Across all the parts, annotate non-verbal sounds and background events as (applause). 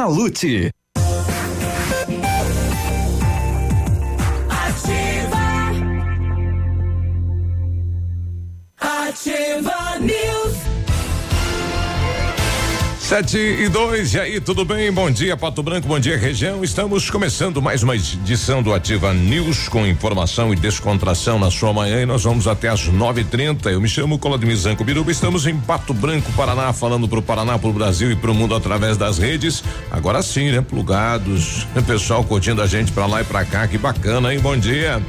Salute. Ativa News. Sete e dois, e aí, tudo bem? Bom dia, Pato Branco, bom dia, região. Estamos começando mais uma edição do Ativa News com informação e descontração na sua manhã e nós vamos até às nove e trinta. Eu me chamo Coladimir Zanco Biruba, estamos em Pato Branco, Paraná, falando pro Paraná, pro Brasil e pro mundo através das redes. Agora sim, né? Plugados, (laughs) pessoal curtindo a gente pra lá e pra cá, que bacana, hein? Bom dia.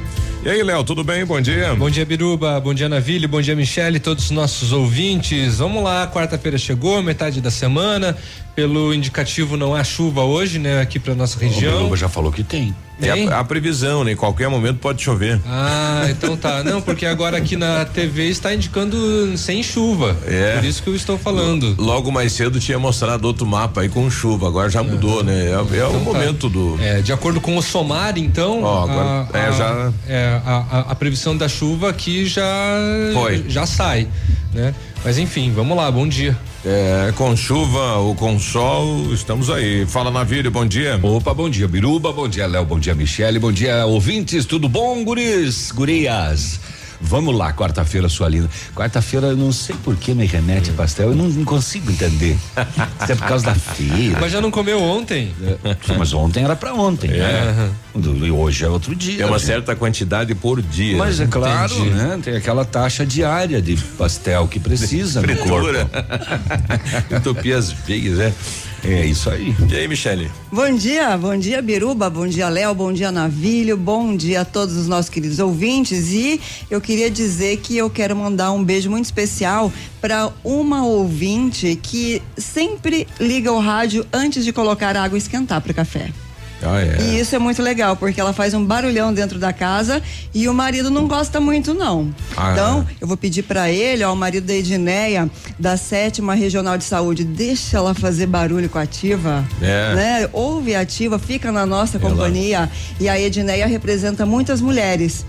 E aí, Léo, tudo bem? Bom dia. Bom dia, Biruba. Bom dia, Navilho. Bom dia, Michele. Todos os nossos ouvintes. Vamos lá, quarta-feira chegou, metade da semana. Pelo indicativo não há chuva hoje, né, aqui para nossa região. O Biruba já falou que tem. É a, a, previsão, né? Em qualquer momento pode chover. Ah, então tá. Não, porque agora aqui na TV está indicando sem chuva. É. Por isso que eu estou falando. Logo mais cedo tinha mostrado outro mapa aí com chuva, agora já mudou, uhum. né? É, é então o tá. momento do. É, de acordo com o SOMAR, então. Ó, agora, a, é, já. É, a, a, previsão da chuva aqui já. Foi. Já sai, né? Mas enfim, vamos lá, bom dia. É, com chuva ou com sol, estamos aí. Fala Navírio, bom dia. Opa, bom dia, Biruba, bom dia, Léo, bom dia, Michele, bom dia, ouvintes, tudo bom, guris, gurias? Vamos lá, quarta-feira, sua linda. Quarta-feira, eu não sei por que me remete a pastel, eu não, não, consigo entender. (laughs) Se é por causa da feira. Mas já não comeu ontem? É, mas ontem era para ontem, é. né? E hoje é outro dia. É uma né? certa quantidade por dia. Mas é claro, Entendi. né? Tem aquela taxa diária de pastel que precisa no corpo. (laughs) Utopias feias, né? É isso aí. E aí, Michele? Bom dia, bom dia, Biruba, bom dia, Léo, bom dia, Navilho, bom dia a todos os nossos queridos ouvintes. E eu queria dizer que eu quero mandar um beijo muito especial para uma ouvinte que sempre liga o rádio antes de colocar água esquentar para o café. Ah, é. E isso é muito legal, porque ela faz um barulhão dentro da casa e o marido não gosta muito, não. Ah, então, é. eu vou pedir para ele, ó, o marido da Edneia, da sétima regional de saúde, deixa ela fazer barulho com a ativa. É. Né? Ouve a ativa, fica na nossa ela. companhia. E a Edneia representa muitas mulheres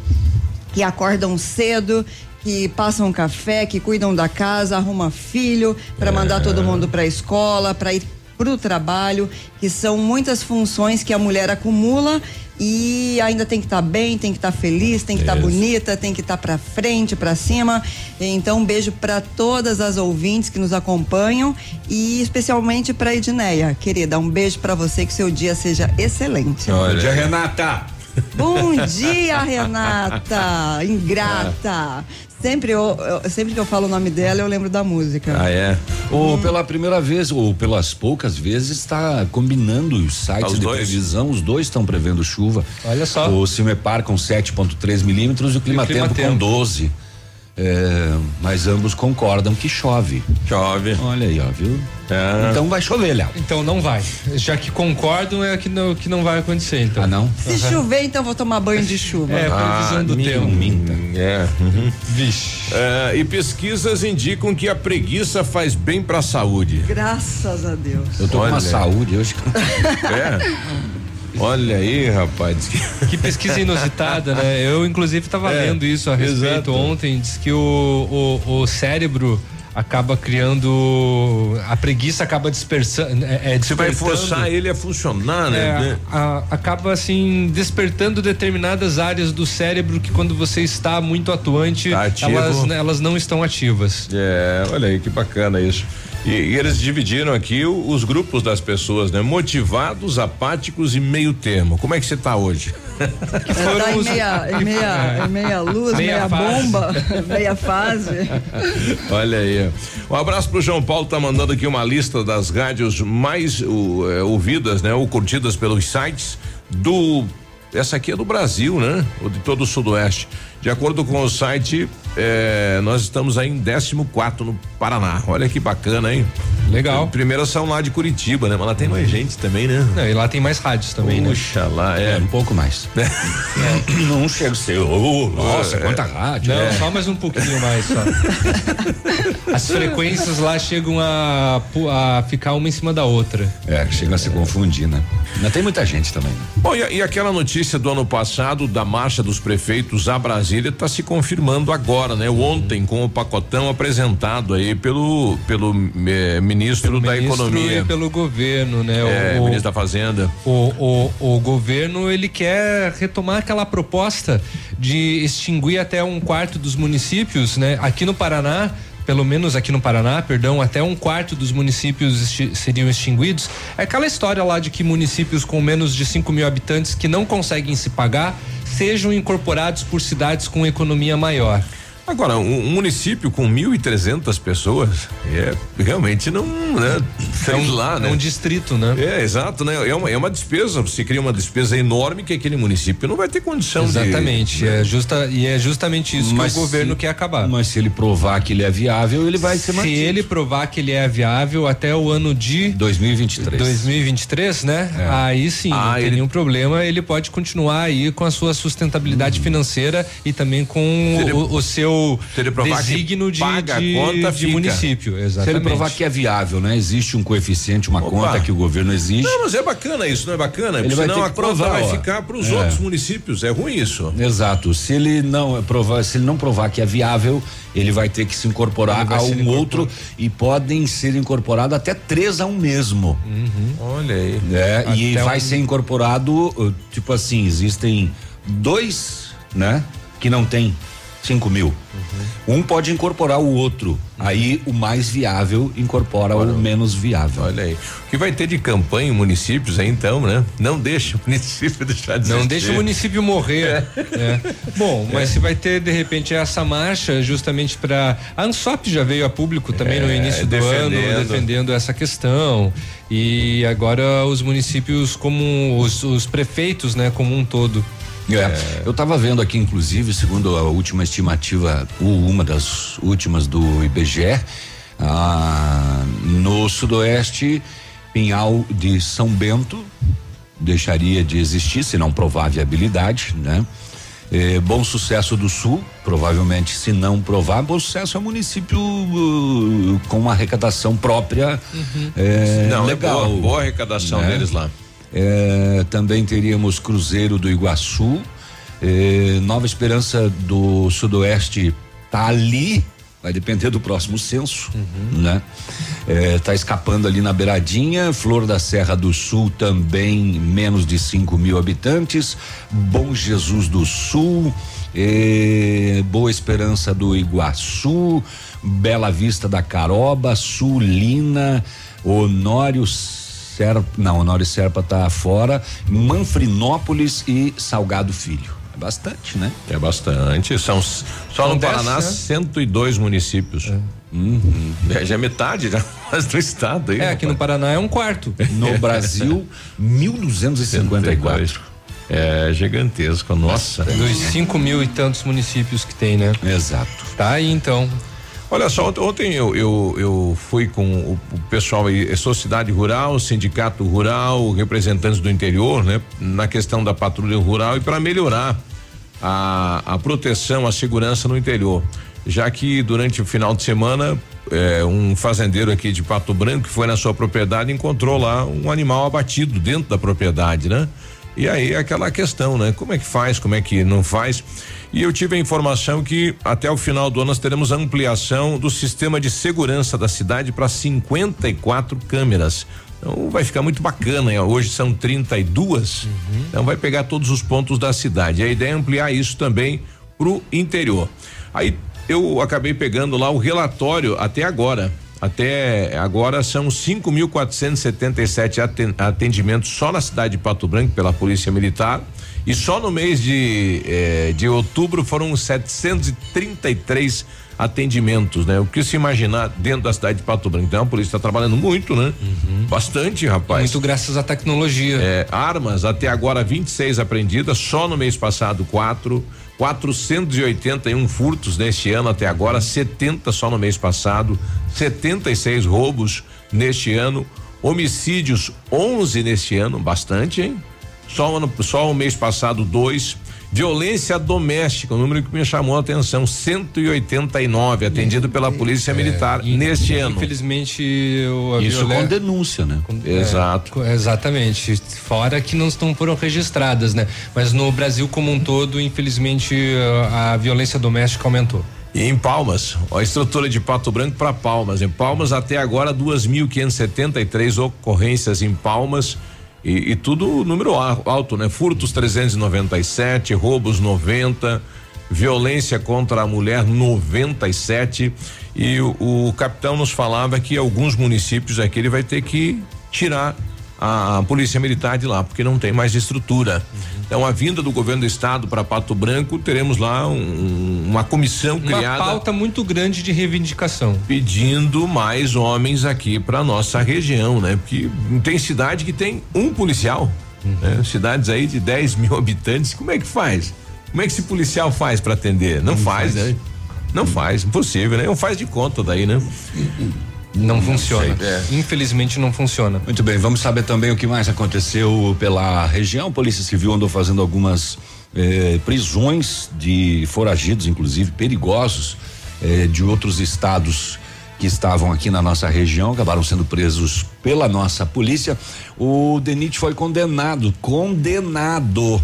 que acordam cedo, que passam café, que cuidam da casa, arruma filho para é. mandar todo mundo para a escola, para ir para o trabalho, que são muitas funções que a mulher acumula e ainda tem que estar tá bem, tem que estar tá feliz, tem que estar tá bonita, tem que estar tá para frente, para cima. Então, um beijo para todas as ouvintes que nos acompanham e especialmente para Edneia, querida, um beijo para você que seu dia seja excelente. Olha. Bom dia, Renata. Bom dia, Renata, ingrata. Sempre, eu, eu, sempre que eu falo o nome dela, eu lembro da música. Ah, é? Ou hum. pela primeira vez, ou pelas poucas vezes, está combinando os sites os de dois. previsão, os dois estão prevendo chuva. Olha só. O Cimepar com 7,3 milímetros e o Climatempo com 12. É, mas ambos concordam que chove. Chove. Olha aí, ó, viu? É. Então vai chover, Léo. Então não vai. Já que concordam, é que não, que não vai acontecer, então. Ah, não? Se uhum. chover, então vou tomar banho de chuva. É, previsão ah, do tempo. Minta. É. Uhum. Vixe. É, e pesquisas indicam que a preguiça faz bem pra saúde. Graças a Deus. Eu tô Olha. com uma saúde hoje. (laughs) É. (laughs) Olha aí, rapaz. (laughs) Que pesquisa inusitada, né? Eu, inclusive, estava é, lendo isso a respeito exato. ontem. Diz que o, o, o cérebro acaba criando a preguiça acaba dispersando é, é você vai forçar ele a funcionar né, é? A, acaba assim despertando determinadas áreas do cérebro que quando você está muito atuante tá elas, elas não estão ativas é olha aí que bacana isso e, e, eles dividiram aqui o, os grupos das pessoas, né? Motivados, apáticos e meio termo. Como é que você está hoje? Que foram tá os... meia, em meia, em meia luz, meia, meia bomba, (laughs) meia fase. Olha aí. Um abraço pro João Paulo, tá mandando aqui uma lista das rádios mais uh, ouvidas, né? Ou curtidas pelos sites do essa aqui é do Brasil, né? Ou de todo o Sudoeste. De acordo com o site, eh, nós estamos aí em 14 no Paraná. Olha que bacana, hein? Legal. Primeira são lá de Curitiba, né? Mas lá tem mais gente também, né? Não, e lá tem mais rádios também, né? Puxa, né? lá é. é. um pouco mais. (laughs) É. Não chega a ser, oh, nossa, é. quanta rádio. Não, é. só mais um pouquinho mais só. (laughs) As frequências lá chegam a, a ficar uma em cima da outra. É, chega a se confundir, né? Mas tem muita gente também. Né? Bom, e, e aquela notícia do ano passado da marcha dos prefeitos a Brasília está se confirmando agora, né? Ontem com o pacotão apresentado aí pelo pelo eh, ministro ministro da ministro Economia. E pelo governo, né? É, o, ministro da Fazenda. O, o, o governo ele quer retomar aquela proposta de extinguir até um quarto dos municípios, né? Aqui no Paraná pelo menos aqui no Paraná, perdão, até um quarto dos municípios esti seriam extinguidos. É aquela história lá de que municípios com menos de 5 mil habitantes que não conseguem se pagar sejam incorporados por cidades com economia maior. Agora, um, um município com 1.300 pessoas é realmente não, né? Sei é um, lá, né? É um distrito, né? É, exato, né? É uma, é uma despesa, você cria uma despesa enorme que aquele município não vai ter condição Exatamente, de. Exatamente, é justa, e é justamente isso mas que o governo se, quer acabar. Mas se ele provar que ele é viável, ele vai ser mantido. Se ele provar que ele é viável até o ano de 2023. 2023, né? É. Aí sim, ah, não tem ele... nenhum problema, ele pode continuar aí com a sua sustentabilidade hum. financeira e também com ele... o, o seu designo de, de, conta, de município. Exatamente. Se ele provar que é viável, né? Existe um coeficiente, uma Opa. conta que o governo exige. Não, mas é bacana isso, não é bacana? Ele Senão vai ter que provar, vai ficar para os é. outros municípios. É ruim isso. Exato. Se ele não provar, se ele não provar que é viável, ele vai ter que se incorporar a um outro e podem ser incorporados até três a um mesmo. Uhum. Olha aí. É, e vai um... ser incorporado, tipo assim, existem dois, né? Que não tem 5 mil. Uhum. Um pode incorporar o outro. Uhum. Aí o mais viável incorpora Olha, o menos viável. Olha aí. O que vai ter de campanha em municípios aí então, né? Não deixa o município (laughs) deixar de Não deixa o município morrer. É. É. Bom, mas é. se vai ter de repente essa marcha justamente para a Ansop já veio a público também no é, início do ano defendendo essa questão e agora os municípios como os, os prefeitos, né, como um todo. É. é. Eu estava vendo aqui, inclusive, segundo a última estimativa, uma das últimas do IBGE, ah, no sudoeste, Pinhal de São Bento deixaria de existir, se não provar viabilidade, né? É, bom Sucesso do Sul, provavelmente, se não provar, Bom Sucesso é um município uh, com uma arrecadação própria uhum. é, não, legal. É boa, boa arrecadação né? deles lá. É, também teríamos Cruzeiro do Iguaçu, é, Nova Esperança do Sudoeste tá ali, vai depender do próximo censo, uhum. né? É, tá escapando ali na beiradinha, Flor da Serra do Sul também menos de 5 mil habitantes, Bom Jesus do Sul, é, Boa Esperança do Iguaçu, Bela Vista da Caroba, Sulina, Honório Serpa, não, Honório Serpa tá fora, Manfrinópolis e Salgado Filho. É bastante, né? É bastante. São só São no Paraná, né? 102 municípios. É. Uhum. É, já é metade já (laughs) do estado aí. É, aqui no Paraná é um quarto. No (laughs) Brasil, 1254. É gigantesco, nossa. Dos 5 mil e tantos municípios que tem, né? Exato. Tá aí então. Olha só, ontem eu, eu, eu fui com o, pessoal aí, Sociedade Rural, Sindicato Rural, representantes do interior, né? Na questão da patrulha rural e para melhorar a, a proteção, a segurança no interior. Já que durante o final de semana, é, um fazendeiro aqui de Pato Branco que foi na sua propriedade encontrou lá um animal abatido dentro da propriedade, né? E aí aquela questão, né? Como é que faz, como é que não faz? E eu tive a informação que até o final do ano nós teremos a ampliação do sistema de segurança da cidade para 54 câmeras. Então vai ficar muito bacana. Hein? Hoje são 32. Uhum. Então vai pegar todos os pontos da cidade. A ideia é ampliar isso também pro interior. Aí eu acabei pegando lá o relatório até agora. Até agora são 5.477 atendimentos só na cidade de Pato Branco pela Polícia Militar. E só no mês de, eh, de outubro foram 733 atendimentos, né? O que se imaginar dentro da cidade de Pato Branco. Então a polícia está trabalhando muito, né? Uhum. Bastante, rapaz. Muito graças à tecnologia. É, armas, até agora 26 apreendidas, só no mês passado quatro. 481 furtos neste ano até agora, 70 só no mês passado, 76 roubos neste ano, homicídios 11 neste ano, bastante, hein? Só, ano, só o mês passado, dois. Violência doméstica, o um número que me chamou a atenção, 189, atendido pela Polícia é, Militar neste ano. Infelizmente, isso com denúncia, né? Com, é, Exato. Exatamente. Fora que não estão foram registradas, né? Mas no Brasil como um todo, infelizmente, a, a violência doméstica aumentou. E em Palmas, ó, a estrutura de Pato Branco para Palmas. Em Palmas, até agora, 2.573 ocorrências em Palmas. E, e, tudo número alto, né? Furtos 397, roubos 90, violência contra a mulher 97. E o, o capitão nos falava que alguns municípios aqui ele vai ter que tirar a, a polícia militar de lá, porque não tem mais estrutura. Uhum. Então, a vinda do governo do estado para Pato Branco, teremos lá um, uma comissão uma criada. Uma pauta muito grande de reivindicação. Pedindo mais homens aqui para nossa região, né? Porque tem cidade que tem um policial, uhum. né? Cidades aí de 10 (laughs) mil habitantes, como é que faz? Como é que esse policial faz para atender? Não, não faz, faz, né? Não faz, impossível, né? Não faz de conta daí, né? Não, não funciona. É. Infelizmente não funciona. Muito bem, vamos saber também o que mais aconteceu pela região. A Polícia Civil andou fazendo algumas eh, prisões de foragidos, inclusive perigosos, eh, de outros estados que estavam aqui na nossa região, acabaram sendo presos pela nossa polícia. O Denit foi condenado, condenado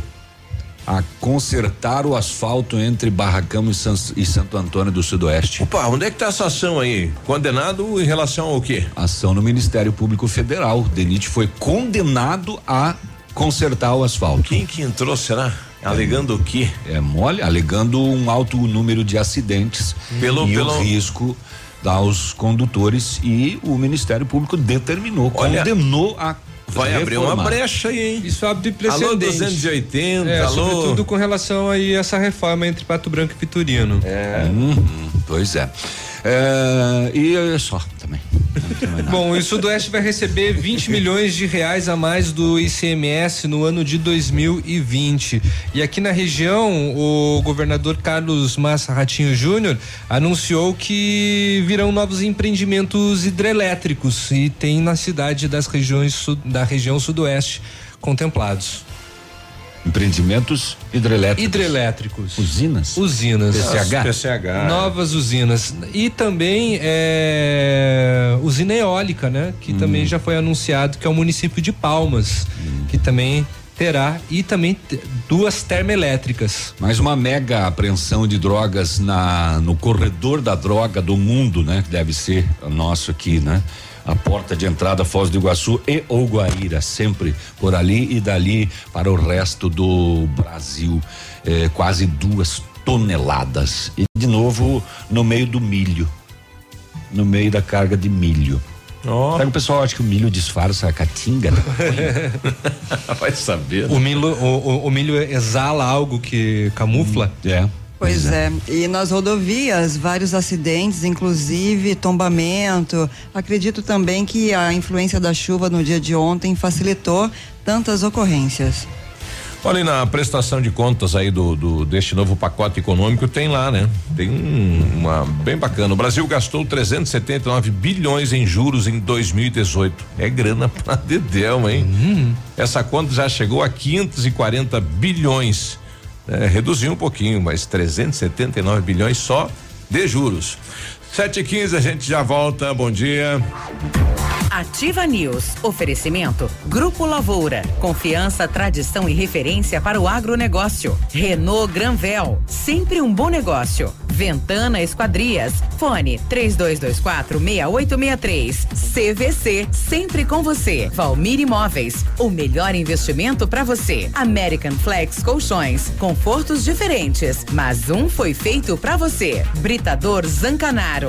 a consertar o asfalto entre Barracão e, San, e Santo Antônio do Sudoeste. Opa, onde é que tá essa ação aí? Condenado em relação ao quê? Ação no Ministério Público Federal. Denit foi condenado a consertar o asfalto. Quem que entrou, será? Alegando é, o quê? É mole, alegando um alto número de acidentes pelo, e pelo... o risco aos condutores e o Ministério Público determinou, Olha, condenou a Vai abrir uma brecha aí, hein? Isso abre precedente. Alô 280, é, alô. Sobretudo com relação aí a essa reforma entre Pato Branco e Vitorino. É. Uhum, pois é. É, e só também. (laughs) Bom, o Sudoeste vai receber 20 milhões de reais a mais do ICMS no ano de 2020. E aqui na região, o governador Carlos Massa Ratinho Júnior anunciou que virão novos empreendimentos hidrelétricos e tem na cidade das regiões da região Sudoeste contemplados. Empreendimentos hidrelétricos. Hidrelétricos. Usinas? Usinas. PCH? PCH. Novas usinas. E também é, usina eólica, né? Que hum. também já foi anunciado que é o município de Palmas, hum. que também terá e também duas termoelétricas. Mais uma mega apreensão de drogas na no corredor da droga do mundo, né? Que deve ser nosso aqui, né? A porta de entrada Foz do Iguaçu e ou Guaíra, sempre por ali e dali para o resto do Brasil. É, quase duas toneladas. E de novo no meio do milho. No meio da carga de milho. Oh. Sabe o pessoal acha que o milho disfarça a caatinga? (laughs) Vai saber. Né? O milho, o, o, milho exala algo que camufla? Hum, é. Pois é. é. E nas rodovias, vários acidentes, inclusive tombamento. Acredito também que a influência da chuva no dia de ontem facilitou tantas ocorrências. Olha, na prestação de contas aí do, do, deste novo pacote econômico tem lá, né? Tem um, uma bem bacana. O Brasil gastou 379 bilhões em juros em 2018. É grana (laughs) pra dedéu, hein? Uhum. Essa conta já chegou a 540 bilhões é, reduziu um pouquinho, mas 379 bilhões só de juros. 7 e 15 a gente já volta. Bom dia. Ativa News. Oferecimento. Grupo Lavoura. Confiança, tradição e referência para o agronegócio. Renault Granvel. Sempre um bom negócio. Ventana Esquadrias. Fone 3224 6863. CVC. Sempre com você. Valmir Imóveis. O melhor investimento para você. American Flex Colchões. Confortos diferentes, mas um foi feito para você. Britador Zancanaro.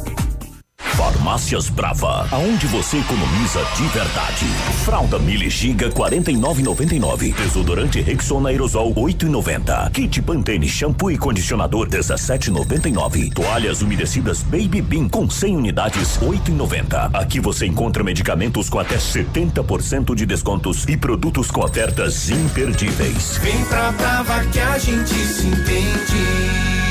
Farmácias Brava, aonde você economiza de verdade. Fralda Mili Giga 49,99. Desodorante Rexona Aerosol 8,90. Kit Pantene shampoo e condicionador 17,99. Toalhas umedecidas Baby Bean com 100 unidades 8,90. Aqui você encontra medicamentos com até 70% de descontos e produtos com ofertas imperdíveis. Vem pra Brava que a gente se entende.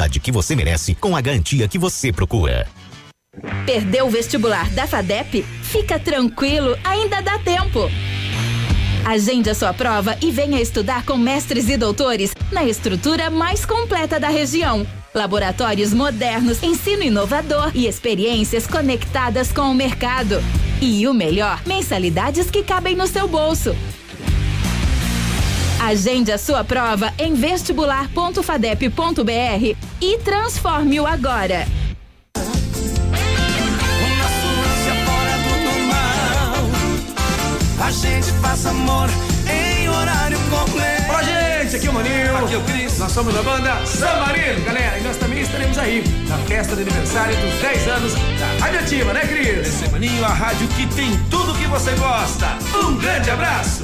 que você merece com a garantia que você procura. Perdeu o vestibular da FADEP? Fica tranquilo, ainda dá tempo. Agende a sua prova e venha estudar com mestres e doutores na estrutura mais completa da região. Laboratórios modernos, ensino inovador e experiências conectadas com o mercado. E o melhor, mensalidades que cabem no seu bolso. Agende a sua prova em vestibular.fadep.br e transforme-o agora. A gente faz amor em horário completo. Fala, gente, aqui é o Maninho. Aqui é o Cris. Nós somos da banda San Marino, galera. E nós também estaremos aí na festa de aniversário dos 10 anos da Rádio Ativa, né, Cris? Esse Maninho, a rádio que tem tudo que você gosta. Um grande abraço.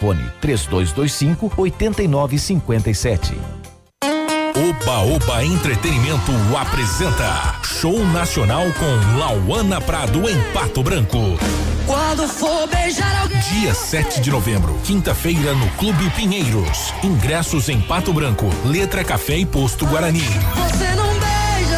Telefone 3225 8957. Oba Oba Entretenimento apresenta Show Nacional com Lauana Prado em Pato Branco. Quando for beijar alguém. Dia 7 de novembro, quinta-feira no Clube Pinheiros. Ingressos em Pato Branco, Letra Café e Posto Guarani. Você não.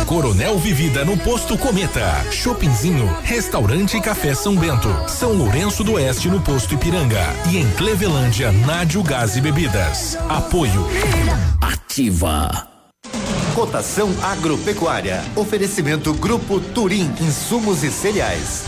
Coronel Vivida no Posto Cometa. Shoppingzinho, Restaurante e Café São Bento. São Lourenço do Oeste no Posto Ipiranga. E em Clevelândia, Nádio Gás e Bebidas. Apoio. Ativa. Cotação agropecuária. Oferecimento Grupo Turim. Insumos e cereais.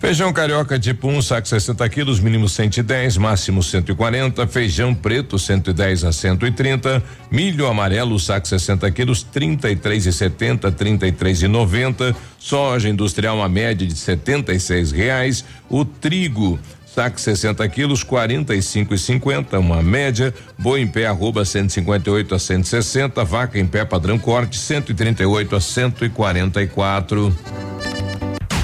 Feijão carioca tipo 1, um, saco 60 quilos, mínimo 110, máximo 140. Feijão preto 110 a 130. Milho amarelo, saco 60 quilos, 33 e 70, 33 e 90. Soja industrial, uma média de 76 reais. O trigo saco 60 quilos, 45 e 50, uma média. Boi em pé, arroba 158 a 160. Vaca em pé, padrão corte, 138 a 144.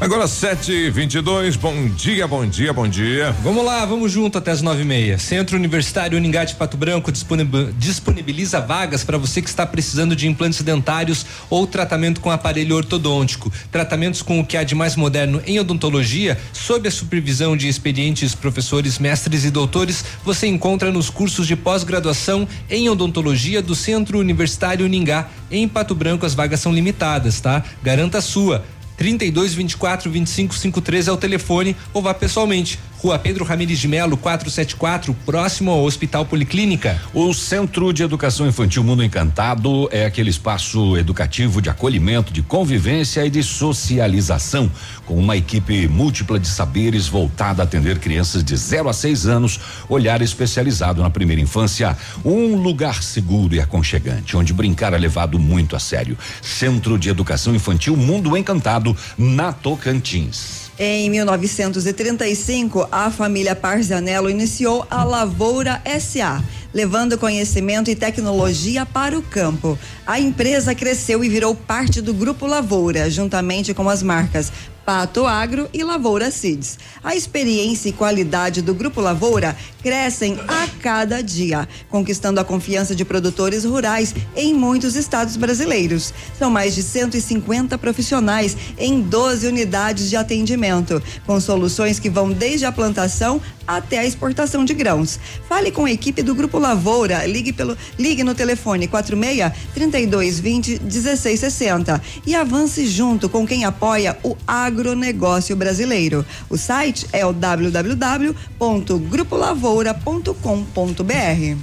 Agora 7:22. Bom dia, bom dia, bom dia. Vamos lá, vamos junto até as nove e meia. Centro Universitário Uningá de Pato Branco disponibiliza vagas para você que está precisando de implantes dentários ou tratamento com aparelho ortodôntico. Tratamentos com o que há de mais moderno em odontologia, sob a supervisão de experientes professores, mestres e doutores, você encontra nos cursos de pós-graduação em odontologia do Centro Universitário Uningá. Em Pato Branco as vagas são limitadas, tá? Garanta a sua. 32 24 25 53 é o telefone ou vá pessoalmente. Rua Pedro Ramires de Melo, 474, próximo ao Hospital Policlínica. O Centro de Educação Infantil Mundo Encantado é aquele espaço educativo de acolhimento, de convivência e de socialização, com uma equipe múltipla de saberes voltada a atender crianças de 0 a 6 anos, olhar especializado na primeira infância, um lugar seguro e aconchegante, onde brincar é levado muito a sério. Centro de Educação Infantil Mundo Encantado, na Tocantins. Em 1935, a família Parzanello iniciou a Lavoura SA, levando conhecimento e tecnologia para o campo. A empresa cresceu e virou parte do Grupo Lavoura, juntamente com as marcas Pato Agro e Lavoura Seeds. A experiência e qualidade do Grupo Lavoura crescem a cada dia, conquistando a confiança de produtores rurais em muitos estados brasileiros. São mais de 150 profissionais em 12 unidades de atendimento, com soluções que vão desde a plantação até a exportação de grãos. Fale com a equipe do Grupo Lavoura, ligue pelo ligue no telefone 46 3220 1660 e avance junto com quem apoia o agro agronegócio brasileiro. O site é o www.grupolavoura.com.br.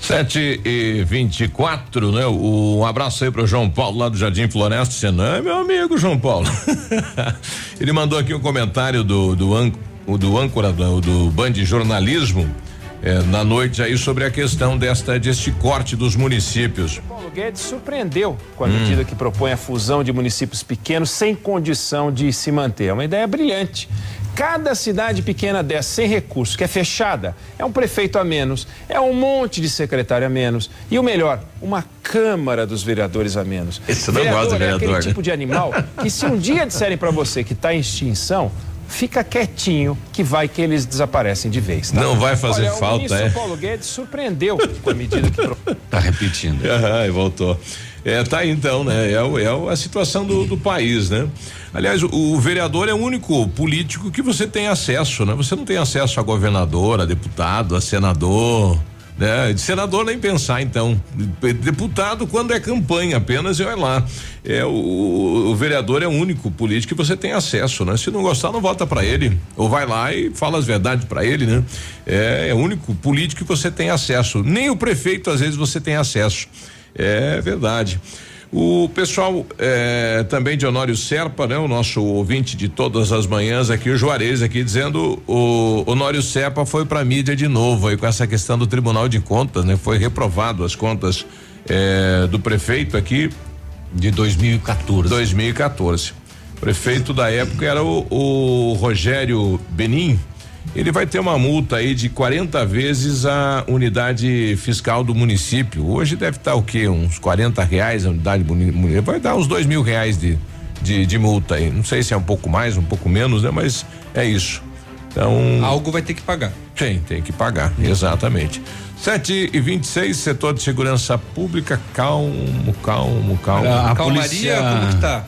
7 e 24, né? Um abraço aí pro João Paulo lá do Jardim Floresta Senã, meu amigo João Paulo. (laughs) Ele mandou aqui um comentário do do, do âncora do, do Band Jornalismo é, na noite aí sobre a questão desta deste corte dos municípios. Paulo Guedes surpreendeu com a hum. medida que propõe a fusão de municípios pequenos sem condição de se manter. É uma ideia brilhante. Cada cidade pequena dessa, sem recurso, que é fechada, é um prefeito a menos, é um monte de secretário a menos. E o melhor, uma Câmara dos Vereadores a menos. Esse não gosta de vereador. É aquele né? tipo de animal que, se um dia disserem para você que está em extinção, fica quietinho que vai que eles desaparecem de vez. Tá? Não vai fazer Olha, falta, o é? Paulo Guedes surpreendeu com a medida que (laughs) tá repetindo. (laughs) Ah, voltou. É, tá aí então, né? É, é a situação do, do país, né? Aliás, o, o, vereador é o único político que você tem acesso, né? Você não tem acesso a governador, a deputado, a senador, né? De senador nem pensar, então. Deputado, quando é campanha apenas, e olha lá. É, o, o, vereador é o único político que você tem acesso, né? Se não gostar, não vota para ele. Ou vai lá e fala as verdades para ele, né? É, é o único político que você tem acesso. Nem o prefeito, às vezes, você tem acesso. É verdade. O pessoal eh, também de Honório Serpa, né? O nosso ouvinte de todas as manhãs aqui, o Juarez aqui dizendo o Honório Serpa foi para mídia de novo aí com essa questão do Tribunal de Contas, né? Foi reprovado as contas eh, do prefeito aqui de 2014. 2014. O prefeito da época era o, o Rogério Benim, ele vai ter uma multa aí de 40 vezes a unidade fiscal do município. Hoje deve estar o quê? Uns 40 reais a unidade vai dar uns dois mil reais de, de, de multa aí. Não sei se é um pouco mais, um pouco menos, né? Mas é isso. Então. Algo vai ter que pagar. Sim, tem que pagar, exatamente. 7 e 26 setor de segurança pública, calmo, calmo, calmo. A, a Calmaria, polícia... como que tá?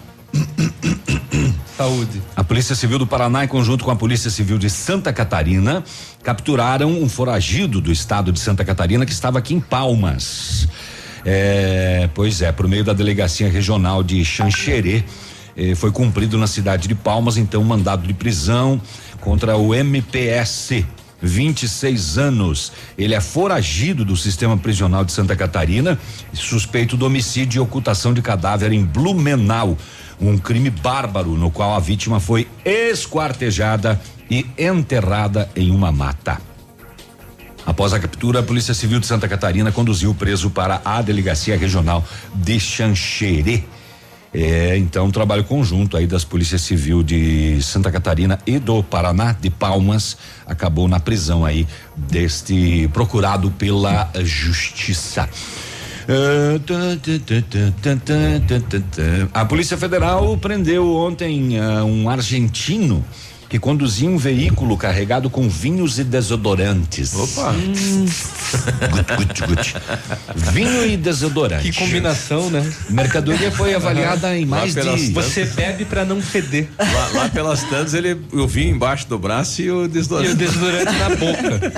Saúde. A Polícia Civil do Paraná, em conjunto com a Polícia Civil de Santa Catarina, capturaram um foragido do estado de Santa Catarina que estava aqui em Palmas. É, pois é, por meio da delegacia regional de Xanxerê, eh, foi cumprido na cidade de Palmas, então, mandado de prisão contra o MPS. 26 anos. Ele é foragido do sistema prisional de Santa Catarina, suspeito do homicídio e ocultação de cadáver em Blumenau um crime bárbaro no qual a vítima foi esquartejada e enterrada em uma mata. Após a captura, a Polícia Civil de Santa Catarina conduziu o preso para a Delegacia Regional de Xanxerê. É, então, um trabalho conjunto aí das Polícias Civil de Santa Catarina e do Paraná, de Palmas, acabou na prisão aí deste procurado pela Justiça. A Polícia Federal prendeu ontem uh, um argentino que conduzia um veículo carregado com vinhos e desodorantes. Opa! Gut, gut, gut. Vinho e desodorante. Que combinação, né? Mercadoria foi avaliada em mais de. Você bebe pra não feder. Lá, lá pelas tantas ele eu vi embaixo do braço e o E desodorante. o desodorante na boca.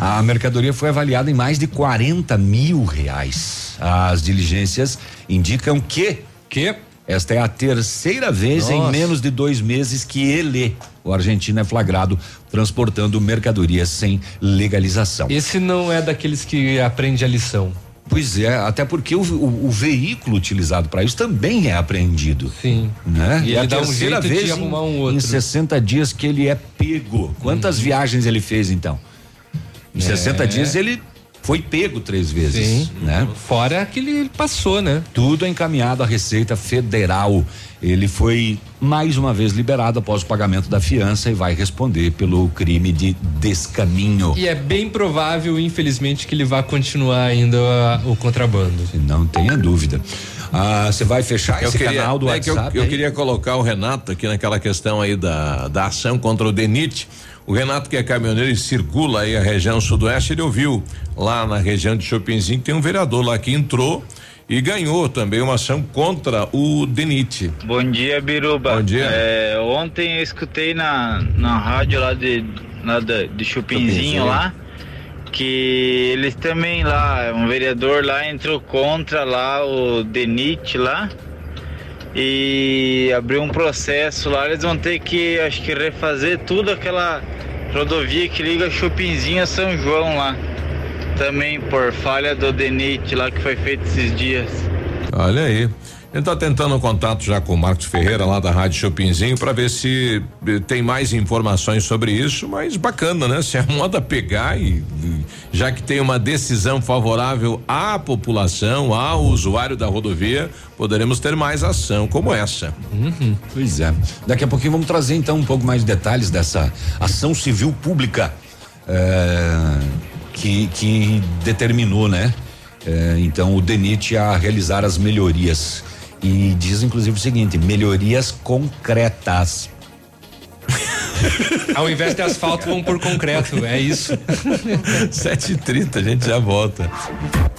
A mercadoria foi avaliada em mais de 40 mil reais. As diligências indicam que Que? Esta é a terceira vez em Nossa. menos de dois meses que ele, o argentino, é flagrado transportando mercadorias sem legalização. Esse não é daqueles que aprende a lição. Pois é, até porque o, o- o veículo utilizado para isso também é apreendido. Sim. Né? E é a ele dá um jeito de vez arrumar em, um outro. Em 60 dias que ele é pego. Quantas viagens ele fez então? Em 60 É. dias ele foi pego três vezes, Sim. né? Fora que ele passou, né? Tudo encaminhado à Receita Federal. Ele foi mais uma vez liberado após o pagamento da fiança e vai responder pelo crime de descaminho. E é bem provável, infelizmente, que ele vá continuar ainda a- o contrabando. Não tenha dúvida. Ah, Você vai fechar Eu esse queria, canal do é que eu, WhatsApp? eu queria colocar o Renato aqui naquela questão aí da, da ação contra o Denite. O Renato, que é caminhoneiro e circula aí a região sudoeste, ele ouviu lá na região de Chopinzinho tem um vereador lá que entrou e ganhou também uma ação contra o Denite. Bom dia, Biruba. Bom dia. É, ontem eu escutei na, na rádio lá de, da- de Chupinzinho Chupinzinho. lá que eles também lá, um vereador lá entrou contra lá o Denit lá e abriu um processo lá. Eles vão ter que, acho que, refazer tudo aquela rodovia que liga Chupinzinho a São João lá. Também por falha do Denit lá que foi feito esses dias. Olha aí. Ele está tentando um contato já com o Marcos Ferreira lá da Rádio Chopinzinho para ver se eh, tem mais informações sobre isso, mas bacana, né? Se a (laughs) moda pegar e, já que tem uma decisão favorável à população, ao usuário da rodovia, poderemos ter mais ação como essa. Pois é. Daqui a pouquinho vamos trazer então um pouco mais de detalhes dessa ação civil pública eh, que, que determinou, né? eh, então o DENIT a realizar as melhorias. E diz inclusive o seguinte: melhorias concretas. (laughs) Ao invés de asfalto, vão por concreto. É isso. (laughs) 7h30, a gente já volta.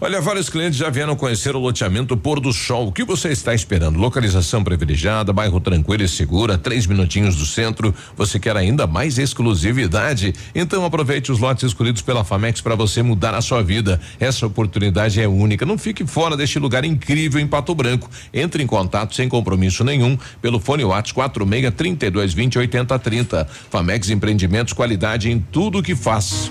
Olha, vários clientes já vieram conhecer o loteamento Pôr do Sol. O que você está esperando? Localização privilegiada, bairro tranquilo e segura, três minutinhos do centro. Você quer ainda mais exclusividade? Então aproveite os lotes escolhidos pela Famex para você mudar a sua vida. Essa oportunidade é única. Não fique fora deste lugar incrível em Pato Branco. Entre em contato sem compromisso nenhum pelo fone WhatsApp 46 32 20 80 30. Famex Empreendimentos, qualidade em tudo que faz.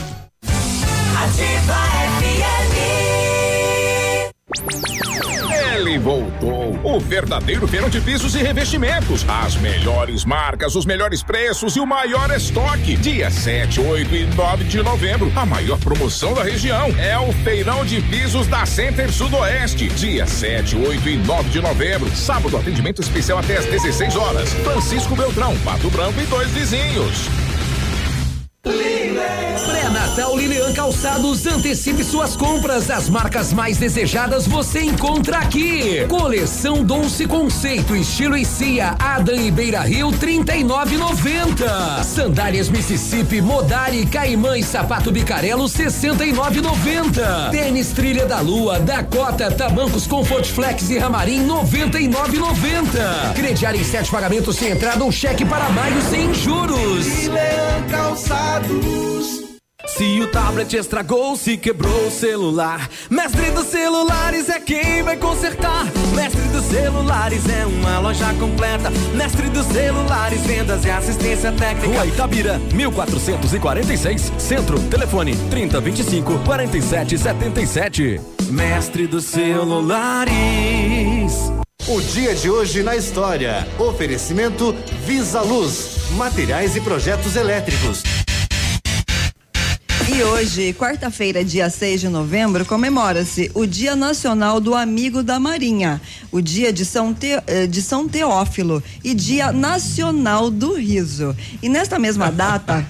Ele voltou. O verdadeiro feirão de pisos e revestimentos. As melhores marcas, os melhores preços e o maior estoque. Dia 7, 8 e 9 de novembro. A maior promoção da região é o feirão de pisos da Center Sudoeste. Dia 7, 8 e 9 de novembro. Sábado, atendimento especial até às 16 horas. Francisco Beltrão, Pato Branco e dois vizinhos. Pré-Natal Lilian Calçados antecipe suas compras. As marcas mais desejadas você encontra aqui. Coleção Dolce Conceito, estilo e Cia, Adam e Beira Rio, 39,90. Sandálias Mississippi, Modari, Caimã e Sapato Bicarelo, 69,90. Tênis Trilha da Lua, Dakota, Tamancos Comfort Flex e Ramarim, 99,90. Crediar em sete pagamentos sem entrada ou cheque para maio sem juros. Leão Calçados. Se o tablet estragou, se quebrou o celular, Mestre dos Celulares é quem vai consertar. Mestre dos Celulares é uma loja completa. Mestre dos Celulares, vendas e assistência técnica. Rua Itabira, 1446, Centro, telefone 3025 4777. Mestre dos Celulares. O dia de hoje na história. Oferecimento Visa Luz, materiais e projetos elétricos. E hoje, quarta-feira, dia 6 de novembro, comemora-se o Dia Nacional do Amigo da Marinha, o Dia de São, Te, eh, de São Teófilo e Dia Nacional do Riso. E nesta mesma data.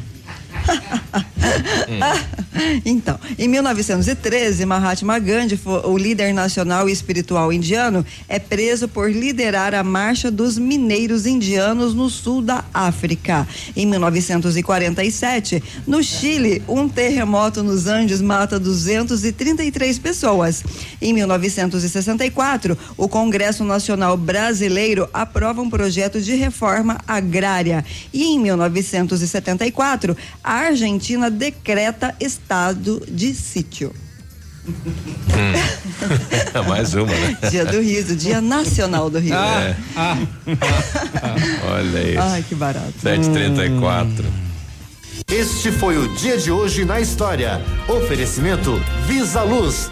(laughs) (laughs) então, em 1913, Mahatma Gandhi, o líder nacional e espiritual indiano, é preso por liderar a marcha dos mineiros indianos no sul da África. Em 1947, no Chile, um terremoto nos Andes mata 233 pessoas. Em 1964, o Congresso Nacional Brasileiro aprova um projeto de reforma agrária. E em 1974, a Argentina decreta estado de sítio. Hum. (laughs) Mais uma, né? Dia do riso, dia nacional do riso. É. Olha isso. Ai, que barato. 734. Este foi o dia de hoje na história. Oferecimento Visa Luz.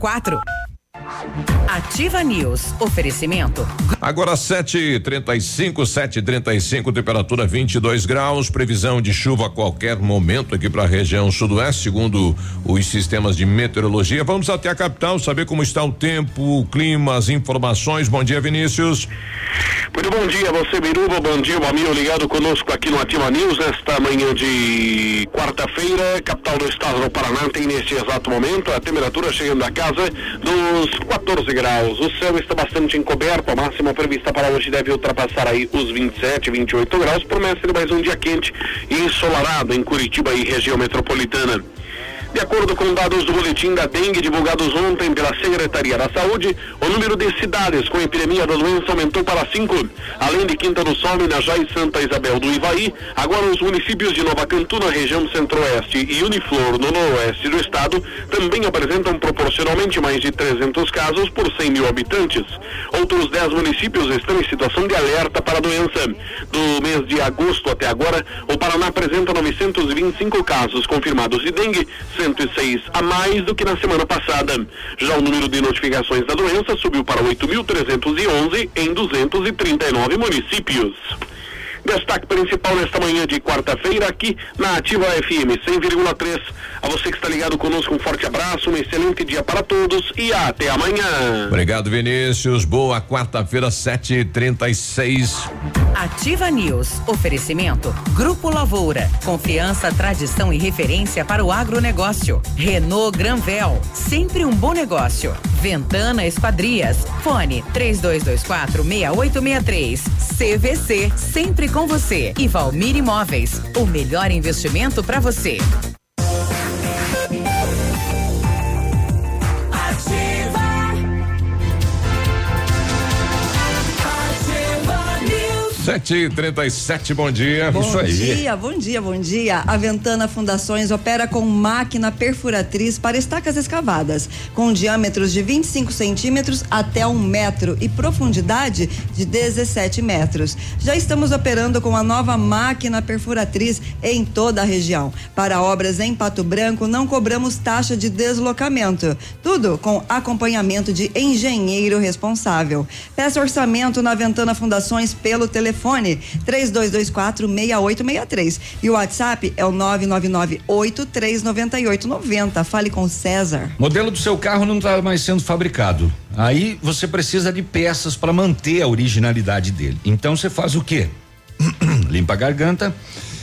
quatro. Ativa News. Oferecimento. Agora 7:35, 7:35, temperatura 22 graus, previsão de chuva a qualquer momento aqui para a região sudoeste, segundo os sistemas de meteorologia. Vamos até a capital saber como está o tempo, o clima, as informações. Bom dia, Vinícius. Muito bom dia, você Biruba, bom dia, amigo ligado conosco aqui no Ativa News, nesta manhã de quarta-feira, capital do estado do Paraná tem neste exato momento a temperatura chegando a casa dos 14 graus. O céu está bastante encoberto, a máxima prevista para hoje deve ultrapassar aí os 27, 28 graus, promessa de mais um dia quente e ensolarado em Curitiba e região metropolitana. De acordo com dados do boletim da dengue divulgados ontem pela Secretaria da Saúde, o número de cidades com epidemia da doença aumentou para cinco. Além de Quinta do Sol, Minajá e Santa Isabel do Ivaí, agora os municípios de Nova Cantu, na região centro-oeste, e Uniflor, no noroeste do estado, também apresentam proporcionalmente mais de 300 casos por 100 mil habitantes. Outros 10 municípios estão em situação de alerta para a doença. Do mês de agosto até agora, o Paraná apresenta 925 casos confirmados de dengue, 106 a mais do que na semana passada. Já o número de notificações da doença subiu para 8.311 em 239 municípios. Destaque principal nesta manhã de quarta-feira aqui na Ativa FM 100,3. A você que está ligado conosco, um forte abraço, um excelente dia para todos e até amanhã. Obrigado, Vinícius. Boa quarta-feira, 7:36. Ativa News. Oferecimento. Grupo Lavoura. Confiança, tradição e referência para o agronegócio. Renault Granvel. Sempre um bom negócio. Ventana Esquadrias. Fone 3224 6863. CVC. Sempre com você. E Valmir Imóveis. O melhor investimento para você. Sete e trinta e sete, bom dia. Bom dia, bom dia, bom dia. A Ventana Fundações opera com máquina perfuratriz para estacas escavadas, com diâmetros de 25 centímetros até um metro e profundidade de 17 metros. Já estamos operando com a nova máquina perfuratriz em toda a região. Para obras em Pato Branco, não cobramos taxa de deslocamento. Tudo com acompanhamento de engenheiro responsável. Peça orçamento na Ventana Fundações pelo telefone 3224 6863 e o WhatsApp é o 999 839890. Fale com o César. Modelo do seu carro não está mais sendo fabricado. Aí você precisa de peças para manter a originalidade dele. Então você faz o quê? (clears throat) Limpa a garganta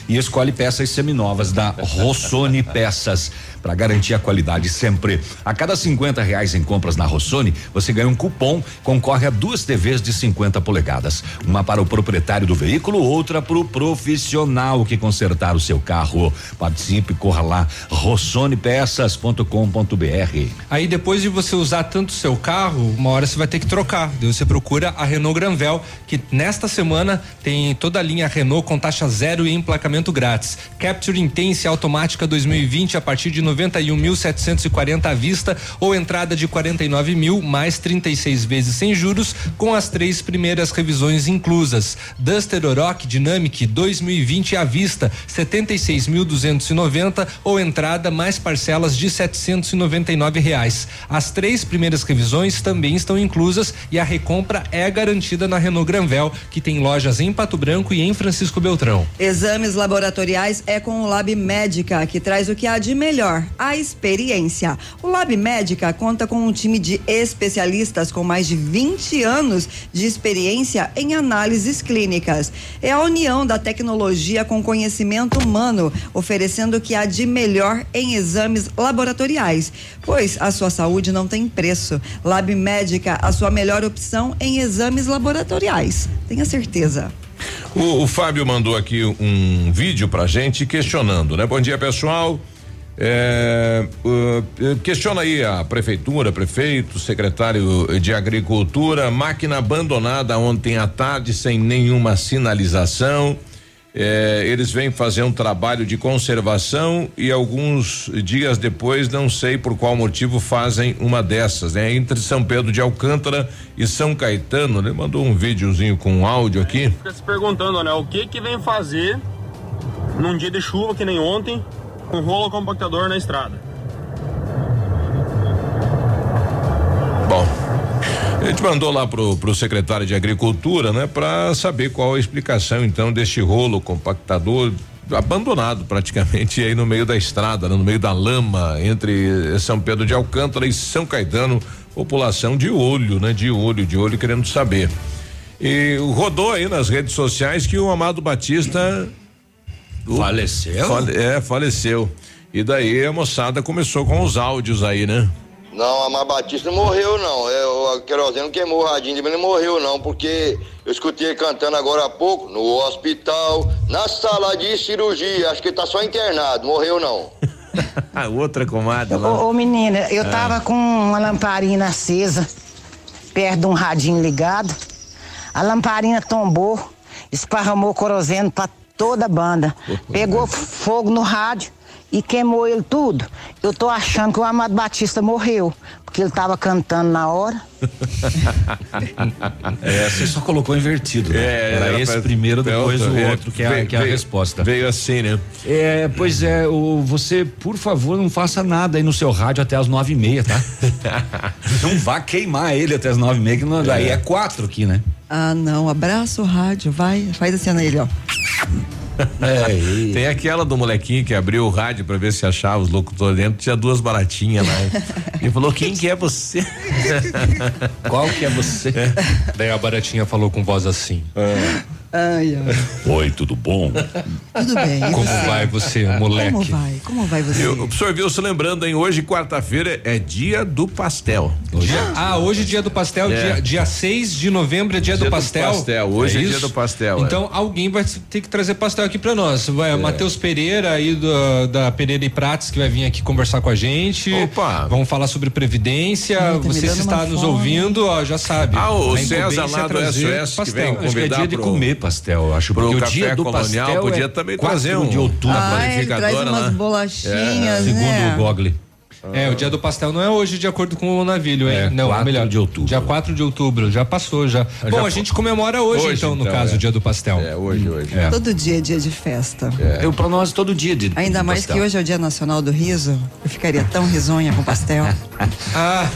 e escolhe peças seminovas da Rossoni Peças para garantir a qualidade sempre. A cada 50 reais em compras na Rossoni, você ganha um cupom, concorre a duas TVs de 50 polegadas, uma para o proprietário do veículo, outra para o profissional que consertar o seu carro. Participe, corra lá, rossonepeças.com.br. Aí depois de você usar tanto o seu carro, uma hora você vai ter que trocar. Daí você procura a Renault Granvel, que nesta semana tem toda a linha Renault com taxa zero e emplacamento grátis. Capture Intense automática 2020 a partir de 91.740 à vista ou entrada de 49 mil mais 36 vezes sem juros com as três primeiras revisões inclusas. Duster Oroch Dynamic 2020 à vista 76.290 ou entrada mais parcelas de 799 reais. As três primeiras revisões também estão inclusas e a recompra é garantida na Renault Granvel, que tem lojas em Pato Branco e em Francisco Beltrão. Exames laboratoriais é com o Lab Médica, que traz o que há de melhor, a experiência. O Lab Médica conta com um time de especialistas com mais de 20 anos de experiência em análises clínicas. É a união da tecnologia com conhecimento humano, oferecendo o que há de melhor em exames laboratoriais, pois a sua saúde não tem preço. Lab Médica, a sua melhor opção em exames laboratoriais. Tenha certeza. O, o Fábio mandou aqui um vídeo pra gente questionando, né? Bom dia, pessoal. É, uh, questiona aí a prefeitura, prefeito, secretário de agricultura, máquina abandonada ontem à tarde sem nenhuma sinalização. É, eles vêm fazer um trabalho de conservação e alguns dias depois, não sei por qual motivo, fazem uma dessas, né? Entre São Pedro de Alcântara e São Caetano, ele mandou um videozinho com um áudio aqui. Fica se perguntando, né? O que que vem fazer num dia de chuva que nem ontem com rolo compactador na estrada? Bom, a gente mandou lá pro, pro secretário de Agricultura, né, para saber qual a explicação então deste rolo compactador abandonado praticamente aí no meio da estrada, né, no meio da lama entre São Pedro de Alcântara e São Caetano, população de olho, né, de olho, de olho querendo saber. E rodou aí nas redes sociais que o Amado Batista Faleceu? Fale, é, faleceu. E daí a moçada começou com os áudios aí, né? Não, a Mar Batista não morreu, não. É, o querosene queimou o radinho dele, mas não morreu, não, porque eu escutei ele cantando agora há pouco, no hospital, na sala de cirurgia. Acho que ele tá só internado, morreu, não. (laughs) a outra comadre lá. Ô, ô, menina, eu Ah. tava com uma lamparina acesa, perto de um radinho ligado. A lamparina tombou, esparramou querosene pra toda a banda. Pegou fogo no rádio e queimou ele tudo. Eu tô achando que o Amado Batista morreu, porque ele tava cantando na hora. (laughs) É, você só colocou invertido, né? É, era, era esse pra- primeiro, é depois outro, o é, outro, que é, a- veio- que é a veio- resposta. Veio assim, né? É, pois é, o, você, por favor, não faça nada aí no seu rádio até as nove e meia, tá? (laughs) não vá queimar ele até as nove e meia, que não, daí é quatro aqui, né? Ah, não. Abraça o rádio, vai. Faz a cena ele, ó. É, (laughs) Tem aquela do molequinho que abriu o rádio pra ver se achava os locutores dentro, tinha duas baratinhas lá. e falou: quem que é você? Qual que é você? Daí a baratinha falou com voz assim. Ai, ai. Oi, tudo bom? Tudo bem. e Como você? vai você, moleque? Como vai? Como vai você? Eu, o senhor viu, se lembrando, hein? Hoje, quarta-feira, é dia do pastel. Dia- ah, hoje é dia do pastel, É. dia, dia 6 de novembro é dia, Dia do do pastel. pastel, hoje é dia isso? do pastel, é. Então alguém vai ter que trazer pastel aqui pra nós. Vai, Matheus Pereira aí do- da Pereira e Prates que vai vir aqui conversar com a gente. Opa! Vamos falar sobre previdência. Ai, tá Você se está nos fome. ouvindo, ó, já sabe. Ah, o A César lá é do trazer SOS que pastel. vem Acho que é convidar dia de pro- comer pastel, acho Pro porque o dia do colonial pastel podia é também 4 trazer um- de outubro. Ah, ele traz umas bolachinhas, Segundo né? o Gogli. É, o dia do pastel não é hoje, de acordo com o navilho, hein? É, não, 4 é melhor. de outubro. Dia 4 de outubro, já passou já. Já Bom, a gente comemora hoje, Hoje, então, no então, caso, é. o dia do pastel. É, hoje, hoje. É. Todo dia é dia de festa. Eu, pra nós, todo dia de Ainda mais pastel. que hoje é o Dia Nacional do Riso. Eu ficaria tão risonha com pastel. (laughs) Ah,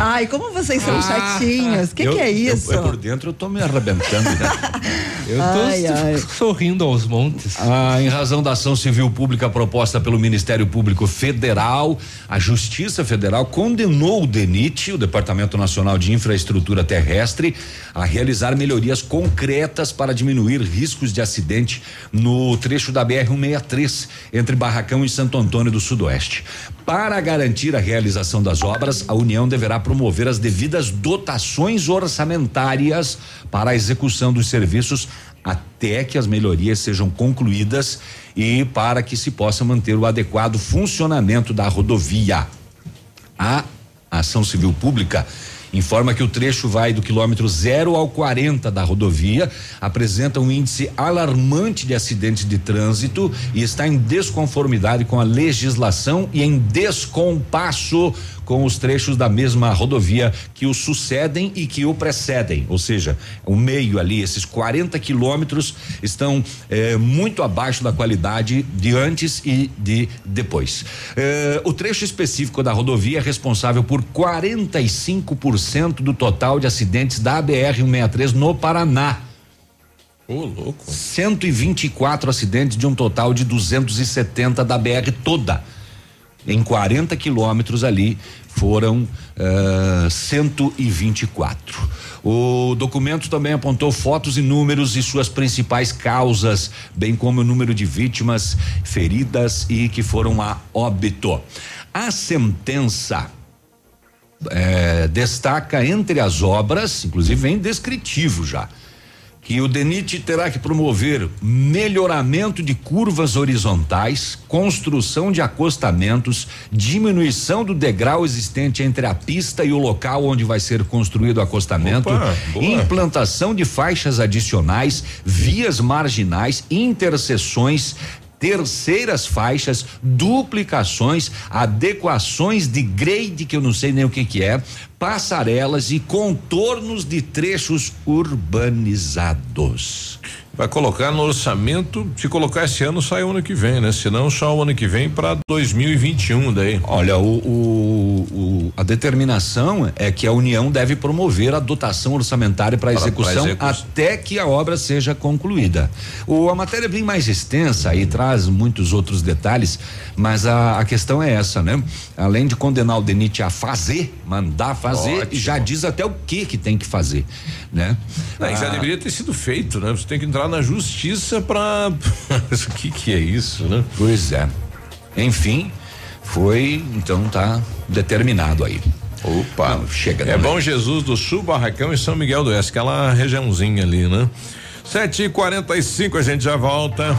Ai, como vocês são chatinhos. O que, Eu- que é eu- isso? eu por dentro eu tô me arrebentando. Né? Eu tô Ai, ai. sorrindo aos montes. Ah, em razão da ação civil pública proposta pelo Ministério Público Federal, a Justiça Federal condenou o DENIT, o Departamento Nacional de Infraestrutura Terrestre, a realizar melhorias concretas para diminuir riscos de acidente no trecho da BR-163, entre Barracão e Santo Antônio do Sudoeste. Para garantir a realização das obras, a União deverá promover as devidas dotações orçamentárias para a execução dos serviços até que as melhorias sejam concluídas e para que se possa manter o adequado funcionamento da rodovia. A ação civil pública informa que o trecho vai do quilômetro 0 ao 40 da rodovia, apresenta um índice alarmante de acidentes de trânsito e está em desconformidade com a legislação e em descompasso com os trechos da mesma rodovia que o sucedem e que o precedem, ou seja, o meio ali, esses 40 quilômetros estão eh, muito abaixo da qualidade de antes e de depois. Eh, o trecho específico da rodovia é responsável por 45% do total de acidentes da BR-163 no Paraná. Ô, louco. 124 acidentes de um total de 270 da BR toda. Em 40 quilômetros ali foram ah, 124. O documento também apontou fotos e números e suas principais causas, bem como o número de vítimas feridas e que foram a óbito. A sentença eh, destaca entre as obras, inclusive vem descritivo já, que o DENIT terá que promover melhoramento de curvas horizontais, construção de acostamentos, diminuição do degrau existente entre a pista e o local onde vai ser construído o acostamento, Opa, implantação de faixas adicionais, vias marginais, interseções, terceiras faixas, duplicações, adequações de grade que eu não sei nem o que que é, passarelas e contornos de trechos urbanizados. Vai colocar no orçamento, se colocar esse ano, sai o ano que vem, né? Senão só o ano que vem para 2021 daí. Olha, o, o- o- a determinação é que a União deve promover a dotação orçamentária para execução, execução. até que a obra seja concluída. O, a matéria é bem mais extensa e traz muitos outros detalhes, mas a, a questão é essa, né? Além de condenar o DENIT a fazer, mandar fazer, Ótimo. já diz até o que que tem que fazer, né? Não, e já Ah, deveria ter sido feito, né? Você tem que entrar na justiça para o (laughs) que que é isso, né? Pois é. Enfim, foi, então tá determinado aí. Opa, Não, chega. É né? Bom Jesus do Sul, Barracão e São Miguel do Oeste, aquela regiãozinha ali, né? Sete e quarenta e cinco, a gente já volta.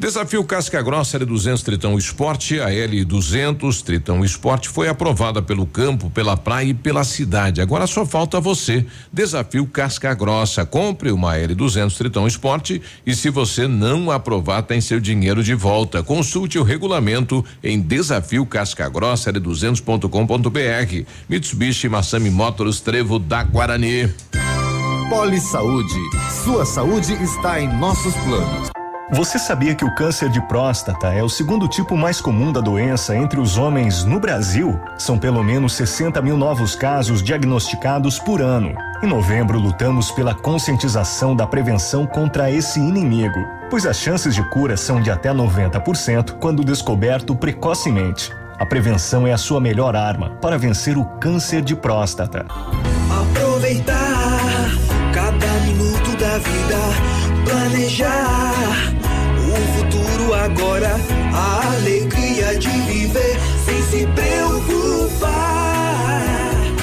Desafio Casca Grossa L200 Tritão Esporte, a L200 Tritão Esporte foi aprovada pelo campo, pela praia e pela cidade. Agora só falta você. Desafio Casca Grossa. Compre uma L200 Tritão Esporte e se você não aprovar, tem seu dinheiro de volta. Consulte o regulamento em desafio Casca Grossa L200.com.br. Mitsubishi Massami Motors Trevo da Guarani. Poli Saúde. Sua saúde está em nossos planos. Você sabia que o câncer de próstata é o segundo tipo mais comum da doença entre os homens no Brasil? São pelo menos 60 mil novos casos diagnosticados por ano. Em novembro, lutamos pela conscientização da prevenção contra esse inimigo, pois as chances de cura são de até 90% quando descoberto precocemente. A prevenção é a sua melhor arma para vencer o câncer de próstata. Aproveitar cada minuto da vida, planejar agora, a alegria de viver sem se preocupar.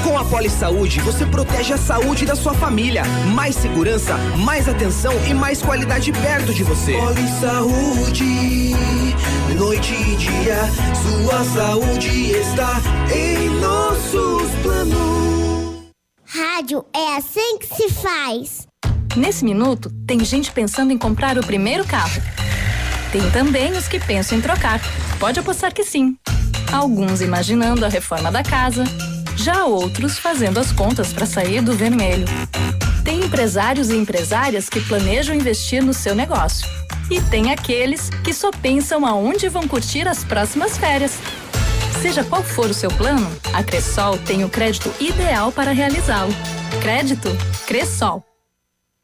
Com a Poli Saúde, você protege a saúde da sua família. Mais segurança, mais atenção e mais qualidade perto de você. Poli Saúde, noite e dia, sua saúde está em nossos planos. Rádio é assim que se faz. Nesse minuto, tem gente pensando em comprar o primeiro carro. Tem também os que pensam em trocar. Pode apostar que sim. Alguns imaginando a reforma da casa, já outros fazendo as contas para sair do vermelho. Tem empresários e empresárias que planejam investir no seu negócio. E tem aqueles que só pensam aonde vão curtir as próximas férias. Seja qual for o seu plano, a Cressol tem o crédito ideal para realizá-lo. Crédito Cressol.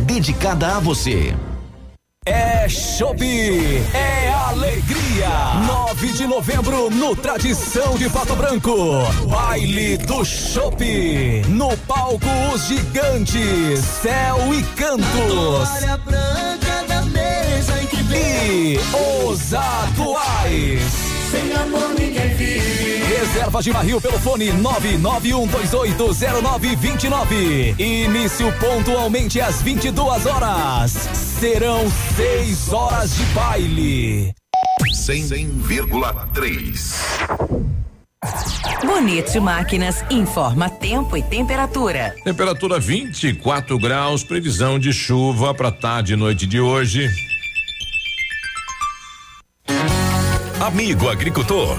dedicada a você. É Shop, é alegria. 9 de novembro no Tradição de Pato Branco. Baile do Shop. No palco Os Gigantes, Céu e Cantos. E os atuais. Sem amor ninguém vive. Reserva de barril pelo fone 991280929. Início pontualmente às 22 horas. Serão seis horas de baile. 100,3. Bonito Máquinas informa tempo e temperatura. Temperatura 24 graus, previsão de chuva para tarde e noite de hoje. Amigo agricultor,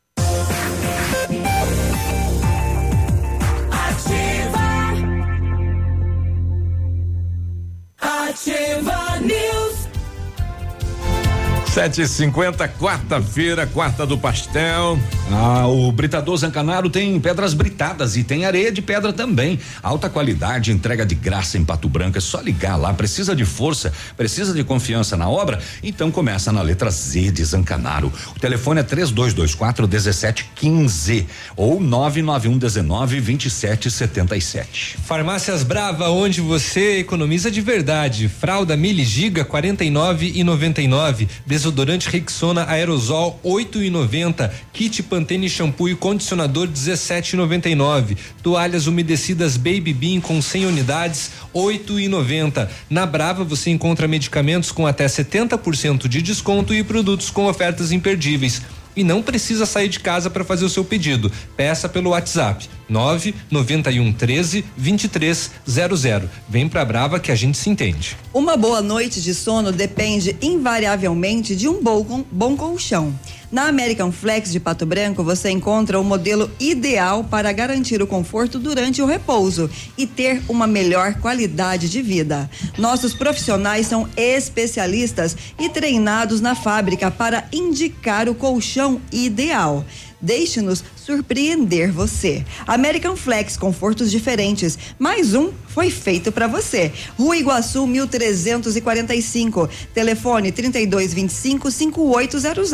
Sete e cinquenta, quarta-feira, quarta do pastel. Ah, o Britador Zancanaro tem pedras britadas e tem areia de pedra também. Alta qualidade, entrega de graça em Pato Branco. É só ligar lá. Precisa de força, precisa de confiança na obra? Então começa na letra Z de Zancanaro. O telefone é 3224 1715 ou 991 19 2777. Farmácias Brava, onde você economiza de verdade. Fralda Mili Giga 49 e 99. Desodorante Rexona Aerosol 8 e 90. Kit Pantene shampoo e condicionador 17 e 99. Toalhas umedecidas Baby Bean com 100 unidades 8 e 90. Na Brava você encontra medicamentos com até 70% de desconto e produtos com ofertas imperdíveis. E não precisa sair de casa para fazer o seu pedido. Peça pelo WhatsApp 991 13 2300. Vem pra Brava que a gente se entende. Uma boa noite de sono depende invariavelmente de um bom, bom colchão. Na American Flex de Pato Branco, você encontra o modelo ideal para garantir o conforto durante o repouso e ter uma melhor qualidade de vida. Nossos profissionais são especialistas e treinados na fábrica para indicar o colchão ideal. Deixe-nos surpreender você. American Flex, confortos diferentes. Mais um foi feito para você. Rua Iguaçu 1345. Telefone 3225 5800.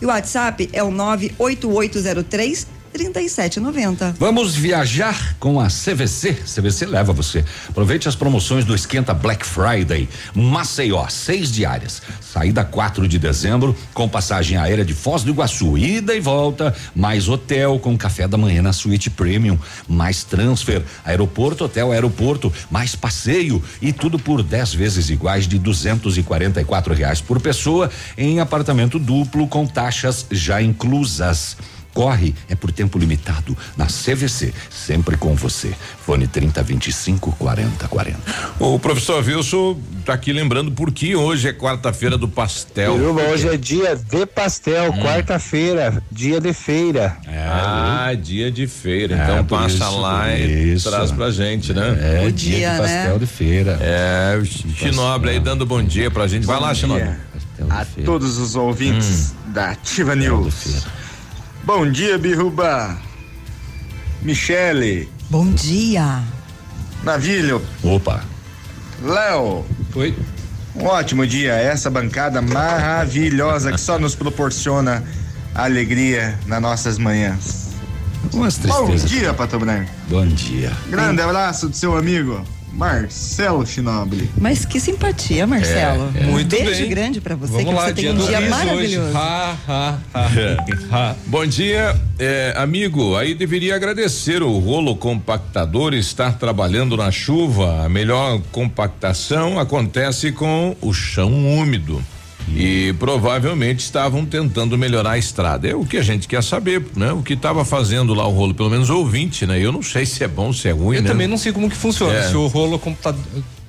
E o WhatsApp é o 98803 37,90. Vamos viajar com a CVC. CVC leva você. Aproveite as promoções do Esquenta Black Friday. Maceió, seis diárias. Saída 4 de dezembro, com passagem aérea de Foz do Iguaçu, ida e volta, mais hotel com café da manhã na suíte premium, mais transfer, aeroporto, hotel, aeroporto, mais passeio e tudo por 10 vezes iguais de 244 reais por pessoa em apartamento duplo com taxas já inclusas. Corre é por tempo limitado na CVC, sempre com você. Fone 30 25 40 40. O professor Wilson tá aqui lembrando por que hoje é quarta-feira do pastel. Hoje é dia de pastel, quarta-feira, dia de feira. ah, dia de feira. É, então passa isso, lá e isso. traz pra gente, né? É, dia, dia, de pastel né? de feira. É, o Chinobre aí dando bom dia pra gente. Vai lá, Chinobre. a todos os ouvintes da Ativa News. Bom dia, Biruba. Michele, Bom dia. Navilho, Opa. Léo. Oi. Um ótimo dia. Essa bancada maravilhosa que só nos proporciona alegria nas nossas manhãs. Umas Bom tristezas. dia, Pato Branco. Bom dia. Grande abraço do seu amigo Marcelo Chinoble. Mas que simpatia, Marcelo. É, é. Um Muito beijo bem. grande pra você, Vamos que lá, você tem dia um dia maravilhoso. Ha, ha, ha, (laughs) ha. Bom dia, é, amigo. Aí deveria agradecer o rolo compactador estar trabalhando na chuva. A melhor compactação acontece com o chão úmido. E provavelmente estavam tentando melhorar a estrada. É o que a gente quer saber, né? O que estava fazendo lá o rolo, pelo menos ouvinte, né? Eu não sei se é bom, se é ruim, Eu né? também não sei como que funciona. É. Se o rolo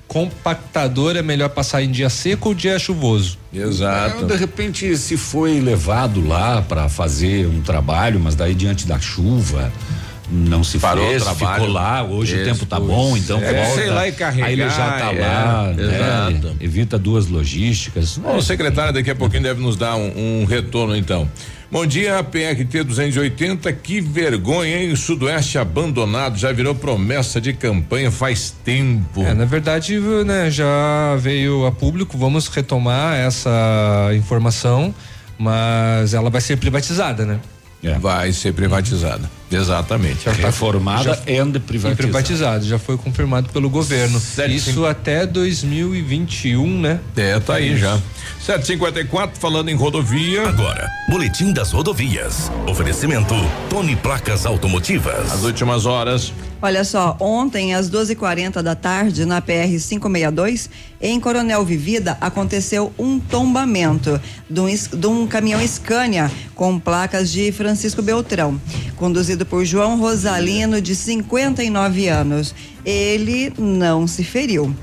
compactador é melhor passar em dia seco ou dia chuvoso. Exato. É, de repente, se foi levado lá para fazer um trabalho, mas daí diante da chuva não se Parou o fez, trabalho. ficou lá, hoje Isso, o tempo tá bom, então É, volta. sei lá e carregar, Aí ele já tá é, lá, né? exato. evita duas logísticas. Bom, o secretário daqui a pouquinho deve nos dar um, um retorno então. Bom dia, PRT 280. Que vergonha, hein? O Sudoeste abandonado já virou promessa de campanha faz tempo. É, na verdade, né, já veio a público, vamos retomar essa informação, mas ela vai ser privatizada, né? Vai ser privatizada. Exatamente. Já tá- Reformada já- and privatizada. E privatizado, já foi confirmado pelo governo. Sete, Isso cinco- até 2021, né? É, tá aí já. 754 falando em rodovia. Agora, Boletim das Rodovias. Oferecimento Tony Placas Automotivas. As últimas horas. Olha só, ontem às 12h40 da tarde, na PR 562, em Coronel Vivida, aconteceu um tombamento de um, de um caminhão Scania com placas de Francisco Beltrão, conduzido por João Rosalino, de 59 anos. Ele não se feriu.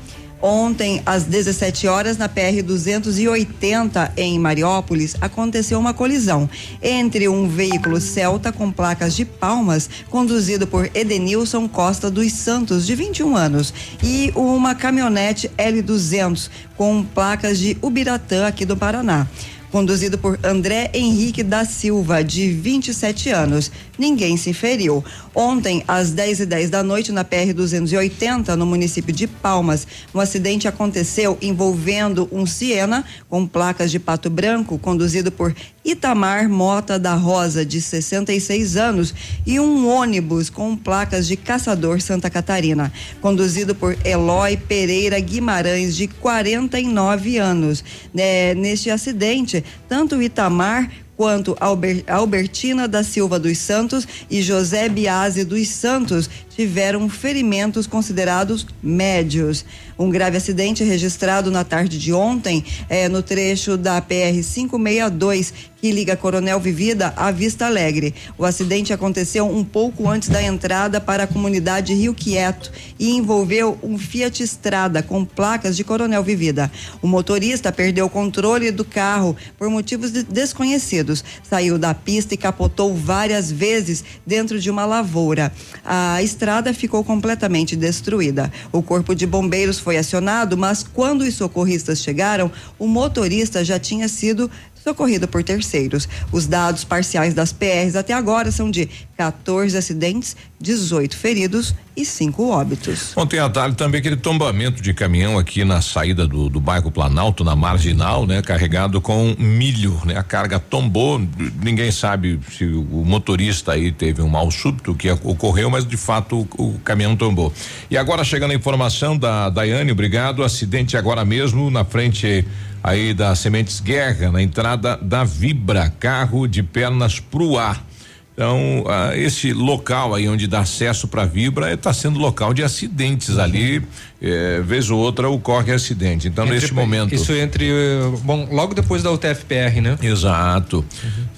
Ontem, às 17 horas, na PR 280, em Mariópolis, aconteceu uma colisão entre um veículo Celta com placas de palmas, conduzido por Edenilson Costa dos Santos, de 21 anos, e uma caminhonete L200 com placas de Ubiratã, aqui do Paraná conduzido por André Henrique da Silva, de 27 anos. Ninguém se feriu. Ontem, às 10 e 10 da noite, na PR 280, no município de Palmas, um acidente aconteceu envolvendo um Siena com placas de pato branco, conduzido por Itamar Mota da Rosa, de 66 anos, e um ônibus com placas de Caçador Santa Catarina, conduzido por Eloy Pereira Guimarães, de 49 anos. Né, neste acidente, tanto o Itamar quanto Alber- Albertina da Silva dos Santos e José Biase dos Santos tiveram ferimentos considerados médios. Um grave acidente registrado na tarde de ontem eh, no trecho da PR 562 que liga Coronel Vivida a Vista Alegre. O acidente aconteceu um pouco antes da entrada para a comunidade Rio Quieto e envolveu um Fiat Strada com placas de Coronel Vivida. O motorista perdeu o controle do carro por motivos de- desconhecidos. Saiu da pista e capotou várias vezes dentro de uma lavoura. A estrada ficou completamente destruída. O corpo de bombeiros foi acionado, mas quando os socorristas chegaram, o motorista já tinha sido socorrido por terceiros. Os dados parciais das PRs até agora são de 14 acidentes, 18 feridos e 5 óbitos. Ontem à tarde também aquele tombamento de caminhão aqui na saída do, do bairro Planalto, na marginal, né? Carregado com milho, né? A carga tombou, ninguém sabe se o, o motorista aí teve um mal súbito que ocorreu, mas de fato o, o caminhão tombou. E agora chegando a informação da Daiane, obrigado, acidente agora mesmo na frente aí da Sementes Guerra, na entrada da Vibra, carro de pernas pro ar. Então, ah, esse local aí onde dá acesso para Vibra está sendo local de acidentes ali, eh, vez ou outra ocorre acidente. Então, Entre- neste momento. Isso entre. eh, Bom, logo depois da UTFPR, né? Exato.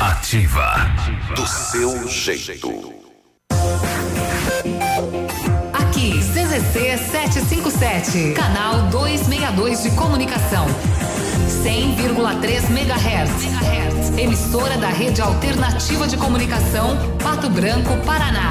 Ativa. Do seu jeito. Aqui, CZC 757, canal 262 de comunicação. 100,3 MHz. Emissora da Rede Alternativa de Comunicação, Pato Branco, Paraná.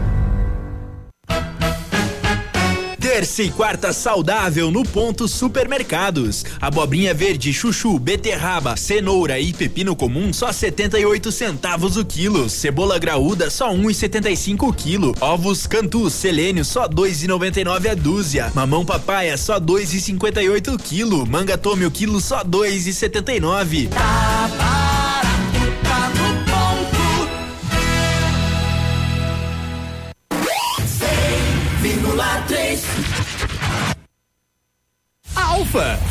Terça e quarta saudável no ponto supermercados. Abobrinha verde, chuchu, beterraba, cenoura e pepino comum só 78 centavos o quilo. Cebola graúda só 1,75 o quilo. Ovos cantu selênio só 2,99 a dúzia. Mamão papaya só 2,58 o quilo. Manga tome o quilo só 2,79. Tá barato, Alfa,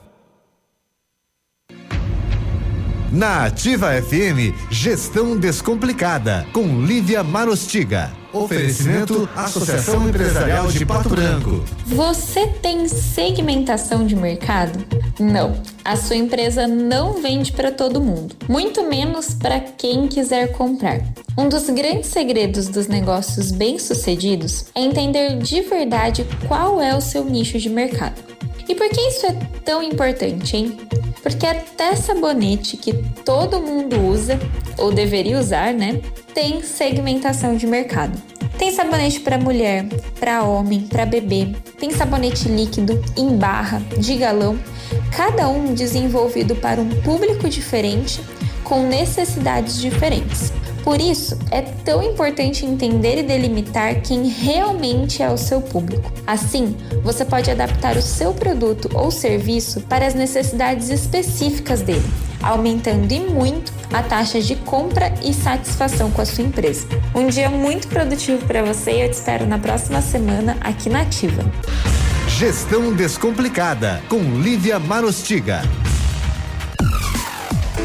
Na Ativa FM, Gestão Descomplicada, com Lívia Marostiga. Oferecimento Associação Empresarial de Pato Branco. Você tem segmentação de mercado? Não. A sua empresa não vende para todo mundo, muito menos para quem quiser comprar. Um dos grandes segredos dos negócios bem-sucedidos é entender de verdade qual é o seu nicho de mercado. E por que isso é tão importante, hein? Porque até sabonete que todo mundo usa, ou deveria usar, né? Tem segmentação de mercado. Tem sabonete para mulher, para homem, para bebê. Tem sabonete líquido, em barra, de galão, cada um desenvolvido para um público diferente, com necessidades diferentes. Por isso, é tão importante entender e delimitar quem realmente é o seu público. Assim, você pode adaptar o seu produto ou serviço para as necessidades específicas dele, aumentando e muito a taxa de compra e satisfação com a sua empresa. Um dia muito produtivo para você e eu te espero na próxima semana aqui na Ativa. Gestão Descomplicada, com Lívia Marostiga.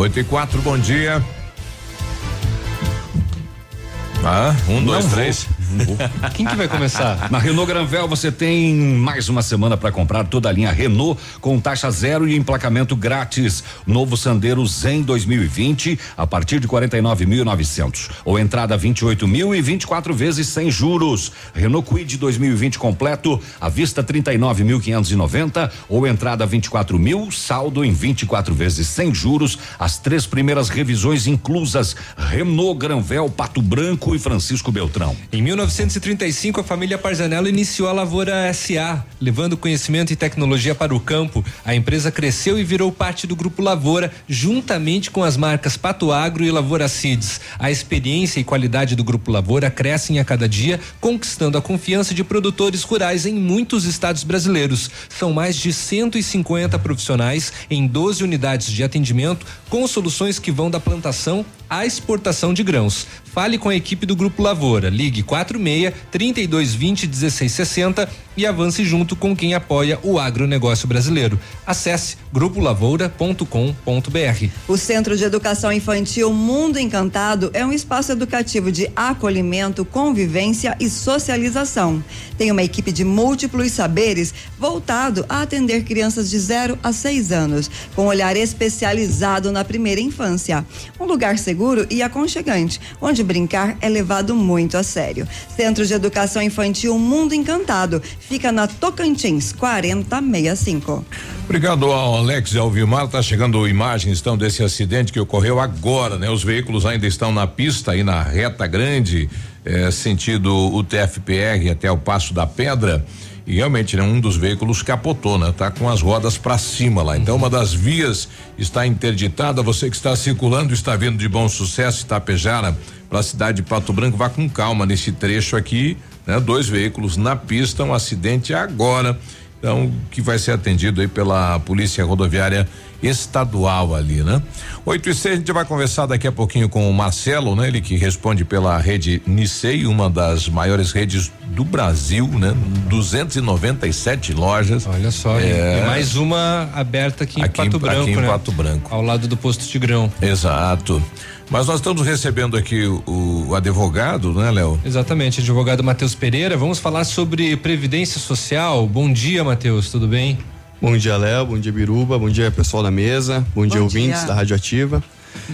8 e 4, bom dia. Ah, um, dois, Não três. (laughs) Quem que vai começar? Na Renault Granvel você tem mais uma semana para comprar toda a linha Renault com taxa zero e emplacamento grátis. Novo Sandero Zen 2020 a partir de 49.900 ou entrada 28 mil e 24 vezes sem juros. Renault Kwid 2020 completo à vista 39.590 ou entrada 24 mil saldo em 24 vezes sem juros. As três primeiras revisões inclusas Renault Granvel Pato Branco e Francisco Beltrão. Em 1935, a família Parzanello iniciou a Lavoura SA, levando conhecimento e tecnologia para o campo. A empresa cresceu e virou parte do Grupo Lavoura, juntamente com as marcas Pato Agro e Lavoura Seeds. A experiência e qualidade do Grupo Lavoura crescem a cada dia, conquistando a confiança de produtores rurais em muitos estados brasileiros. São mais de 150 profissionais em 12 unidades de atendimento, com soluções que vão da plantação à exportação de grãos. Fale com a equipe do Grupo Lavoura. Ligue 46 3220 1660 e avance junto com quem apoia o agronegócio brasileiro. Acesse grupolavoura.com.br. O Centro de Educação Infantil Mundo Encantado é um espaço educativo de acolhimento, convivência e socialização. Tem uma equipe de múltiplos saberes voltado a atender crianças de 0 a 6 anos, com olhar especializado na primeira infância. Um lugar seguro e aconchegante, onde brincar é levado muito a sério. Centro de Educação Infantil Mundo Encantado fica na Tocantins 4065. Obrigado ao Alex e ao Vilmar. Tá chegando imagens então desse acidente que ocorreu agora, né? Os veículos ainda estão na pista aí na reta grande, eh, sentido o até o Passo da Pedra. E realmente, né, um dos veículos capotou, né? Tá com as rodas para cima lá. Então, uma das vias está interditada. Você que está circulando, está vindo de bom sucesso, Itapejara, para a cidade de Pato Branco, vá com calma nesse trecho aqui, né? Dois veículos na pista, um acidente agora. Então, que vai ser atendido aí pela Polícia Rodoviária Estadual ali, né? Oito e seis, a gente vai conversar daqui a pouquinho com o Marcelo, né? Ele que responde pela rede Nissei, uma das maiores redes do Brasil, né? 297 lojas. Olha só, É. e mais uma aberta aqui em Aqui em- Pato Branco, aqui em né? Pato Branco. Ao lado do posto Tigrão. Exato. Mas nós estamos recebendo aqui o, o advogado, né, Léo? Exatamente, advogado Matheus Pereira. Vamos falar sobre previdência social. Bom dia, Matheus, tudo bem? Bom dia, Léo. Bom dia, Biruba. Bom dia, pessoal da mesa. Bom, dia, ouvintes dia. da Radioativa.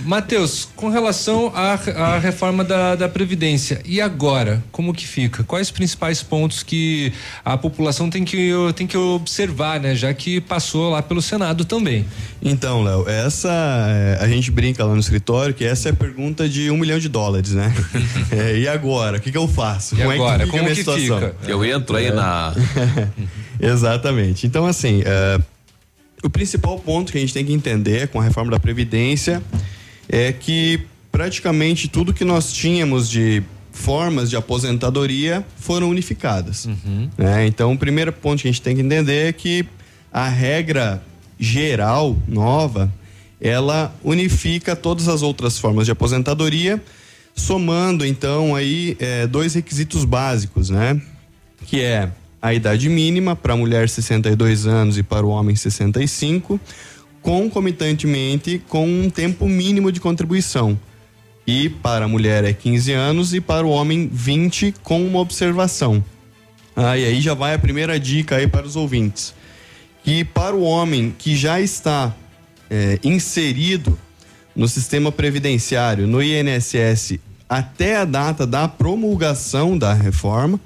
Matheus, com relação à, à reforma da, da Previdência, e agora? Como que fica? Quais os principais pontos que a população tem que, tem que observar, né? Já que passou lá pelo Senado também. Então, Léo, essa. é, a gente brinca lá no escritório que essa é a pergunta de um milhão de dólares, né? (laughs) É, e agora? O que, que eu faço? E agora? a Como minha que situação? fica? Eu entro aí na- (laughs) Exatamente. Então, assim, é, o principal ponto que a gente tem que entender com a reforma da Previdência é que praticamente tudo que nós tínhamos de formas de aposentadoria foram unificadas. né? Então, o primeiro ponto que a gente tem que entender é que a regra geral nova ela unifica todas as outras formas de aposentadoria, somando então aí eh, dois requisitos básicos, né? Que é a idade mínima para a mulher 62 anos e para o homem 65, concomitantemente com um tempo mínimo de contribuição. E para a mulher é 15 anos e para o homem 20 com uma observação. Ah, e aí já vai a primeira dica aí para os ouvintes. Que para o homem que já está eh, inserido no sistema previdenciário, no INSS, até a data da promulgação da reforma,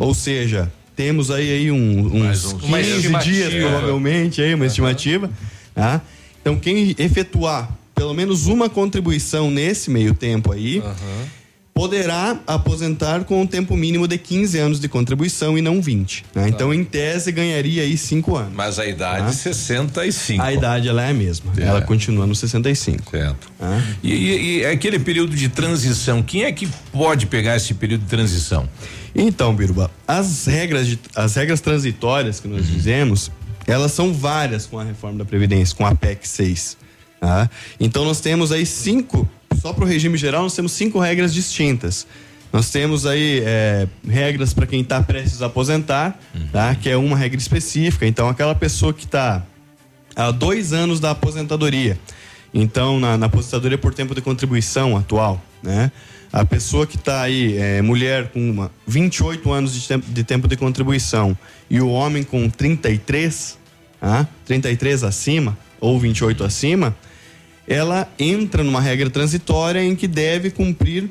ou seja, temos aí, aí um- uns, uns 15 Uma estimativa. dias, provavelmente, aí, uma estimativa. tá? Então, quem efetuar pelo menos uma contribuição nesse meio tempo aí, poderá aposentar com um tempo mínimo de 15 anos de contribuição e não 20. né? Então, em tese, ganharia aí 5 anos. Mas a idade Tá? 65. A idade ela é a mesma. Ela continua no 65. Certo. E, e, e aquele período de transição, quem é que pode pegar esse período de transição? Então, Biruba, as regras, de- as regras transitórias que nós dizemos, elas são várias com a reforma da Previdência, com a PEC 6. tá? Então, nós temos aí cinco, só para o regime geral, nós temos cinco regras distintas. Nós temos aí é, regras para quem está prestes a aposentar, tá? que é uma regra específica. Então, aquela pessoa que está há dois anos da aposentadoria. Então, na, na aposentadoria por tempo de contribuição atual, né? A pessoa que está aí, é, mulher com uma 28 anos de tempo, de tempo de contribuição e o homem com 33, tá? 33 acima ou 28 acima, ela entra numa regra transitória em que deve cumprir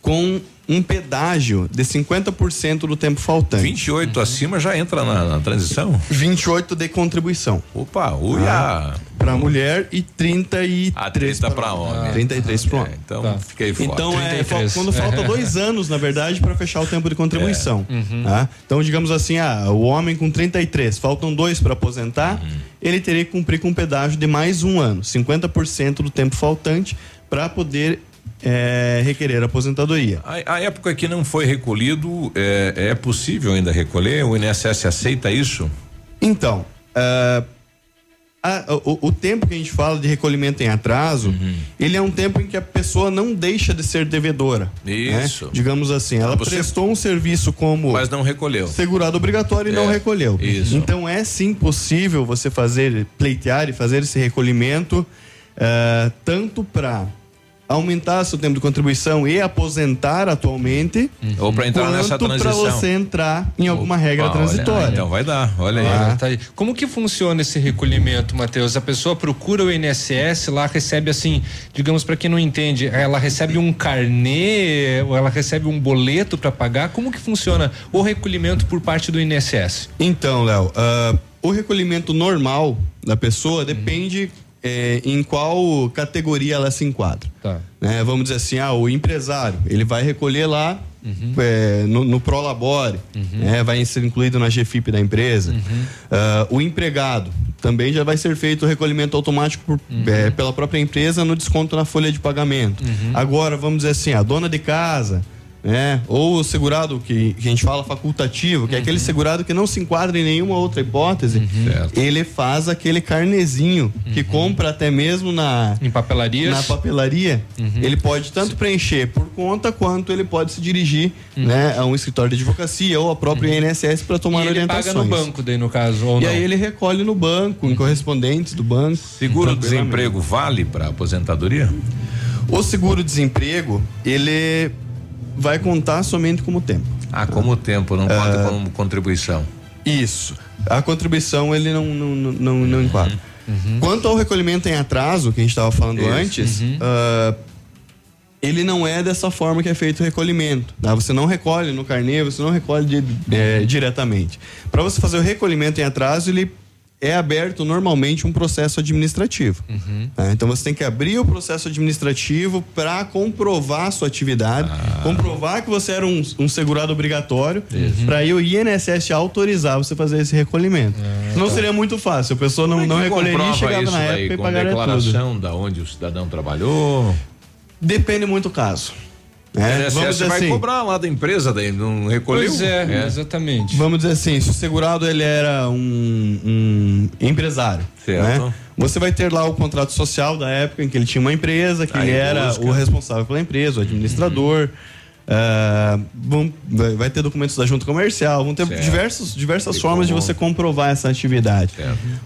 com um pedágio de 50% do tempo faltante. 28 acima já entra na, na transição? 28 de contribuição. Opa, uia! Para mulher e 33 A 30 para homem. 33 para homem. Então, fiquei fora. Então, é, 33. fal- quando falta dois anos, na verdade, para fechar o tempo de contribuição. É. Uhum. tá? Então, digamos assim, ah, o homem com 33, faltam dois para aposentar, Uhum. ele teria que cumprir com um pedágio de mais um ano, 50% do tempo faltante, para poder é, requerer aposentadoria. A, a época que não foi recolhido, é, é possível ainda recolher? O INSS aceita isso? Então, ah, a- o, o tempo que a gente fala de recolhimento em atraso, Uhum. ele é um tempo em que a pessoa não deixa de ser devedora. né? Isso. Digamos assim, ela Você- prestou um serviço como Mas não recolheu. segurado obrigatório e não É, recolheu. isso. Então é sim possível você fazer, pleitear e fazer esse recolhimento eh, tanto para aumentar seu tempo de contribuição e aposentar atualmente, Ou para entrar nessa quanto para transição. você entrar em alguma regra Ah, olha, transitória. então vai dar, olha aí. Ah, tá aí. Como que funciona esse recolhimento, Matheus? A pessoa procura o INSS, lá recebe assim, digamos para quem não entende, ela recebe um carnê ou ela recebe um boleto para pagar? Como que funciona o recolhimento por parte do INSS? Então, Léo, ah, o recolhimento normal da pessoa depende eh, em qual categoria ela se enquadra. Tá. né? Vamos dizer assim, ah, o empresário, ele vai recolher lá eh, no, no Prolabore, né? vai ser incluído na GFIP da empresa. Ah, o empregado também já vai ser feito o recolhimento automático por- eh, pela própria empresa no desconto na folha de pagamento. Agora, vamos dizer assim, a dona de casa, né? Ou o segurado que, que a gente fala facultativo, que é aquele segurado que não se enquadra em nenhuma outra hipótese, ele faz aquele carnezinho que compra até mesmo na em papelarias, na papelaria. Ele pode tanto preencher por conta quanto ele pode se dirigir, né, a um escritório de advocacia ou a própria INSS para tomar e ele orientações. paga no banco daí no caso ou E não? aí ele recolhe no banco, em correspondentes do banco. Seguro-desemprego vale para aposentadoria? O seguro-desemprego, ele vai contar somente como tempo. Ah, como tempo, não conta Ah. como contribuição. Isso. A contribuição ele não, não, não, não, não enquadra. Quanto ao recolhimento em atraso, que a gente estava falando Isso. antes, Uhum. ah, ele não é dessa forma que é feito o recolhimento. tá? Você não recolhe no carnê, você não recolhe di- é, diretamente. Para você fazer o recolhimento em atraso, ele é aberto normalmente um processo administrativo. tá? Então você tem que abrir o processo administrativo para comprovar a sua atividade, Ah. comprovar que você era um, um segurado obrigatório, para aí o INSS autorizar você fazer esse recolhimento. Não seria muito fácil, a pessoa não, é não recolheria, comprova chegava na época e Com pagaria tudo. declaração da onde o cidadão trabalhou. Depende muito do caso. Né? É, você vai cobrar lá da empresa, daí não recolheu? Pois é, exatamente. Vamos dizer assim, se o segurado ele era um, um empresário, Certo. né? Você vai ter lá o contrato social da época em que ele tinha uma empresa, que Aí ele era busca. o responsável pela empresa, o administrador. ah, vão- vai, ter documentos da junta comercial, vão ter Certo. diversos, diversas Tem formas de como- você comprovar essa atividade.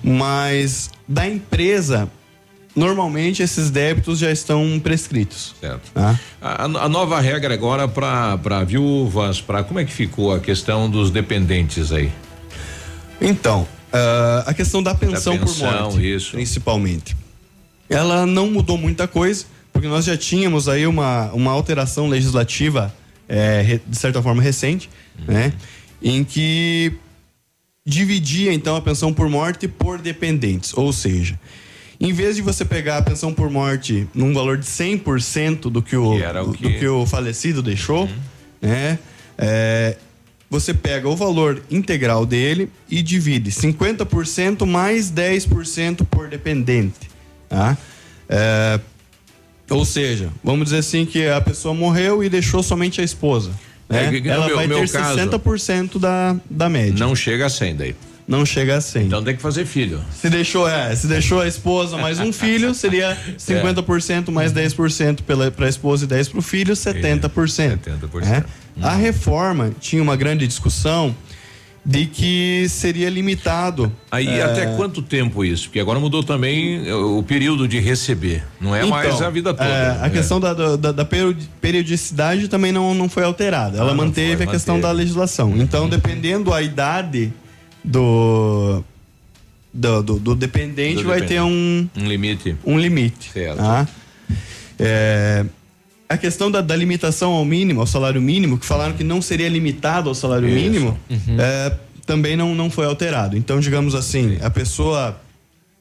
Mas da empresa, normalmente esses débitos já estão prescritos. Certo. tá? A, a nova regra agora para viúvas, para como é que ficou a questão dos dependentes aí? Então, ah, a questão da pensão, Da pensão, por morte, isso. principalmente. Ela não mudou muita coisa, porque nós já tínhamos aí uma, uma alteração legislativa, re- de certa forma recente, Uhum. né? Em que dividia então a pensão por morte por dependentes, ou seja, em vez de você pegar a pensão por morte num valor de 100% do que o, Que o do que- Uhum. que o falecido deixou, né? É, você pega o valor integral dele e divide 50% mais 10% por dependente, tá? É, ou seja, vamos dizer assim que a pessoa morreu e deixou somente a esposa. Né? É, que- que no Ela meu- vai meu ter caso- 60% da, da média. Não chega a 100 daí. Não chega a 100. Então tem que fazer filho. Se deixou, é, se deixou a esposa mais um filho, seria (laughs) 50% mais 10% pela, pra esposa e 10 pro filho, 70%. 70%. É. A reforma tinha uma grande discussão de que seria limitado. Aí é, até quanto tempo isso? Porque agora mudou também o período de receber. Não é mais Então, a vida toda. é, a né? questão da, da, da periodi- periodicidade também não, não foi alterada. Ela Ah, manteve foi, a questão manteve. da legislação. Então, dependendo a idade do, do, do, do dependente, Do vai dependente. ter um, Um limite. um limite. Certo. tá? É, a questão da, da limitação ao mínimo, ao salário mínimo, que falaram que não seria limitado ao salário Isso. mínimo, Uhum. é, também não, não foi alterado. Então, digamos assim, a pessoa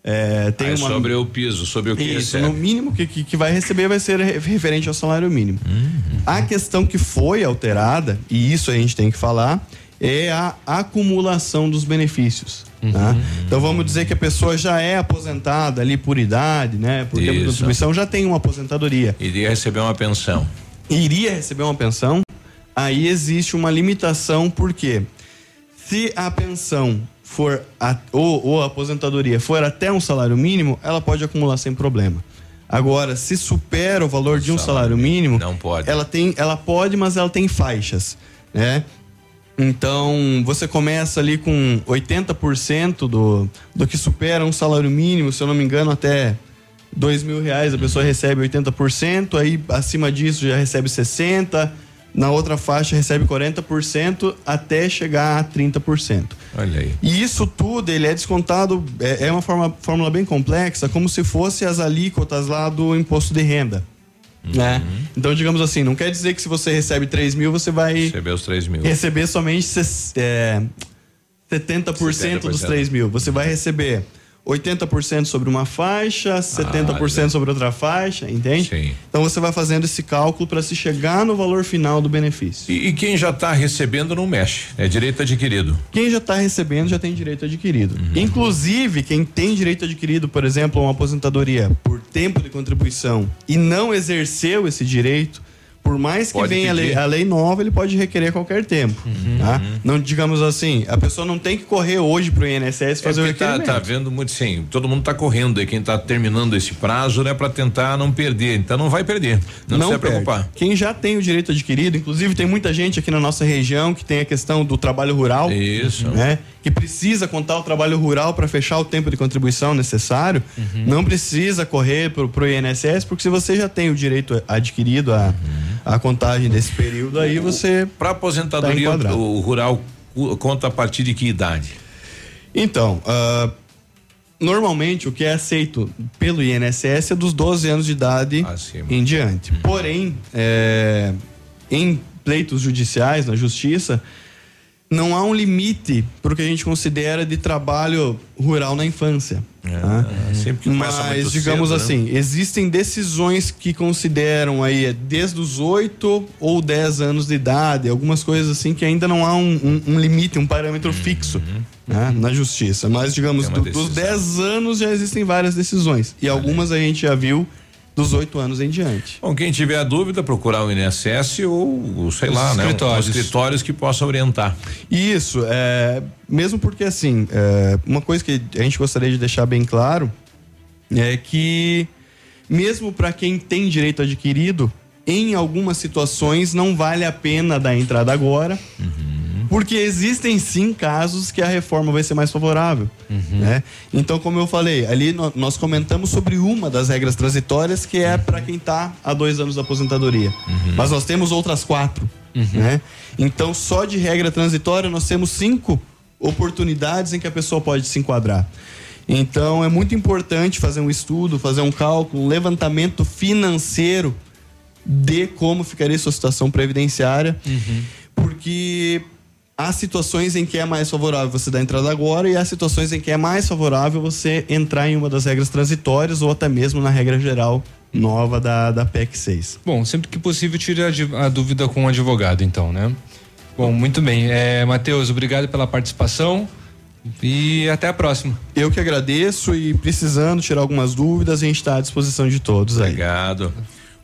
é, tem Aí uma. sobre o piso, sobre o que Isso, recebe. no mínimo que, que, que vai receber vai ser re- referente ao salário mínimo. A questão que foi alterada, e isso a gente tem que falar, é a acumulação dos benefícios. tá? Então vamos dizer que a pessoa já é aposentada ali por idade, né? Por tempo de Isso. contribuição, já tem uma aposentadoria. Iria receber uma pensão. Iria receber uma pensão, aí existe uma limitação, porque se a pensão for a- ou, ou a aposentadoria for até um salário mínimo, ela pode acumular sem problema. Agora, se supera o valor de um salário mínimo, não pode. Ela tem, ela pode, mas ela tem faixas, né? Então, você começa ali com 80% do, do que supera um salário mínimo, se eu não me engano, até dois mil reais a pessoa recebe 80%, aí acima disso já recebe 60%, na outra faixa recebe 40%, até chegar a 30%. Olha aí. E isso tudo, ele é descontado, é, é uma forma, fórmula bem complexa, como se fosse as alíquotas lá do imposto de renda. Né? Então, digamos assim, não quer dizer que se você recebe 3 mil, você vai Receber os 3 mil. receber somente é, 70%, dos 70%. 3 mil. Você vai receber 80% sobre uma faixa, 70% sobre outra faixa, entende? Sim. Então você vai fazendo esse cálculo para se chegar no valor final do benefício. E, e quem já está recebendo não mexe. É direito adquirido. Quem já está recebendo já tem direito adquirido. Uhum. Inclusive, quem tem direito adquirido, por exemplo, uma aposentadoria por tempo de contribuição e não exerceu esse direito, por mais que Pode venha a lei, a lei nova, ele pode requerer a qualquer tempo. Uhum. tá? Não digamos assim, a pessoa não tem que correr hoje pro INSS fazer é o tá, requerimento. tá vendo muito sim, todo mundo tá correndo aí, quem tá terminando esse prazo, né, para tentar não perder. Então não vai perder. Não, precisa perde. preocupar. Quem já tem o direito adquirido, inclusive tem muita gente aqui na nossa região que tem a questão do trabalho rural. Isso. Né? Que precisa contar o trabalho rural para fechar o tempo de contribuição necessário, Uhum. não precisa correr pro, pro INSS, porque se você já tem o direito adquirido a, a contagem desse período, aí você. Para aposentadoria, tá o, o rural conta a partir de que idade? Então, ah, normalmente o que é aceito pelo INSS é dos 12 anos de idade em diante. Porém, é, em pleitos judiciais, na justiça, não há um limite para o que a gente considera de trabalho rural na infância. tá? sempre Mas, digamos cedo, né? assim, existem decisões que consideram aí é, desde os 8 ou 10 anos de idade, algumas coisas assim que ainda não há um, um- um limite, um parâmetro fixo né, na justiça. Mas, digamos, Uhum. É do- dos decisão. 10 anos já existem várias decisões. E algumas a gente já viu dos 8 anos em diante. Bom, quem tiver dúvida, procurar o INSS ou, sei Os lá, né? escritórios. Os escritórios que possam orientar. Isso, é, mesmo porque assim, é, uma coisa que a gente gostaria de deixar bem claro é que mesmo para quem tem direito adquirido, em algumas situações não vale a pena dar entrada agora. Porque existem sim casos que a reforma vai ser mais favorável. né? Então, como eu falei, ali nó- nós comentamos sobre uma das regras transitórias que é para quem está há dois anos da aposentadoria. Mas nós temos outras quatro. né? Então, só de regra transitória, nós temos cinco oportunidades em que a pessoa pode se enquadrar. Então, é muito importante fazer um estudo, fazer um cálculo, um levantamento financeiro de como ficaria sua situação previdenciária, porque há situações em que é mais favorável você dar entrada agora e há situações em que é mais favorável você entrar em uma das regras transitórias ou até mesmo na regra geral nova da, da PEC 6. Bom, sempre que possível, tire a, a dúvida com o advogado, então, né? Bom, muito bem. É, Matheus, obrigado pela participação e até a próxima. Eu que agradeço e precisando tirar algumas dúvidas, a gente está à disposição de todos aí. Obrigado.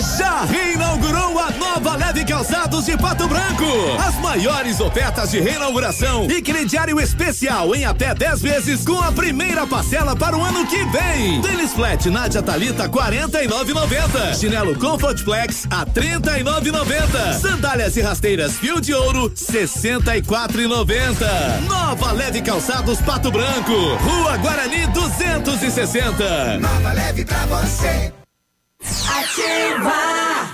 Já reinaugurou a nova Leve Calçados de Pato Branco. As maiores ofertas de reinauguração e crediário especial em até 10 vezes com a primeira parcela para o ano que vem. Tênis Flat Nádia Talita 49,90. Chinelo Comfort Flex a 39,90. Sandálias e rasteiras Fio de Ouro 64,90. Nova Leve Calçados Pato Branco. Rua Guarani 260. Nova leve pra você. Ativa!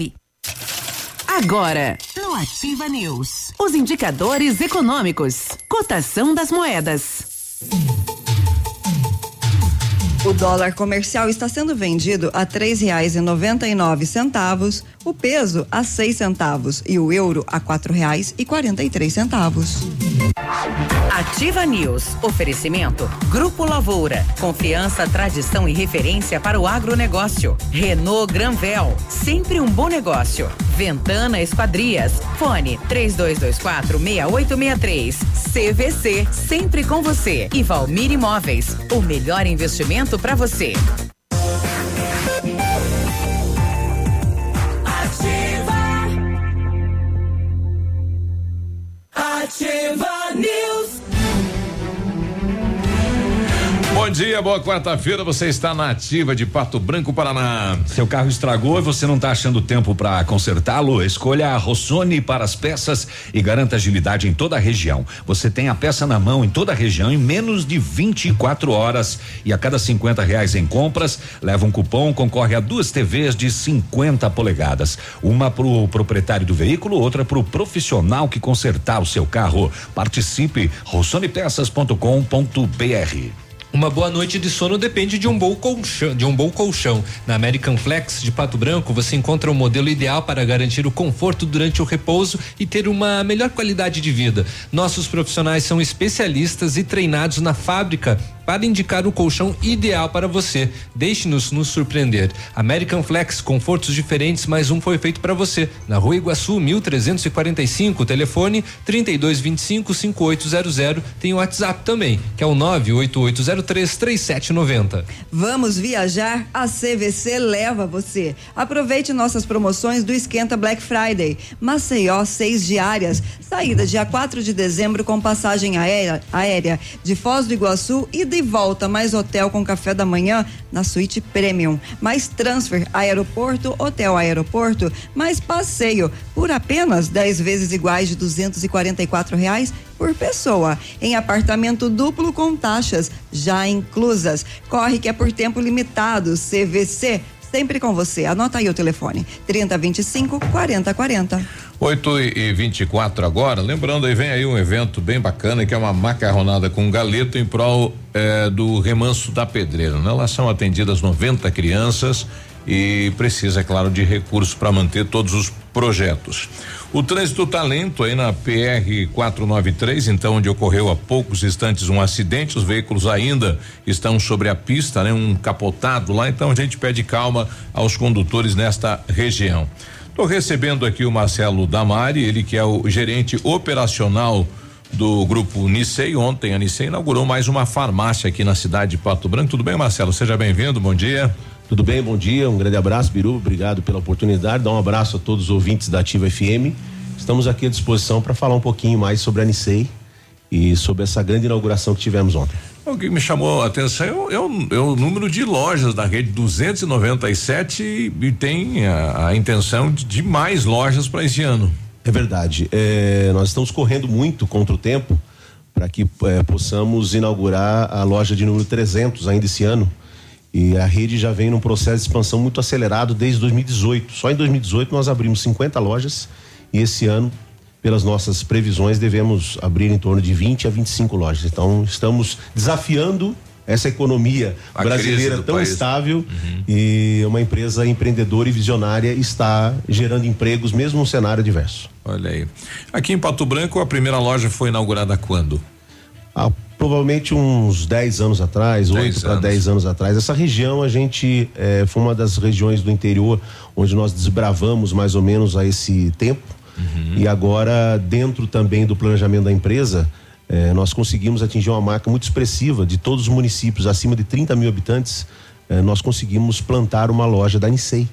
Agora, no Ativa News, os indicadores econômicos, cotação das moedas. O dólar comercial está sendo vendido a três reais e noventa e nove centavos, o peso a seis centavos e o euro a quatro reais e quarenta e três centavos. Ativa News. Oferecimento. Grupo Lavoura. Confiança, tradição e referência para o agronegócio. Renault Granvel. Sempre um bom negócio. Ventana Esquadrias. Fone 3224 6863. CVC. Sempre com você. E Valmir Imóveis. O melhor investimento para você. Ativa News. Bom dia, boa quarta-feira. Você está na ativa de Pato Branco, Paraná. Seu carro estragou e você não está achando tempo para consertá-lo? Escolha a Rossoni para as peças e garanta agilidade em toda a região. Você tem a peça na mão em toda a região em menos de 24 horas e a cada 50 reais em compras leva um cupom, concorre a duas TVs de 50 polegadas, uma para o proprietário do veículo, outra para o profissional que consertar o seu carro. Participe rossonepeças.com.br. Uma boa noite de sono depende de um bom colchão, de um bom colchão. Na American Flex de Pato Branco, você encontra o um modelo ideal para garantir o conforto durante o repouso e ter uma melhor qualidade de vida. Nossos profissionais são especialistas e treinados na fábrica para indicar o colchão ideal para você. Deixe-nos nos surpreender. American Flex, confortos diferentes, mais um foi feito para você. Na Rua Iguaçu, 1345, telefone 3225 5800. Tem o WhatsApp também, que é o 988033790. Vamos viajar? A CVC leva você. Aproveite nossas promoções do Esquenta Black Friday. Maceió, seis diárias. Saída dia 4 de dezembro com passagem aérea, aérea de Foz do Iguaçu e de volta, mais hotel com café da manhã na suíte premium, mais transfer aeroporto, hotel aeroporto, mais passeio por apenas 10 vezes iguais de 244 reais por pessoa, em apartamento duplo com taxas já inclusas. Corre que é por tempo limitado. CVC sempre com você. Anota aí o telefone: 3025 4040. 8 e 24 agora. Lembrando aí, vem aí um evento bem bacana que é uma macarronada com galeto em prol eh, do remanso da pedreira. Né? Lá são atendidas 90 crianças e precisa, é claro, de recursos para manter todos os projetos. O trânsito tá lento aí na PR 493, então onde ocorreu há poucos instantes um acidente, os veículos ainda estão sobre a pista, né? Um capotado lá, então a gente pede calma aos condutores nesta região. Estou recebendo aqui o Marcelo Damari, ele que é o gerente operacional do grupo Nicei. Ontem a Nicei inaugurou mais uma farmácia aqui na cidade de Pato Branco. Tudo bem, Marcelo? Seja bem-vindo. Bom dia. Tudo bem, bom dia. Um grande abraço, Biru. Obrigado pela oportunidade. Dá um abraço a todos os ouvintes da Ativa FM. Estamos aqui à disposição para falar um pouquinho mais sobre a Nicei e sobre essa grande inauguração que tivemos ontem. O que me chamou a atenção é o, é o, é número de lojas da rede 297 e, e tem a, a, intenção de, de mais lojas para esse ano. É verdade. É, nós estamos correndo muito contra o tempo para que é, possamos inaugurar a loja de número 300 ainda esse ano. E a rede já vem num processo de expansão muito acelerado desde 2018. Só em 2018 nós abrimos 50 lojas e esse ano pelas nossas previsões, devemos abrir em torno de 20 a 25 lojas. Então, estamos desafiando essa economia a brasileira tão país. estável uhum. e uma empresa empreendedora e visionária está gerando empregos mesmo num cenário diverso. Olha aí. Aqui em Pato Branco, a primeira loja foi inaugurada quando? A provavelmente uns 10 anos atrás, 8 para 10 anos atrás. Essa região a gente eh, foi uma das regiões do interior onde nós desbravamos mais ou menos a esse tempo. E agora, dentro também do planejamento da empresa, eh, nós conseguimos atingir uma marca muito expressiva de todos os municípios acima de 30 mil habitantes. eh, nós conseguimos plantar uma loja da Nicei.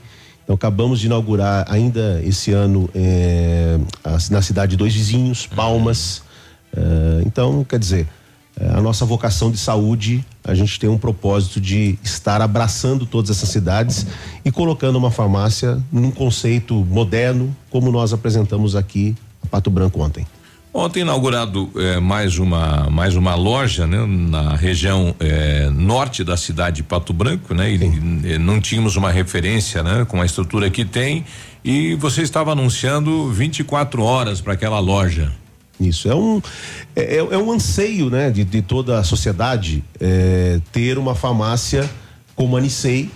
Então acabamos de inaugurar ainda esse ano a- na cidade de Dois Vizinhos, Palmas. Eh, então, quer dizer, a nossa vocação de saúde, a gente tem um propósito de estar abraçando todas essas cidades e colocando uma farmácia num conceito moderno, como nós apresentamos aqui a Pato Branco ontem. Ontem inaugurado eh, mais uma mais uma loja, né, na região eh, norte da cidade de Pato Branco, né? E, eh, não tínhamos uma referência, né, com a estrutura que tem e você estava anunciando 24 horas para aquela loja. Isso é um é, é- é um anseio, né, de, de toda a sociedade é, ter uma farmácia como a Nicei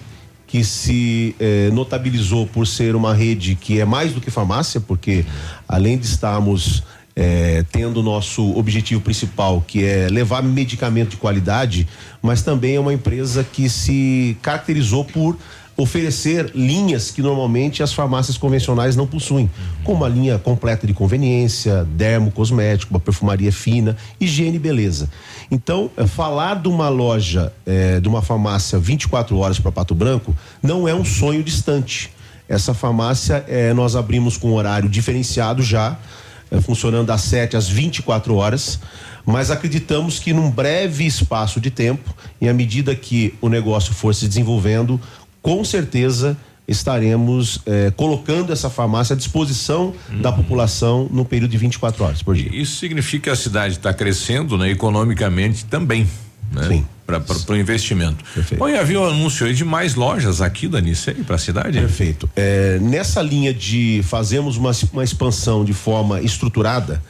que se é, notabilizou por ser uma rede que é mais do que farmácia, porque além de estarmos é, tendo nosso objetivo principal, que é levar medicamento de qualidade, mas também é uma empresa que se caracterizou por oferecer linhas que normalmente as farmácias convencionais não possuem, como a linha completa de conveniência, dermo cosmético, uma perfumaria fina, higiene e beleza. Então, eh, falar de uma loja, eh, de uma farmácia 24 horas para Pato Branco, não é um sonho distante. Essa farmácia eh, nós abrimos com horário diferenciado já, funcionando das 7 às 24 horas, mas acreditamos que num breve espaço de tempo, e à medida que o negócio for se desenvolvendo, com certeza estaremos eh, colocando essa farmácia à disposição da população no período de 24 horas por dia. Isso significa que a cidade está crescendo, né, economicamente também, né? Sim. Para o investimento. Bom, e havia um anúncio aí de mais lojas aqui da Nicei para a cidade? Perfeito. É, nessa linha de fazermos uma, uma expansão de forma estruturada,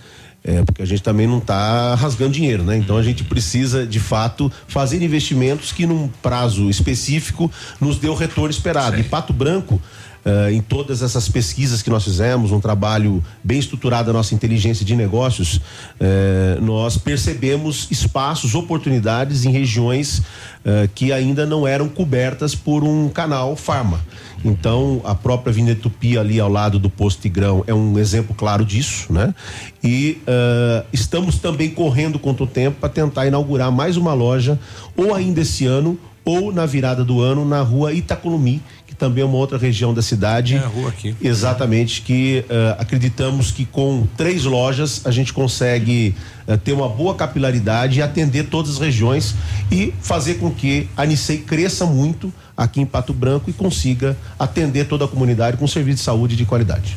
é, porque a gente também não está rasgando dinheiro, né? Então a gente precisa, de fato, fazer investimentos que num prazo específico nos dê o retorno esperado. E Pato Branco, eh, em todas essas pesquisas que nós fizemos, um trabalho bem estruturado da nossa inteligência de negócios, eh, nós percebemos espaços, oportunidades em regiões eh, que ainda não eram cobertas por um canal farma. Então, a própria Avenida Tupi ali ao lado do posto Tigrão é um exemplo claro disso, né? E eh, estamos também correndo contra o tempo para tentar inaugurar mais uma loja, ou ainda esse ano, ou na virada do ano, na rua Itacolumi, também é uma outra região da cidade. É a rua aqui. Exatamente, que eh, acreditamos que com três lojas a gente consegue eh, ter uma boa capilaridade e atender todas as regiões e fazer com que a Nicei cresça muito aqui em Pato Branco e consiga atender toda a comunidade com serviço de saúde de qualidade.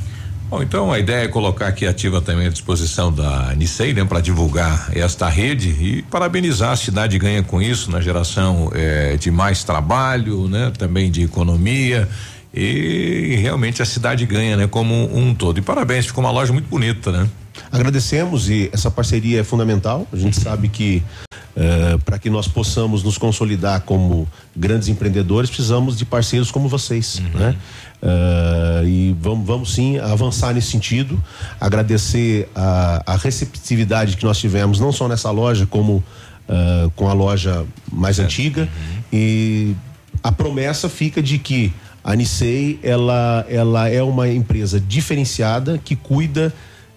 Bom, então a ideia é colocar aqui ativa também à disposição da Nicei, né, para divulgar esta rede e parabenizar a cidade ganha com isso na geração eh, de mais trabalho, né, também de economia e realmente a cidade ganha, né, como um todo. E parabéns, ficou uma loja muito bonita, né? Agradecemos e essa parceria é fundamental. A gente sabe que para que nós possamos nos consolidar como grandes empreendedores, precisamos de parceiros como vocês, né? Eh, e vamos, vamos sim avançar nesse sentido. Agradecer a, a receptividade que nós tivemos, não só nessa loja, como eh, com a loja mais antiga. E a promessa fica de que a Nicei ela, ela é uma empresa diferenciada que cuida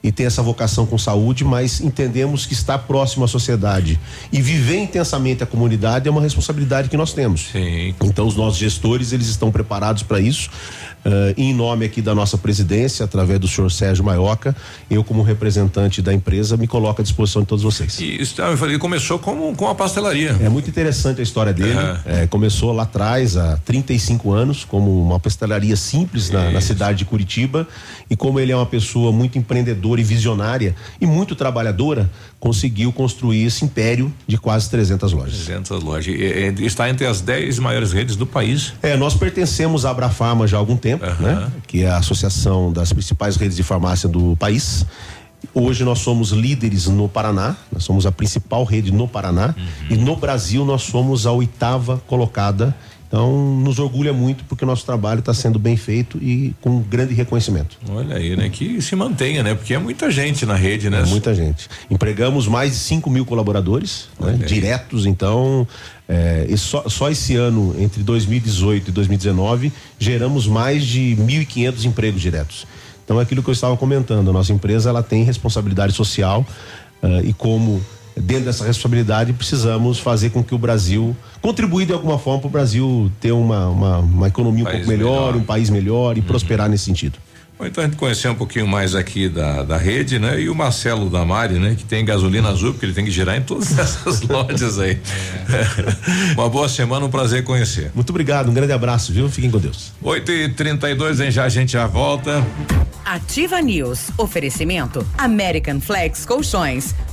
e tem essa vocação com saúde, mas entendemos que estar próximo à sociedade e viver intensamente a comunidade é uma responsabilidade que nós temos. Sim. Então os nossos gestores eles estão preparados para isso. Eh, em nome aqui da nossa presidência, através do senhor Sérgio Maioca, eu como representante da empresa me coloco à disposição de todos vocês. E isso, começou com, com a pastelaria. É muito interessante a história dele. É, começou lá atrás, há 35 anos, como uma pastelaria simples na, na cidade de Curitiba. E como ele é uma pessoa muito empreendedora e visionária e muito trabalhadora, conseguiu construir esse império de quase 300 lojas. 300 lojas. E, e, está entre as 10 maiores redes do país. É, nós pertencemos à Abrafarma já há algum tempo, né? Que é a associação das principais redes de farmácia do país. Hoje nós somos líderes no Paraná, nós somos a principal rede no Paraná e no Brasil nós somos a oitava colocada Então, nos orgulha muito porque o nosso trabalho está sendo bem feito e com grande reconhecimento. Olha aí, né? Que se mantenha, né? Porque é muita gente na rede, né? É muita gente. Empregamos mais de 5 mil colaboradores, né? diretos, então. É, e só, só esse ano, entre 2018 e 2019, geramos mais de 1.500 empregos diretos. Então, é aquilo que eu estava comentando, a nossa empresa ela tem responsabilidade social uh, e como dentro dessa responsabilidade precisamos fazer com que o Brasil contribuir de alguma forma para o Brasil ter uma, uma, uma economia um, um pouco melhor, melhor, um país melhor e uhum. prosperar nesse sentido. Bom, então a gente conhecer um pouquinho mais aqui da, da rede, né? E o Marcelo Damari, né? Que tem gasolina azul, porque ele tem que girar em todas (laughs) essas lojas aí. É. Uma boa semana, um prazer conhecer. Muito obrigado, um grande abraço, viu? Fiquem com Deus. 8 e 32 em já a gente já volta. Ativa News. Oferecimento American Flex Colchões.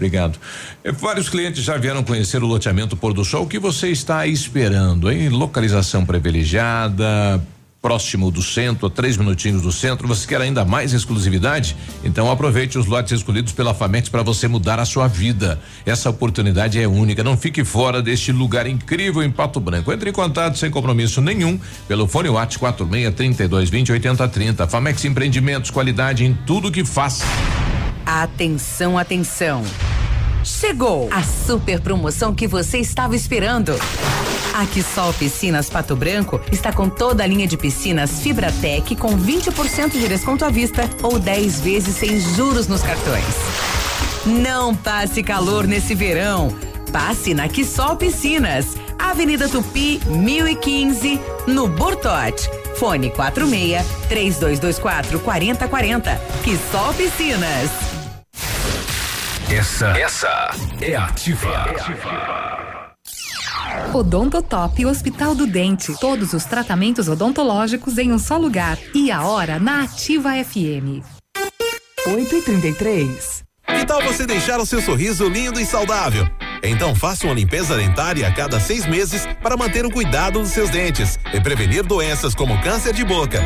Obrigado. Eh, vários clientes já vieram conhecer o loteamento Pôr do Sol. O que você está esperando, hein? Localização privilegiada, próximo do centro, a três minutinhos do centro. Você quer ainda mais exclusividade? Então aproveite os lotes escolhidos pela Famex para você mudar a sua vida. Essa oportunidade é única. Não fique fora deste lugar incrível em Pato Branco. Entre em contato sem compromisso nenhum pelo fone WhatsApp 46 32 20 80 30. Famex Empreendimentos, qualidade em tudo que faz. Atenção, atenção. Chegou a super promoção que você estava esperando. A Quissol Piscinas Pato Branco está com toda a linha de piscinas Fibratec com 20% de desconto à vista ou 10 vezes sem juros nos cartões. Não passe calor nesse verão. Passe na Quissol Piscinas, Avenida Tupi, 1015, no Bortote. Fone 46 3224 4040. Quissol Piscinas. Essa, essa é ativa. É ativa. Odontotop Hospital do Dente. Todos os tratamentos odontológicos em um só lugar. E a hora na Ativa FM. 8 e 33 Que tal você deixar o seu sorriso lindo e saudável? Então faça uma limpeza dentária a cada seis meses para manter o cuidado dos seus dentes e prevenir doenças como câncer de boca.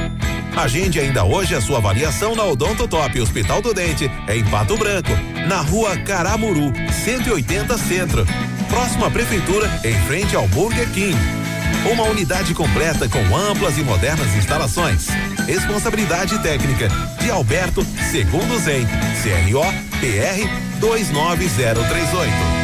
Agende ainda hoje a sua avaliação na Odonto Top Hospital do Dente, em Pato Branco, na rua Caramuru, 180 Centro. Próxima Prefeitura, em frente ao Burger King. Uma unidade completa com amplas e modernas instalações. Responsabilidade técnica de Alberto Segundo Zen, CRO PR 29038.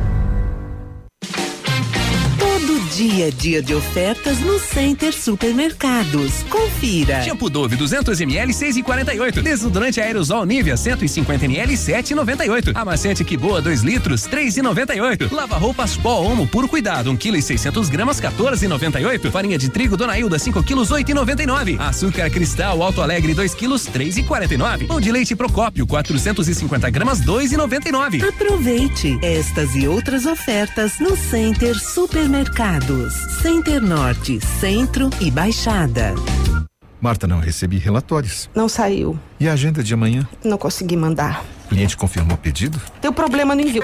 Dia a dia de ofertas no Center Supermercados. Confira. Shampoo Dove 200 ml 6,48. Desodorante aerosol Nivea 150 ml 7,98. Amaciante que boa 2 litros 3,98. Lava roupas pó Omo puro cuidado 1 kg e 600 gramas 14,98. Farinha de trigo Dona Hilda 5 kg 8,99. Açúcar Cristal Alto Alegre 2 kg 3,49. Pão de leite Procópio 450 gramas 2,99. Aproveite estas e outras ofertas no Center Supermercados. Center Norte, Centro e Baixada. Marta, não recebi relatórios. Não saiu. E a agenda de amanhã? Não consegui mandar. O cliente confirmou o pedido? Deu problema no envio.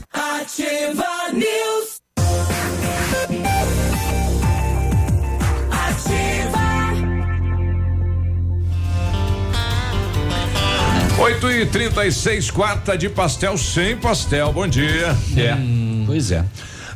8 e 36 quarta de pastel sem pastel. Bom dia. É, pois é.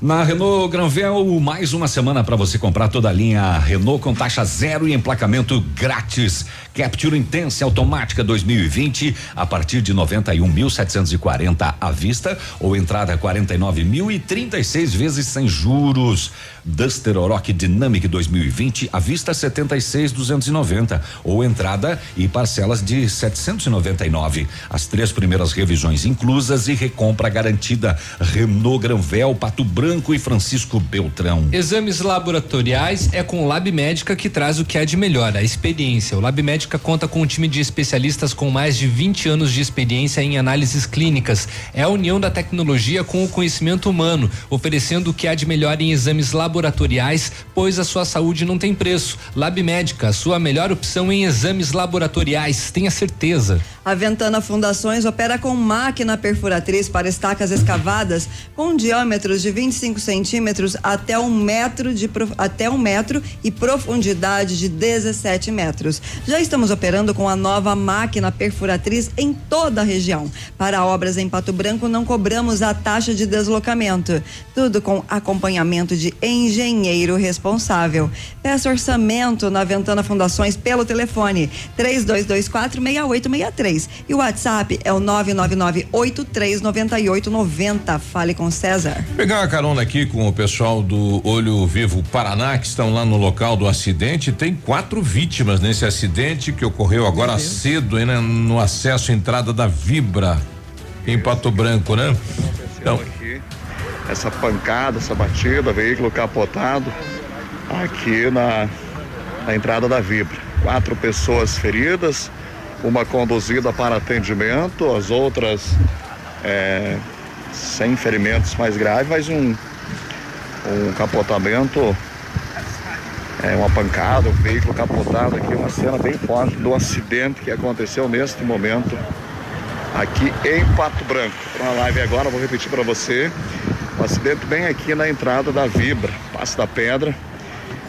Na Renault Granvel, mais uma semana para você comprar toda a linha Renault com taxa zero e emplacamento grátis. Capture Intense automática 2020 a partir de 91.740 à vista ou entrada 49 mil e 36 vezes sem juros. Duster Oroch Dynamic 2020 à vista 76.290 ou entrada e parcelas de 799. As três primeiras revisões inclusas e recompra garantida. Renault Granvel, Pato Branco e Francisco Beltrão. Exames laboratoriais é com o Lab Médica que traz o que há de melhor, a experiência. O Lab Médica conta com um time de especialistas com mais de 20 anos de experiência em análises clínicas. É a união da tecnologia com o conhecimento humano, oferecendo o que há de melhor em exames laboratoriais, pois a sua saúde não tem preço. Lab Médica, sua melhor opção em exames laboratoriais, tenha certeza. A Ventana Fundações opera com máquina perfuratriz para estacas escavadas com diâmetros de 25 centímetros até um metro de até um metro e profundidade de 17 metros. Já estamos operando com a nova máquina perfuratriz em toda a região. Para obras em Pato Branco não cobramos a taxa de deslocamento. Tudo com acompanhamento de engenheiro responsável. Peça orçamento na Ventana Fundações pelo telefone 3224 6863 e o WhatsApp é o 999 839890. Fale com César. Pegar uma carona aqui com o pessoal do Olho Vivo Paraná, que estão lá no local do acidente. Tem quatro vítimas nesse acidente que ocorreu agora cedo, né, no acesso à entrada da Vibra, em Pato Branco, né? Então, essa pancada, essa batida, veículo capotado aqui na, na entrada da Vibra. Quatro pessoas feridas, uma conduzida para atendimento, as outras é, sem ferimentos mais graves, mas um, um capotamento, é, uma pancada, um veículo capotado aqui, uma cena bem forte do acidente que aconteceu neste momento aqui em Pato Branco. Para a live agora, vou repetir para você. Um acidente bem aqui na entrada da Vibra, Passo da Pedra,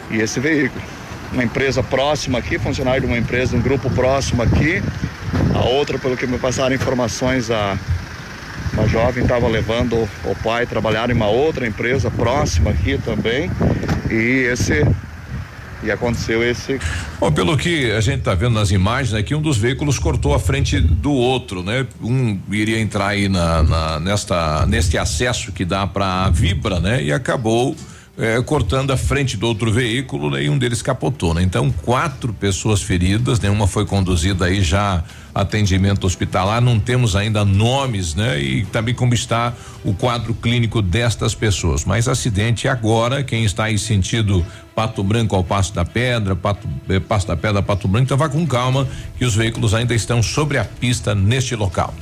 e esse veículo. Uma empresa próxima aqui, funcionário de uma empresa, um grupo próximo aqui. A outra, pelo que me passaram informações, a uma jovem estava levando o pai trabalhar em uma outra empresa próxima aqui também. E esse e aconteceu esse Bom, pelo que a gente está vendo nas imagens aqui, um dos veículos cortou a frente do outro, né? Um iria entrar aí na, na- nesta neste acesso que dá para a Vibra, né? E acabou eh, cortando a frente do outro veículo né? e um deles capotou, né? Então quatro pessoas feridas, nenhuma foi conduzida aí já atendimento hospitalar, não temos ainda nomes, né? E também como está o quadro clínico destas pessoas. Mas acidente agora, quem está aí sentido Pato Branco ao Passo da Pedra, Pato, eh, Passo da Pedra, Pato Branco, então vá com calma que os veículos ainda estão sobre a pista neste local.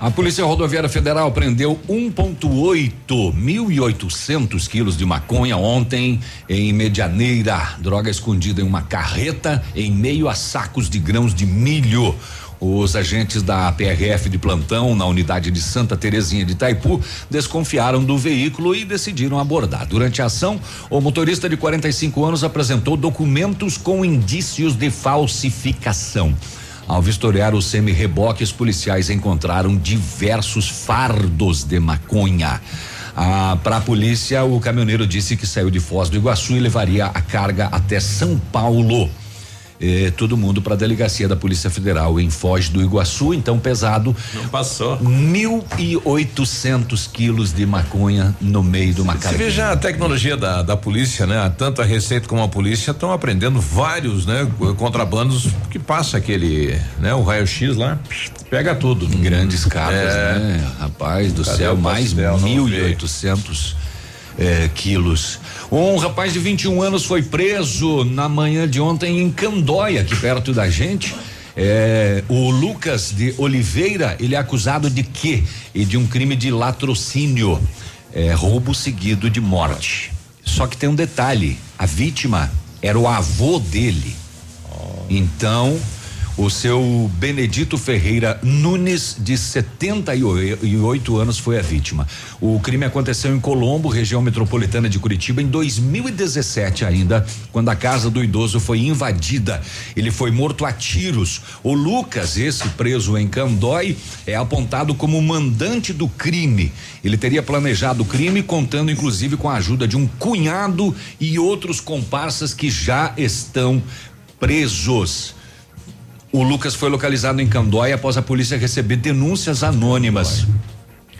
A Polícia Rodoviária Federal prendeu 1,8 1.800 quilos de maconha ontem em Medianeira. Droga escondida em uma carreta em meio a sacos de grãos de milho. Os agentes da PRF de plantão na unidade de Santa Terezinha de Itaipu desconfiaram do veículo e decidiram abordar. Durante a ação, o motorista de 45 anos apresentou documentos com indícios de falsificação. Ao vistoriar o semi-reboque, os policiais encontraram diversos fardos de maconha. Ah, Para a polícia, o caminhoneiro disse que saiu de Foz do Iguaçu e levaria a carga até São Paulo. Eh, todo mundo para a delegacia da Polícia Federal em Foz do Iguaçu, então pesado. Não passou. 1.800 quilos de maconha no meio de uma Você veja a tecnologia da, da polícia, né? Tanto a Receita como a polícia estão aprendendo vários, né? Contrabandos que passa aquele, né? O raio-x lá, pega tudo. Grandes cargas, É. né? Rapaz do Cadê céu, mais pastel? Não 1.800 eh, quilos. Um rapaz de 21 anos foi preso na manhã de ontem em Candóia, aqui perto da gente. É, o Lucas de Oliveira, ele é acusado de quê? E de um crime de latrocínio, é, roubo seguido de morte. Só que tem um detalhe: a vítima era o avô dele. Então, o seu Benedito Ferreira Nunes, de 78 anos, foi a vítima. O crime aconteceu em Colombo, região metropolitana de Curitiba, em 2017 ainda, quando a casa do idoso foi invadida. Ele foi morto a tiros. O Lucas, esse preso em Candói, é apontado como mandante do crime. Ele teria planejado o crime, contando inclusive com a ajuda de um cunhado e outros comparsas que já estão presos. O Lucas foi localizado em Candói após a polícia receber denúncias anônimas.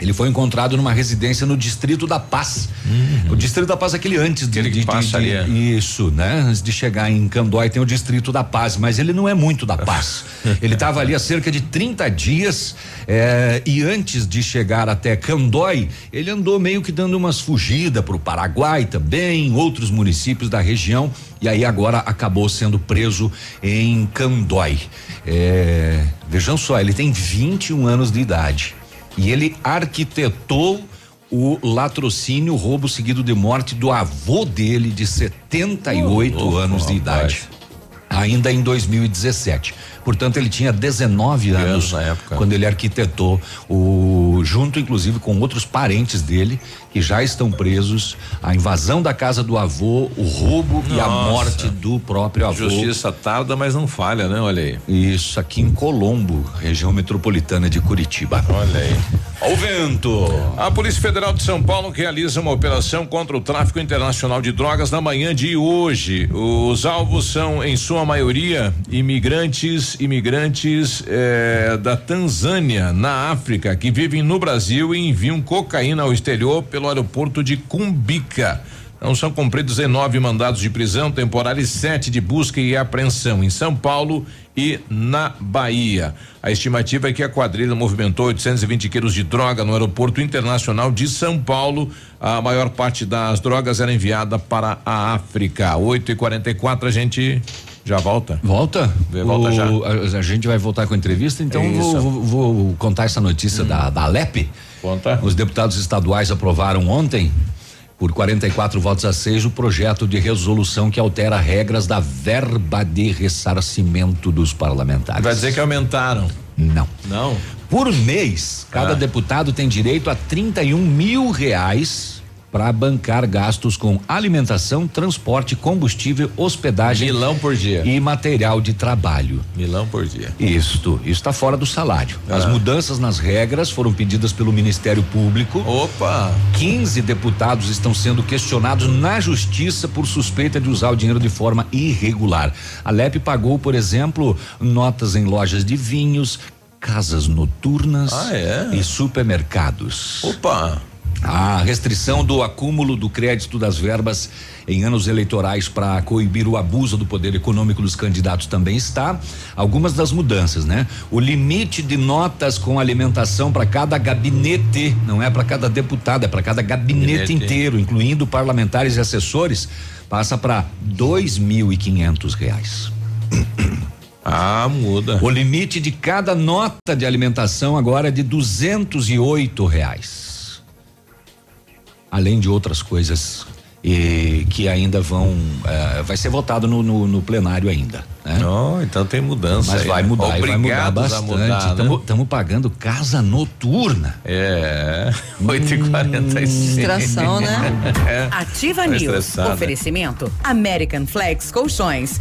Ele foi encontrado numa residência no Distrito da Paz. O Distrito da Paz é aquele antes de, de, de, passa ali, é. isso, né? Antes de chegar em Candói tem o Distrito da Paz, mas ele não é muito da paz. (laughs) ele estava ali há cerca de 30 dias eh, e antes de chegar até Candói, ele andou meio que dando umas fugidas para o Paraguai também, outros municípios da região e aí agora acabou sendo preso em Candói. Eh, vejam só, ele tem 21 anos de idade e ele arquitetou o latrocínio, roubo seguido de morte do avô dele de 78 Oh, anos de idade. Ainda em 2017. Portanto, ele tinha 19 anos na época. quando ele arquitetou o junto inclusive com outros parentes dele que já estão presos, a invasão da casa do avô, o roubo e a Nossa. morte do próprio avô. Justiça tarda, mas não falha, né? Olha aí. Isso aqui em Colombo, região metropolitana de Curitiba. Olha aí. Ao vento. A Polícia Federal de São Paulo realiza uma operação contra o tráfico internacional de drogas na manhã de hoje. Os alvos são, em sua maioria, imigrantes, imigrantes eh, da Tanzânia, na África, que vivem no Brasil e enviam cocaína ao exterior pelo aeroporto de Cumbica. Não são cumpridos 19 mandados de prisão temporária e sete de busca e apreensão em São Paulo e na Bahia. A estimativa é que a quadrilha movimentou 820 quilos de droga no aeroporto internacional de São Paulo. A maior parte das drogas era enviada para a África. 8 e 44 a gente já volta. Volta? Volta O- já. A, a gente vai voltar com a entrevista, então Isso. vou, vou- vou contar essa notícia da, da Alep. Conta. Os deputados estaduais aprovaram ontem, por 44 votos a 6, o projeto de resolução que altera regras da verba de ressarcimento dos parlamentares. Vai dizer que aumentaram. Não. Não. Por mês, cada Ah. deputado tem direito a 31 mil reais para bancar gastos com alimentação, transporte, combustível, hospedagem. Milão por dia. E material de trabalho. Milão por dia. Isto, isso está fora do salário. As Ah. mudanças nas regras foram pedidas pelo Ministério Público. Opa! 15 deputados estão sendo questionados na justiça por suspeita de usar o dinheiro de forma irregular. A LEP pagou, por exemplo, notas em lojas de vinhos, casas noturnas Ah, é? e supermercados. Opa! A restrição do acúmulo do crédito das verbas em anos eleitorais para coibir o abuso do poder econômico dos candidatos também está. Algumas das mudanças, né? O limite de notas com alimentação para cada gabinete, não é para cada deputado, é para cada gabinete, Gabinete. inteiro, incluindo parlamentares e assessores, passa para dois mil e quinhentos reais. (coughs) Ah, muda. O limite de cada nota de alimentação agora é de duzentos e oito reais. Além de outras coisas e que ainda vão eh, vai ser votado no, no- no plenário ainda. Né? Oh, então tem mudança. Mas aí, vai né? mudar, e vai mudar bastante. Estamos né? pagando casa noturna. É, (laughs) 8 e 46 Distração, né? (laughs) É. Ativa Tá News. Oferecimento American Flex Colchões.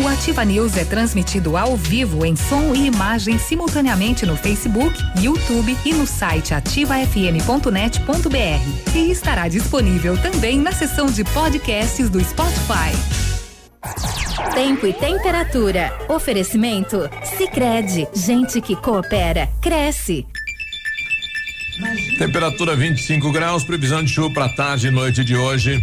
O Ativa News é transmitido ao vivo em som e imagem simultaneamente no Facebook, YouTube e no site ativafm.net.br. E estará disponível também na seção de podcasts do Spotify. Tempo e temperatura. Oferecimento? Sicredi Gente que coopera, cresce. Temperatura 25 graus, previsão de chuva para tarde e noite de hoje.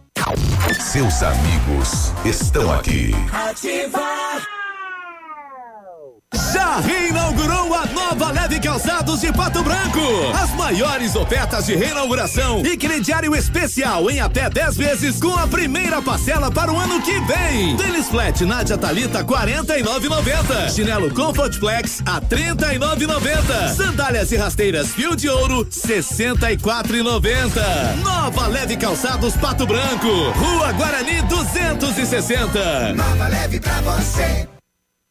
Seus amigos estão aqui. Ativar. Já reinaugurou a nova Leve Calçados de Pato Branco. As maiores ofertas de reinauguração e crediário especial em até 10 vezes com a primeira parcela para o ano que vem. Tênis Flat Nádia Talita 49,90. Chinelo Comfort Flex a 39,90. Sandálias e rasteiras Fio de Ouro 64,90. Nova Leve Calçados Pato Branco. Rua Guarani 260. Nova Leve pra você.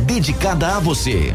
dedicada a você.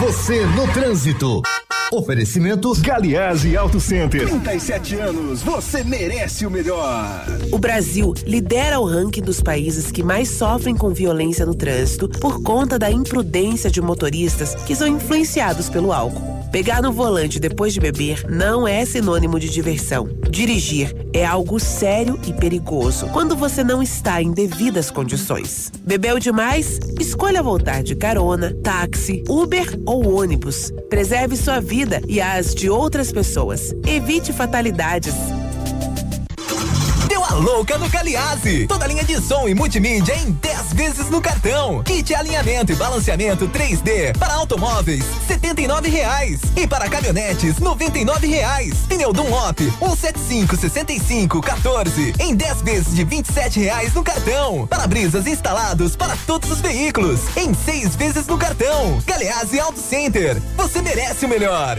Você no trânsito. Oferecimentos Galiase Auto Center. 37 anos, você merece o melhor. O Brasil lidera o ranking dos países que mais sofrem com violência no trânsito por conta da imprudência de motoristas que são influenciados pelo álcool. Pegar no volante depois de beber não é sinônimo de diversão. Dirigir é algo sério e perigoso quando você não está em devidas condições. Bebeu demais? Escolha voltar de carona, táxi, Uber ou ônibus. Preserve sua vida e as de outras pessoas. Evite fatalidades. Louca no Caliase. Toda linha de som e multimídia em 10 vezes no cartão. Kit alinhamento e balanceamento 3D para automóveis, R$ reais E para caminhonetes, R$ reais. Pneu Dunlop, 175 65 14 em 10 vezes de R$ reais no cartão. Para-brisas instalados para todos os veículos em 6 vezes no cartão. Galeazzi Auto Center. Você merece o melhor.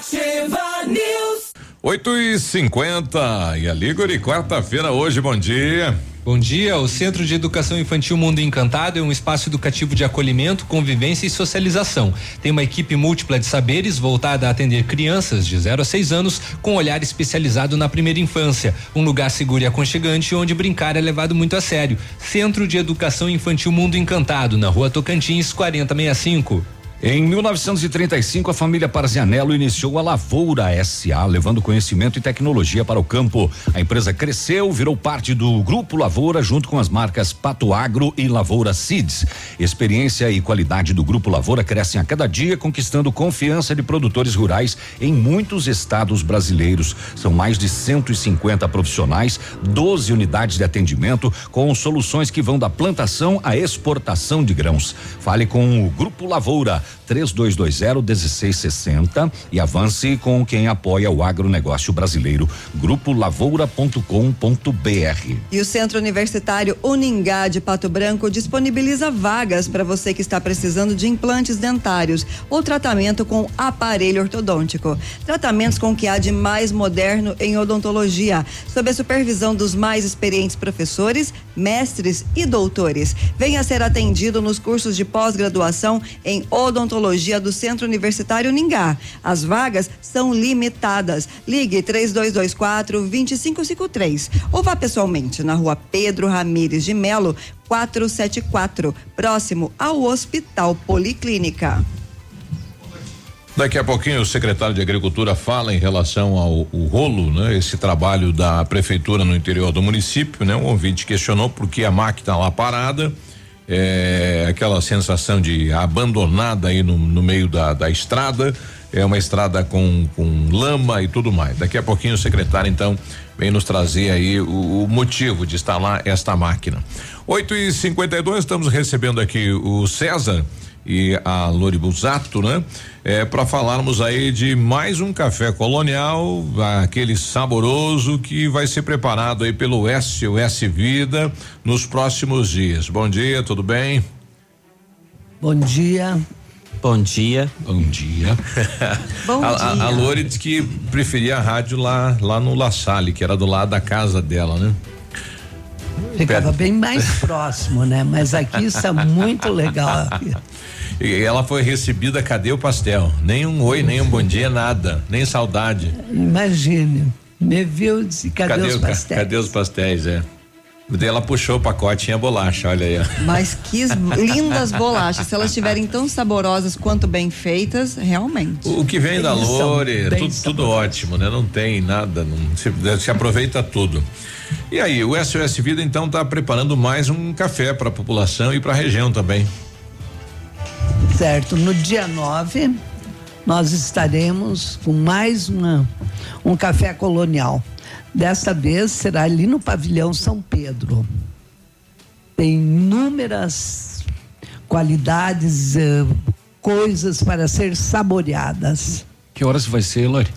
Ativa News. 8 e 50 e a Ligori, quarta-feira hoje, bom dia. Bom dia. O Centro de Educação Infantil Mundo Encantado é um espaço educativo de acolhimento, convivência e socialização. Tem uma equipe múltipla de saberes voltada a atender crianças de 0 a 6 anos com olhar especializado na primeira infância. Um lugar seguro e aconchegante onde brincar é levado muito a sério. Centro de Educação Infantil Mundo Encantado, na rua Tocantins, 4065. Em 1935, a família Parzianello iniciou a Lavoura SA, levando conhecimento e tecnologia para o campo. A empresa cresceu, virou parte do Grupo Lavoura, junto com as marcas Pato Agro e Lavoura Seeds. Experiência e qualidade do Grupo Lavoura crescem a cada dia, conquistando confiança de produtores rurais em muitos estados brasileiros. São mais de 150 profissionais, 12 unidades de atendimento, com soluções que vão da plantação à exportação de grãos. Fale com o Grupo Lavoura 3220 1660 e avance com quem apoia o agronegócio brasileiro. Grupo Lavoura.com.br. E o Centro Universitário Uningá de Pato Branco disponibiliza vagas para você que está precisando de implantes dentários ou tratamento com aparelho ortodôntico. Tratamentos com o que há de mais moderno em odontologia, sob a supervisão dos mais experientes professores, mestres e doutores. Venha ser atendido nos cursos de pós-graduação em odontologia do Centro Universitário Uningá. As vagas são limitadas. Ligue 3224 2553 ou vá pessoalmente na rua Pedro Ramires de Melo, 474, próximo ao Hospital Policlínica. Daqui a pouquinho o secretário de Agricultura fala em relação ao rolo, né? Esse trabalho da prefeitura no interior do município, né? Um ouvinte questionou por que a máquina lá parada, é, aquela sensação de abandonada aí no, no meio da, da estrada, é uma estrada com, com lama e tudo mais. Daqui a pouquinho o secretário então vem nos trazer aí o, o motivo de instalar esta máquina. 8 e 52 estamos recebendo aqui o César e a Lori Busato, né? É, para falarmos aí de mais um café colonial, aquele saboroso que vai ser preparado aí pelo SOS Vida nos próximos dias. Bom dia, tudo bem? Bom dia. Bom dia. Bom dia. (laughs) Bom a, dia. A, a Lori disse que preferia a rádio lá, lá no La Salle, que era do lado da casa dela, né? Ficava bem mais próximo, né? Mas aqui está muito legal. (laughs) E ela foi recebida, cadê o pastel? Nem um oi, nem um bom dia, nada, nem saudade. Imagine, me viu e disse, cadê, os o ca- pastéis? Cadê os pastéis, é? Daí ela puxou o pacote, tinha bolacha, olha aí, ó. Mas que lindas bolachas. Se elas estiverem tão saborosas quanto bem feitas, realmente. O que vem da Lore, tudo, tudo ótimo, né? Não tem nada, não, se, se aproveita tudo. E aí, o SOS Vida então está preparando mais um café para a população e para a região também. Certo, no dia 9 nós estaremos com mais uma, um café colonial. Desta vez será ali no pavilhão São Pedro. Tem inúmeras qualidades, eh, coisas para ser saboreadas. Que horas vai ser, Lori?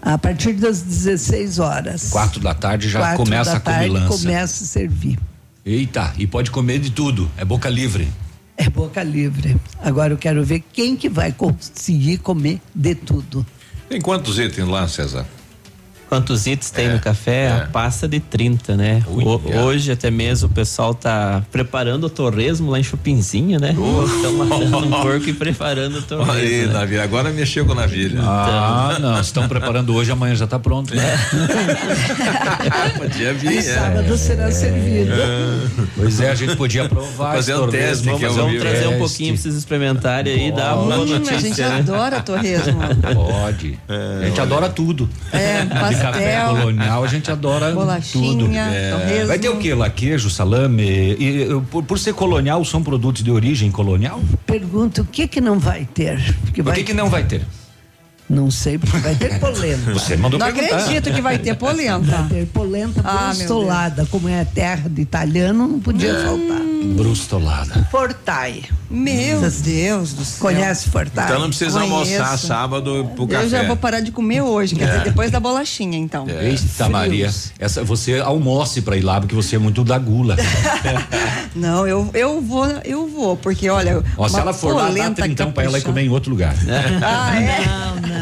A partir das 16 horas. Quatro da tarde já Quatro começa da a tarde comilança. começa a servir. Eita, e pode comer de tudo. É boca livre. É boca livre. Agora eu quero ver quem que vai conseguir comer de tudo. Tem quantos itens lá, César? Quantos itens tem no café? A pasta de 30, né? O- Uia. hoje até mesmo o pessoal tá preparando o torresmo lá em Chupinzinho, né? Estão matando um porco e preparando o torresmo. (laughs) Olha aí, né? Navilha, agora mexeu com a Navilha. Ah, não. Estão preparando hoje, amanhã já está pronto. Né? (laughs) Podia vir, é. Sábado será servido. Pois é, a gente podia provar. Fazer esse um torresmo, teste vamos um vi. Trazer um pouquinho pra vocês experimentarem aí e dar uma boa Hum, a notícia. gente né? adora torresmo. Pode. a gente adora tudo. É, De café colonial, a gente adora bolachinha, tudo. torresmo. Vai ter o que lá? Queijo, salame? E, e, por, por ser colonial, são produtos de origem colonial? Pergunto o que que não vai ter? Porque O vai, que, que não vai ter? Não sei, porque vai ter (laughs) polenta. Você mandou Não perguntar. acredito que vai ter polenta. Vai ter polenta Ah, brustolada. Como é terra de italiano, não podia faltar. Brustolada. Fortai. Meu Vocês Deus do céu. Conhece Fortai? Então não precisa Conheço. almoçar sábado pro café. Eu já vou parar de comer hoje, quer dizer, depois da bolachinha, então. Eita, Maria. Essa, você almoce pra ir lá, porque você é muito da gula. (laughs) Não, eu, eu vou, eu vou, porque olha. Ó, se uma ela for lá, dá polenta trintão pra ela ir comer em outro lugar. Ah, é? Não, não.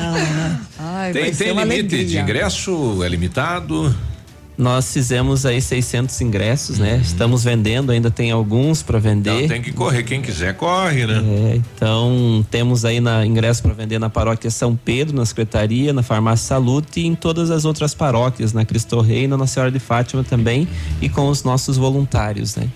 Ai, Tem, tem limite de alegria. ingresso? É limitado? Nós fizemos aí 600 ingressos, né? Estamos vendendo, ainda tem alguns para vender. Então tem que correr. Quem quiser, corre, né? É, então temos aí na ingresso para vender na paróquia São Pedro, na secretaria, na farmácia Salute e em todas as outras paróquias, na Cristo Rei, na Nossa Senhora de Fátima também e com os nossos voluntários, né?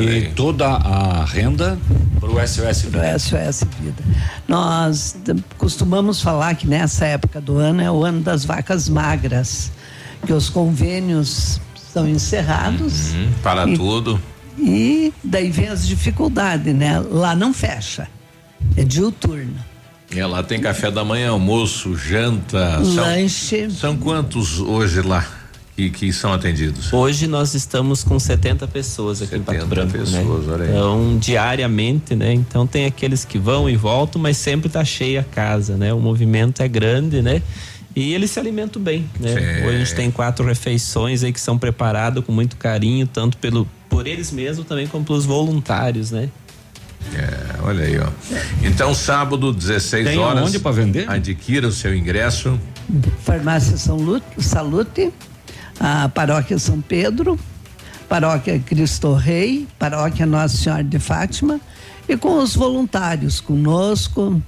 E toda a renda para o SOS Vida. Pro SOS Vida. Nós costumamos falar que nessa época do ano é o ano das vacas magras, que os convênios são encerrados Hum, para E- tudo. e daí vem as dificuldades, né? Lá não fecha, é diuturno. É, lá tem café da manhã, almoço, janta. Lanche. São, são quantos hoje lá que, que são atendidos? Hoje nós estamos com 70 pessoas aqui em Pato Branco, pessoas, né? olha aí. Então, diariamente, né? Então tem aqueles que vão e voltam, mas sempre tá cheia a casa, né? O movimento é grande, né? E eles se alimentam bem, né? Sim. Hoje a gente tem quatro refeições aí que são preparadas com muito carinho, tanto pelo por eles mesmos também como pelos voluntários, né? É, olha aí, ó. Então, sábado, 16 Tem horas. aonde pra vender? Adquira o seu ingresso. Farmácia São Lu- Salute, a Paróquia São Pedro, Paróquia Cristo Rei, Paróquia Nossa Senhora de Fátima e com os voluntários conosco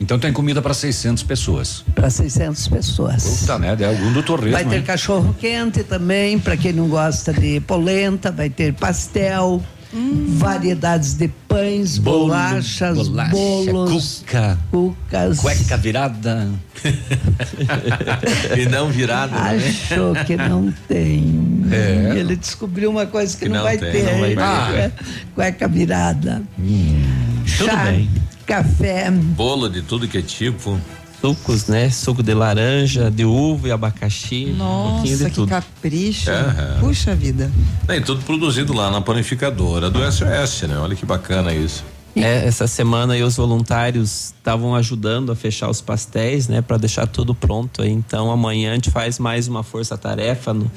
Então tem comida para 600 pessoas. para 600 pessoas. Puta merda, é algum do torresmo. Vai ter hein? cachorro quente também, para quem não gosta de polenta, vai ter pastel, variedades de pães, Bolo, bolachas, bolacha, bolos, cuca, cucas. cueca virada. (laughs) e não virada, né? Achou que não tem. É. Ele descobriu uma coisa que, Que não, não vai tem, ter. não vai né? ter. Cueca virada. Tudo Chá, bem. café. Bolo de tudo que é tipo. Sucos, né? Suco de laranja, de uva e abacaxi. um pouquinho de Nossa, que tudo. capricho. Aham. Puxa vida. Tem tudo produzido lá na panificadora do SOS, né? Olha que bacana isso. É, essa semana aí os voluntários estavam ajudando a fechar os pastéis, né, para deixar tudo pronto aí. Então amanhã a gente faz mais uma força-tarefa no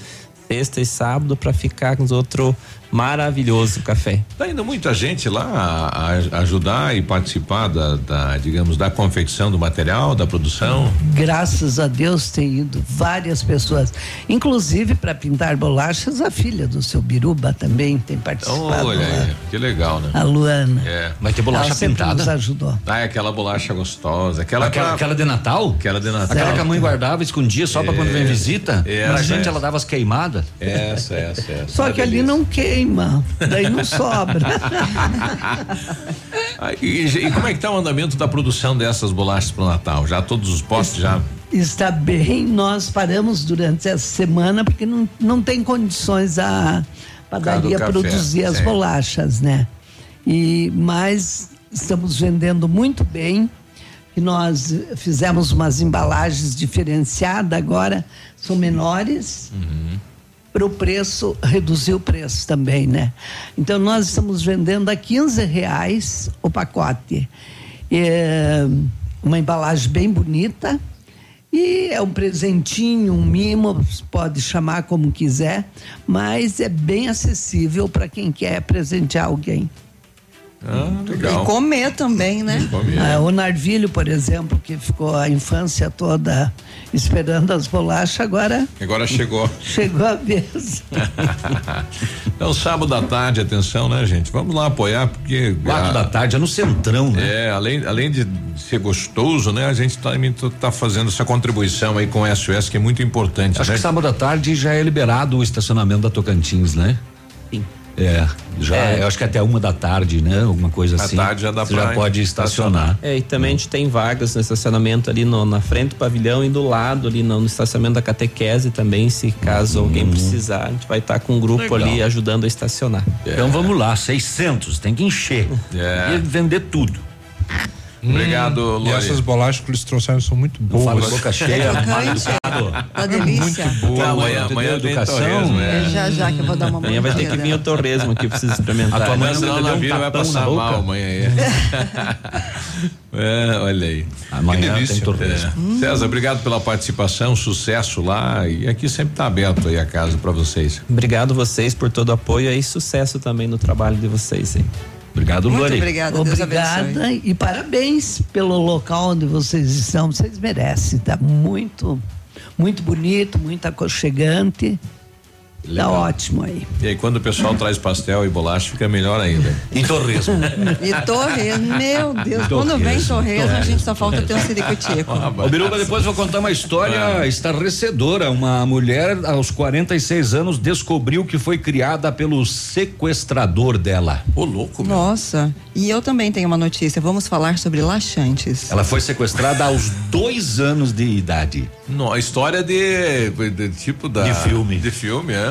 sexta e sábado para ficar com os outro maravilhoso café. Tá indo muita gente lá a, a ajudar e participar da, da, digamos, da confecção do material, da produção. Graças a Deus tem ido várias pessoas. Inclusive para pintar bolachas, a filha do seu Biruba também tem participado. Olha lá. aí, que legal, né? A Luana. É. Vai ter bolacha Ela pintada? nos ajudou. Ah, é aquela bolacha gostosa. Aquela, Aquela, pra- aquela de Natal? aquela de Natal. Aquela que a mãe guardava, escondia só pra quando vem É. visita. É, Pra essa, gente, essa. ela dava as queimadas. Essa, essa, essa. Só que ali não queima, daí não sobra. (laughs) E, e como é que tá o andamento da produção dessas bolachas pro Natal? Já todos os postos já? Está bem, nós paramos durante essa semana porque não, não tem condições a padaria café, produzir as sim. bolachas, né? E mas estamos vendendo muito bem. E nós fizemos umas embalagens diferenciadas agora, são menores. Para o preço, reduzir o preço também, né? Então nós estamos vendendo a 15 reais o pacote. É uma embalagem bem bonita. E é um presentinho, um mimo, pode chamar como quiser, mas é bem acessível para quem quer presentear alguém. Ah, legal. E comer também, né? Comer. Ah, o Narvilho, por exemplo, que ficou a infância toda esperando as bolachas, agora Agora chegou. (laughs) chegou a vez. (laughs) então, sábado à tarde, atenção, né, gente? Vamos lá apoiar, porque. Quatro a- da tarde é no centrão, né? É, além, além de ser gostoso, né? A gente também tá, tá fazendo essa contribuição aí com o SOS, que é muito importante. Acho né? que sábado à tarde já é liberado o estacionamento da Tocantins, né? É, já, É. eu acho que até uma da tarde, né? Alguma coisa À assim. tarde já dá Você pra já pode estacionar. É, e também a gente tem vagas no estacionamento ali no- na frente do pavilhão e do lado ali no, no estacionamento da catequese também, se caso alguém precisar, a gente vai estar com um grupo Legal. ali ajudando a estacionar. Então vamos lá, 600, tem que encher. É. E vender tudo. Obrigado, E Lori. essas bolachas que eles trouxeram são muito fala boas. de boca cheia, mal educado. Tá delícia. Muito boa. Não, amanhã, amanhã educação, torresmo, É é. já já que eu vou dar uma Amanhã vai ter que vir o torresmo aqui pra vocês experimentarem. A tua mãe senão na um vida vai passar mal amanhã aí. (laughs) é, olha aí. Amanhã Que delícia. tem torresmo. É. César, obrigado pela participação, sucesso lá. E aqui sempre tá aberto aí a casa para vocês. Obrigado vocês por todo o apoio e sucesso também no trabalho de vocês. Hein? Obrigado, Muito Lori. obrigada, Deus abençoe. Obrigada e parabéns pelo local onde vocês estão. Vocês merecem, tá muito, muito bonito, muito aconchegante. Tá ótimo aí. E aí, quando o pessoal traz pastel e bolacha, fica melhor ainda. (laughs) E torresmo. E torresmo, meu Deus, quando vem torresmo, a gente só falta ter um ciricutico. (laughs) Ô, Biruba, depois vou contar uma história estarrecedora. Uma mulher, aos 46 anos, descobriu que foi criada pelo sequestrador dela. Ô, louco, Nossa, e eu também tenho uma notícia. Vamos falar sobre laxantes. Ela foi sequestrada aos dois anos de idade. Não, a história de, de tipo da. De filme. De filme, é.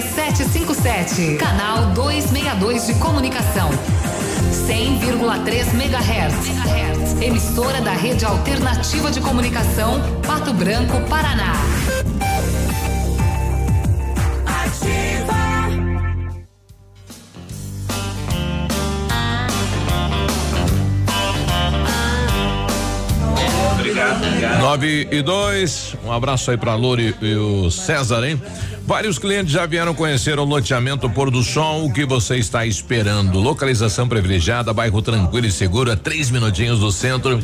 757, canal 262 de comunicação. 100,3 MHz. Emissora da Rede Alternativa de Comunicação, Pato Branco, Paraná. Obrigado, obrigado. 9 e 2, um abraço aí pra Lore e o César, hein? Vários clientes já vieram conhecer o loteamento Pôr do Sol, o que você está esperando? Localização privilegiada, bairro tranquilo e seguro, a três minutinhos do centro.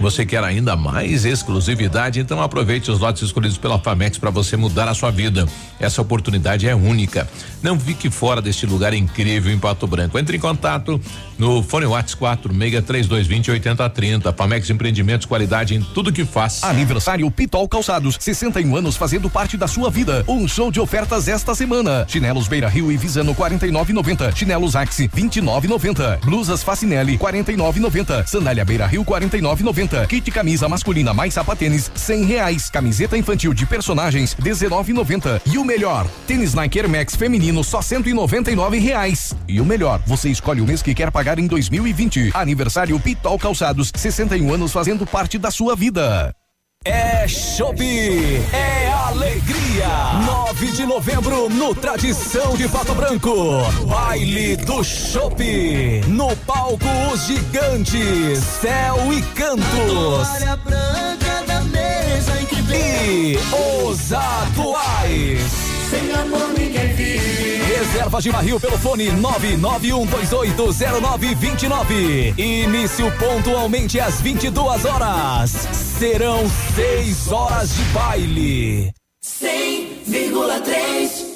Você quer ainda mais exclusividade? Então aproveite os lotes escolhidos pela Famex para você mudar a sua vida. Essa oportunidade é única. Não fique fora deste lugar incrível em Pato Branco. Entre em contato no fone WhatsApp 463220 8030. Famex Empreendimentos, qualidade em tudo que faz. Aniversário Pitol Calçados, 61 anos fazendo parte da sua vida. Um show de ofertas esta semana. Chinelos Beira Rio e Visano 49,90. Chinelos Axi 29,90. Blusas Facinelli 49,90. Sandália Beira Rio 49,90. Kit camisa masculina mais sapatênis 100 reais. Camiseta infantil de personagens 19,90. E o melhor, tênis Nike Air Max feminino só 199 reais. E o melhor, você escolhe o mês que quer pagar em 2020. Aniversário Pitol Calçados, 61 anos fazendo parte da sua vida. É Shopee, é alegria. 9 de novembro no Tradição de Pato Branco. Baile do Shopee. No palco Os Gigantes, Céu e Cantos. E os atuais. Sem amor ninguém vive. Reserva de barril pelo fone 991280929. Início pontualmente às 22 horas. Serão seis horas de baile. 100,3.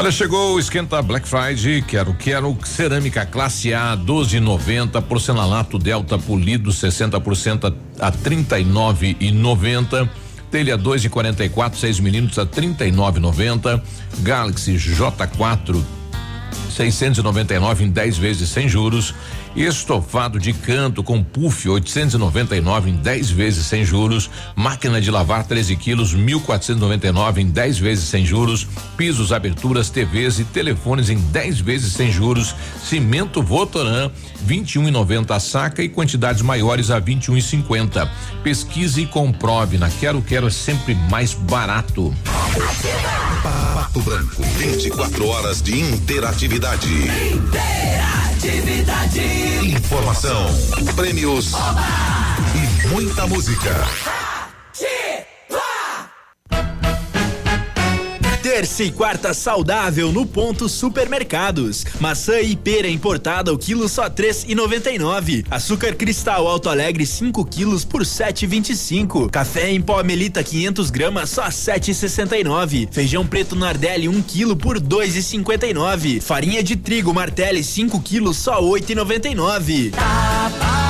Olha, chegou o esquenta Black Friday, quero, quero cerâmica classe A 12,90, porcelanato Delta polido 60% a, a 39,90. Telha 2,44, 6 milímetros a 39,90. Galaxy J4 699 em 10 vezes sem juros. Estofado de canto com puff 899 em 10 vezes sem juros. Máquina de lavar 13 quilos 1499 em 10 vezes sem juros. Pisos, aberturas, TVs e telefones em 10 vezes sem juros. Cimento Votoran 21,90 a saca e quantidades maiores a 21,50. Pesquise e comprove. Na Quero Quero é sempre mais barato. Pato Branco, 24 horas de interatividade. Interatividade. Informação, prêmios Oba! e muita música. Terça e quarta saudável no ponto supermercados. Maçã e pera importada o quilo só três e noventa e nove. Açúcar cristal Alto Alegre 5 quilos por sete e vinte e cinco. Café em pó Melita 500 gramas só sete e sessenta e nove. Feijão preto Nardelli 1 um quilo por dois e cinquenta e nove. Farinha de trigo Martelli 5 quilos só oito e noventa e nove. Tá barato,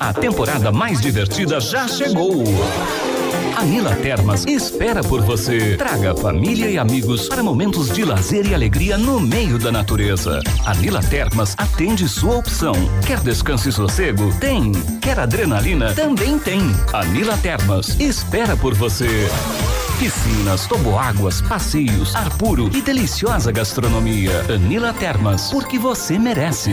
A temporada mais divertida já chegou. A Nila Termas espera por você. Traga família e amigos para momentos de lazer e alegria no meio da natureza. A Nila Termas atende sua opção. Quer descanso e sossego? Tem. Quer adrenalina? Também tem. A Nila Termas espera por você. Piscinas, toboáguas, passeios, ar puro e deliciosa gastronomia. Anila Termas, porque você merece.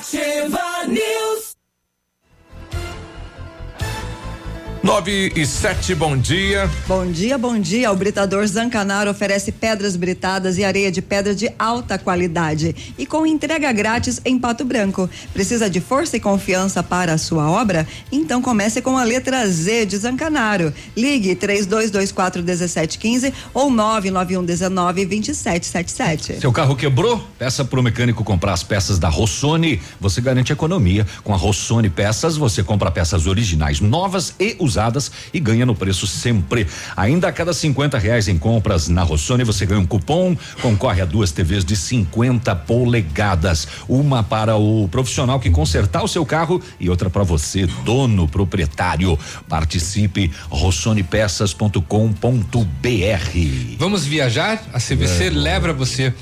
Ativa News. Nove e sete, bom dia. Bom dia, bom dia. O Britador Zancanaro oferece pedras britadas e areia de pedra de alta qualidade e com entrega grátis em Pato Branco. Precisa de força e confiança para a sua obra? Então comece com a letra Z de Zancanaro. Ligue 3224 1715 ou 99119 2777. Seu carro quebrou? Peça pro mecânico comprar as peças da Rossoni. Você garante economia. Com a Rossoni Peças, você compra peças originais, novas e usadas e ganha no preço sempre. Ainda a cada 50 reais em compras na Rossoni, você ganha um cupom, concorre a duas TVs de 50 polegadas. Uma para o profissional que consertar o seu carro e outra para você, dono, proprietário. Participe rossonepeças.com.br. Vamos viajar? A CVC É. leva você.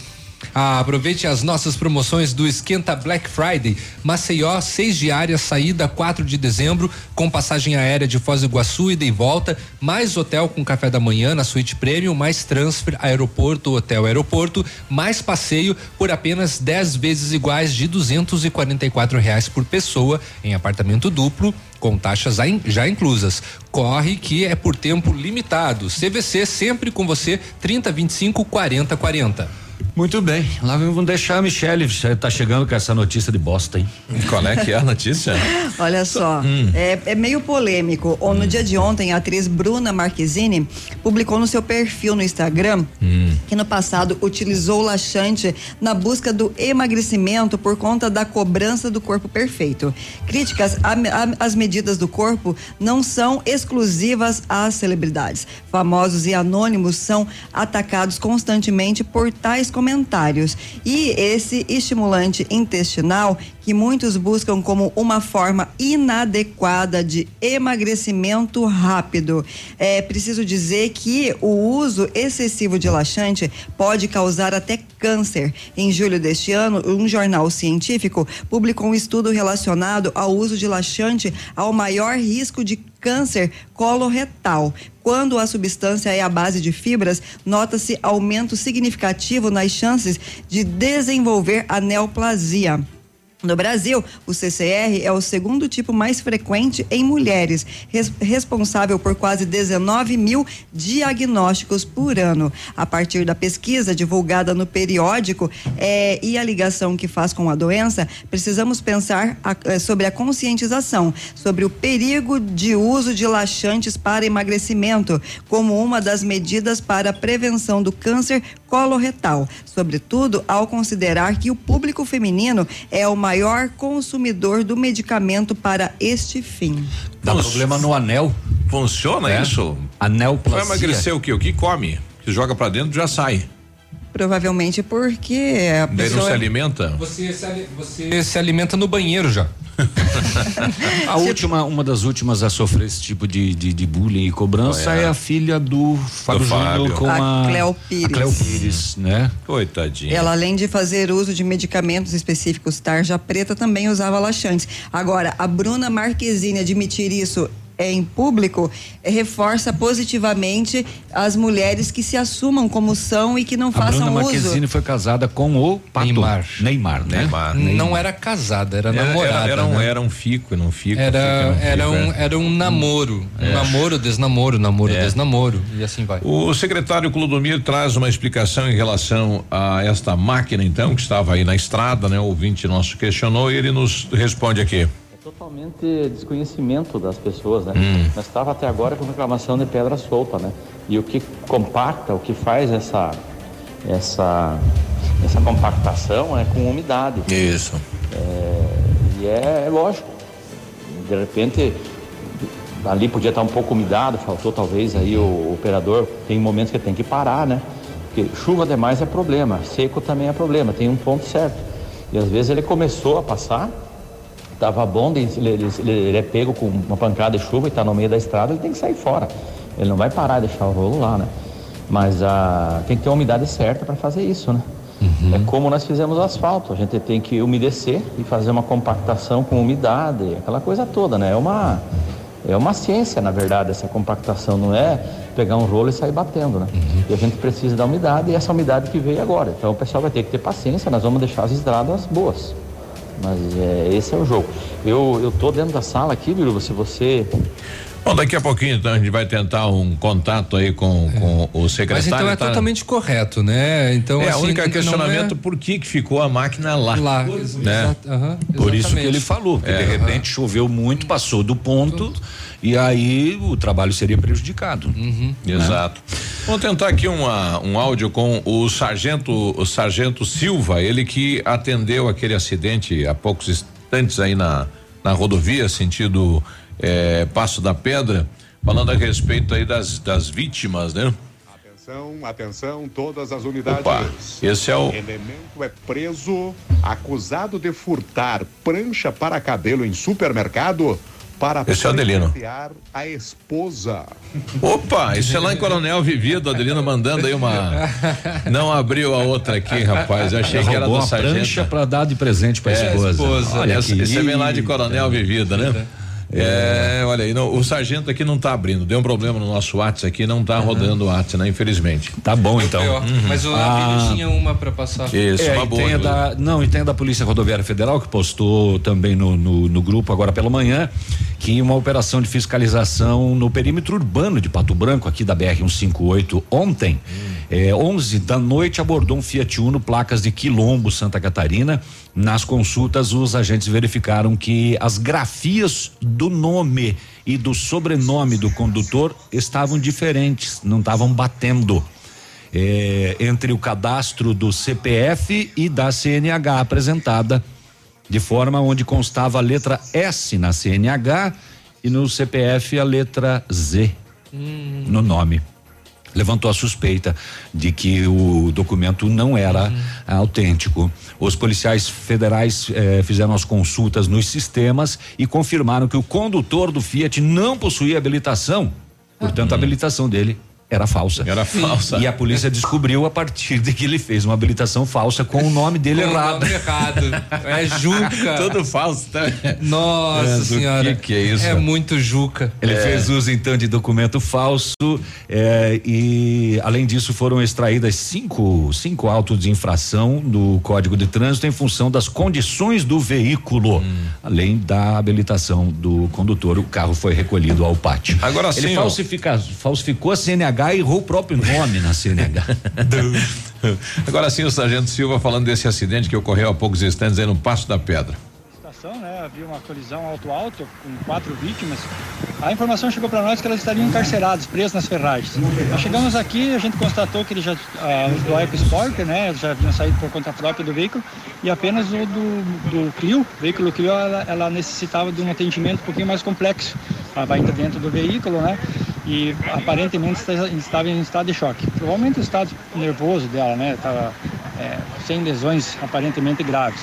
Ah, aproveite as nossas promoções do Esquenta Black Friday. Maceió, seis diárias, saída 4 de dezembro, com passagem aérea de Foz do Iguaçu, ida e volta, mais hotel com café da manhã na suíte premium, mais transfer, aeroporto, hotel, aeroporto, mais passeio por apenas 10 vezes iguais de 244 reais por pessoa em apartamento duplo com taxas já in- já inclusas. Corre que é por tempo limitado. CVC sempre com você 30 25 40 40. Muito bem, lá vamos deixar a Michele, tá chegando com essa notícia de bosta, hein? (laughs) Qual é que é a notícia? (laughs) Olha só, Hum. é, é meio polêmico. Ou No dia de ontem, a atriz Bruna Marquezine publicou no seu perfil no Instagram que no passado utilizou laxante na busca do emagrecimento por conta da cobrança do corpo perfeito. Críticas às medidas do corpo não são exclusivas às celebridades. Famosos e anônimos são atacados constantemente por tais comentários. E esse estimulante intestinal que muitos buscam como uma forma inadequada de emagrecimento rápido. É preciso dizer que o uso excessivo de laxante pode causar até câncer. Em julho deste ano, um jornal científico publicou um estudo relacionado ao uso de laxante ao maior risco de câncer coloretal. Quando a substância é à base de fibras, nota-se aumento significativo nas chances de desenvolver a neoplasia. No Brasil, o CCR é o segundo tipo mais frequente em mulheres, res- responsável por quase 19 mil diagnósticos por ano. A partir da pesquisa divulgada no periódico eh, e a ligação que faz com a doença, precisamos pensar a- eh, sobre a conscientização, sobre o perigo de uso de laxantes para emagrecimento, como uma das medidas para a prevenção do câncer coloretal, sobretudo ao considerar que o público feminino é o maior consumidor do medicamento para este fim. Dá problema no anel. Funciona É. isso? Anel Vai emagrecer o quê? O que come? Que joga pra dentro já sai. Provavelmente porque a Daí não se alimenta? Você se, você se alimenta no banheiro já. (laughs) A última, uma das últimas a sofrer esse tipo de, de, de bullying e cobrança é? é a filha do Fábio Fábio. Júnior com A a, Cleo Pires. A Cleo Pires, né? Coitadinha. Ela, além de fazer uso de medicamentos específicos tarja preta, também usava laxantes. Agora, a Bruna Marquezine admitir isso é, em público eh, reforça positivamente as mulheres que se assumam como são e que não A Bruna façam uso. Marquezine foi casada com o Pato. Neymar. Neymar, né? Neymar. Não era casada, era, Era, namorada. era, era um, né? era um fico, não fico. Era, fico, não era, fico, um, é. era um namoro. Um É. namoro, desnamoro, namoro, desnamoro. E assim vai. O secretário Clodomir traz uma explicação em relação a esta máquina, então, que estava aí na estrada, né? O ouvinte nosso questionou e ele nos responde aqui. Totalmente desconhecimento das pessoas, né? Hum. Nós estava até agora com reclamação de pedra solta, né? E o que compacta, o que faz essa essa essa compactação é com umidade. Isso. e é, é lógico. De repente ali podia estar um pouco umidado, faltou talvez aí o, o operador tem momentos que tem que parar, né? Porque chuva demais é problema, seco também é problema, tem um ponto certo. E às vezes ele começou a passar, Tava bom, ele, ele- ele- é pego com uma pancada de chuva e está no meio da estrada, ele tem que sair fora. Ele não vai parar e deixar o rolo lá, né? Mas ah, tem que ter a umidade certa para fazer isso, né? É como nós fizemos o asfalto, a gente tem que umedecer e fazer uma compactação com umidade, aquela coisa toda, né? É uma, é uma ciência, na verdade, essa compactação, não é pegar um rolo e sair batendo, né? E a gente precisa da umidade e essa umidade que veio agora. Então o pessoal vai ter que ter paciência, nós vamos deixar as estradas boas. Mas é, esse é o jogo. Eu, eu tô dentro da sala aqui, Biruba, se você. Bom, daqui a pouquinho, então, a gente vai tentar um contato aí com, com o Mas secretário. então é tá? totalmente correto, né? Então, é, assim, o único não questionamento é- por que que ficou a máquina lá. Lá, né? exato, Por isso que ele falou, que É. de repente choveu muito, passou do ponto e aí o trabalho seria prejudicado. Uhum. né? Exato. Vamos tentar aqui uma, um áudio com o sargento, o sargento Silva, ele que atendeu aquele acidente há poucos instantes aí na, na rodovia, sentido eh, Passo da Pedra, falando a respeito aí das, das vítimas, né? Atenção, atenção, todas as unidades. Opa, esse é o- Elemento é preso, acusado de furtar prancha para cabelo em supermercado para Esse é o Adelino. a esposa. Opa, isso é lá em Coronel Vivido, Adelino mandando aí uma. Não abriu a outra aqui, rapaz. Eu achei que era do uma sargento. prancha para dar de presente para É, esposa. Olha essa, que esse é bem lá de Coronel Vivida, né? É, olha aí, não, o sargento aqui não tá abrindo, deu um problema no nosso WhatsApp aqui, não tá rodando o WhatsApp, né? Infelizmente. Tá bom então. Ó, Mas o Ah. Tinha uma pra passar. Isso, É, uma boa. da, não, e tem a da Polícia Rodoviária Federal, que postou também no, no, no grupo agora pela manhã, que uma operação de fiscalização no perímetro urbano de Pato Branco, aqui da BR-158, ontem, é, 11 da noite, abordou um Fiat Uno, placas de Quilombo, Santa Catarina. Nas consultas, os agentes verificaram que as grafias do nome e do sobrenome do condutor estavam diferentes, não estavam batendo é, entre o cadastro do CPF e da CNH apresentada, de forma onde constava a letra S na CNH e no CPF a letra Z no nome. Levantou a suspeita de que o documento não era autêntico. Os policiais federais eh, fizeram as consultas nos sistemas e confirmaram que o condutor do Fiat não possuía habilitação. Portanto, a habilitação dele era falsa. Era falsa. E a polícia descobriu a partir de que ele fez uma habilitação falsa com o nome dele Com o errado. nome errado. É Juca. (laughs) Tudo falso, tá? Nossa o senhora. que que é isso? É muito Juca. Ele É. fez uso então de documento falso é, e além disso foram extraídas cinco, cinco autos de infração do Código de Trânsito em função das condições do veículo, Hum. além da habilitação do condutor. O carro foi recolhido ao pátio. Agora Ele sim, falsifica, falsificou a CNH errou o próprio nome na CNH. (laughs) Agora sim, o Sargento Silva falando desse acidente que ocorreu há poucos instantes aí no Passo da Pedra. Situação, né? Havia uma colisão alto-alto com quatro vítimas. A informação chegou para nós que elas estariam encarceradas, presas nas ferragens. Nós chegamos aqui, a gente constatou que eles já, ah, os do EcoSport, né? Já haviam saído por conta própria do veículo e apenas o do, do Clio, o veículo Clio, ela, ela necessitava de um atendimento um pouquinho mais complexo. Ela vai entrar dentro do veículo, né? E aparentemente estava em estado de choque. Provavelmente o estado nervoso dela, né? Estava é, sem lesões aparentemente graves.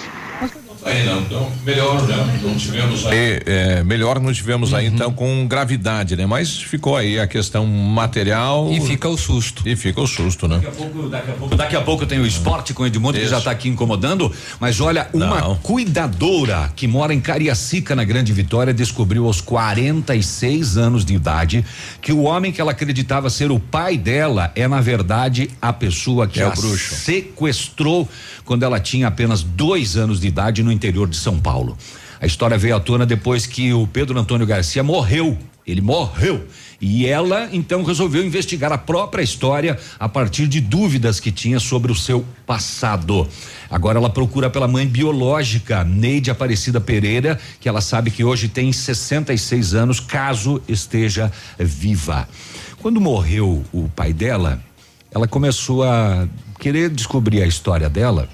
Aí não, então melhor, né? Não tivemos aí, é, melhor não tivemos aí então com gravidade, né? Mas ficou aí a questão material. E fica o susto. E fica o susto, né? Daqui a pouco, daqui a pouco, daqui a pouco tem o esporte com o Edmundo que já está aqui incomodando, mas olha, uma cuidadora que mora em Cariacica, na Grande Vitória, descobriu aos 46 anos de idade que o homem que ela acreditava ser o pai dela é na verdade a pessoa que É o a bruxo. sequestrou quando ela tinha apenas dois anos de idade no interior de São Paulo. A história veio à tona depois que o Pedro Antônio Garcia morreu. Ele morreu. E ela então resolveu investigar a própria história a partir de dúvidas que tinha sobre o seu passado. Agora ela procura pela mãe biológica, Neide Aparecida Pereira, que ela sabe que hoje tem 66 anos, caso esteja viva. Quando morreu o pai dela, ela começou a querer descobrir a história dela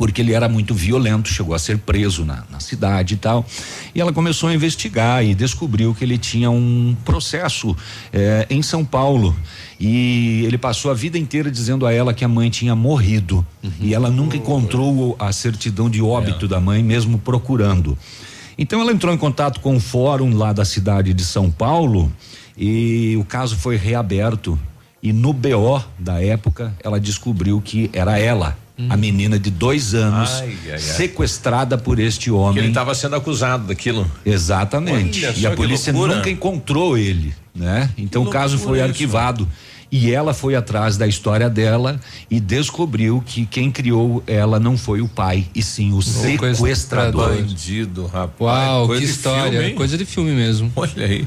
porque ele era muito violento, chegou a ser preso na, na cidade e tal. E ela começou a investigar e descobriu que ele tinha um processo eh, em São Paulo. E ele passou a vida inteira dizendo a ela que a mãe tinha morrido. E ela nunca encontrou a certidão de óbito da mãe, mesmo procurando. Então ela entrou em contato com o fórum lá da cidade de São Paulo e o caso foi reaberto. E no BO da época, ela descobriu que era ela, a menina de dois anos, Ai, ai, ai. sequestrada por este homem. Que ele estava sendo acusado daquilo. Exatamente. Olha e a polícia loucura. nunca encontrou ele, né? Então o caso foi isso. arquivado. E ela foi atrás da história dela e descobriu que quem criou ela não foi o pai, e sim o sequestrador. Bandido, rapaz. Uau, Coisa que história. filme, coisa de filme mesmo. Olha aí.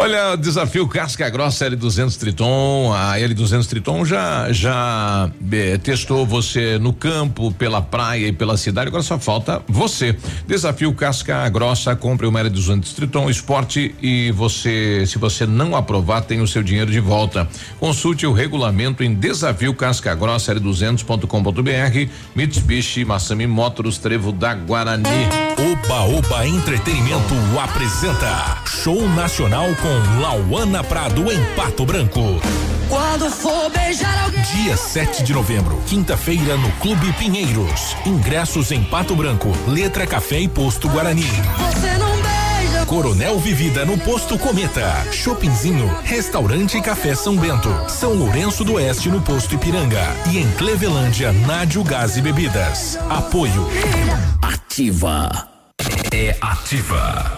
Olha, desafio Casca Grossa L200 Triton. A L200 Triton já já eh, testou você no campo, pela praia e pela cidade. Agora só falta você. Desafio Casca Grossa. Compre uma L200 Triton Esporte e você, se você não aprovar, tem o seu dinheiro de volta. Consulte o regulamento em desafio Casca Grossa L200.com.br. Mitsubishi Massami Motors Trevo da Guarani. Oba Oba Entretenimento apresenta Show Nacional com Lauana Prado em Pato Branco. Quando for beijar alguém. Dia 7 de novembro, quinta-feira, no Clube Pinheiros. Ingressos em Pato Branco, Letra Café e Posto Guarani. Você não beija. Coronel Vivida no Posto Cometa. Shoppingzinho, Restaurante Café São Bento. São Lourenço do Oeste no Posto Ipiranga. E em Clevelândia, Nádio Gás e Bebidas. Apoio. Ativa. É ativa.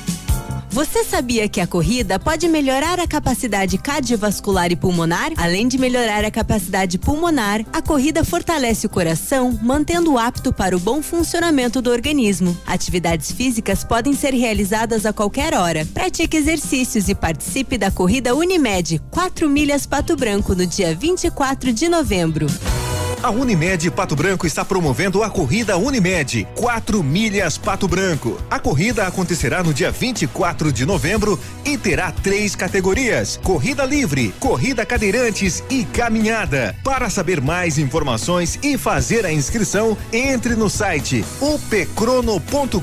Você sabia que a corrida pode melhorar a capacidade cardiovascular e pulmonar? Além de melhorar a capacidade pulmonar, a corrida fortalece o coração, mantendo-o apto para o bom funcionamento do organismo. Atividades físicas podem ser realizadas a qualquer hora. Pratique exercícios e participe da corrida Unimed 4 milhas Pato Branco no dia 24 de novembro. A Unimed Pato Branco está promovendo a corrida Unimed 4 milhas Pato Branco. A corrida acontecerá no dia 24 de novembro e terá três categorias: corrida livre, corrida cadeirantes e caminhada. Para saber mais informações e fazer a inscrição, entre no site upecrono.com.br.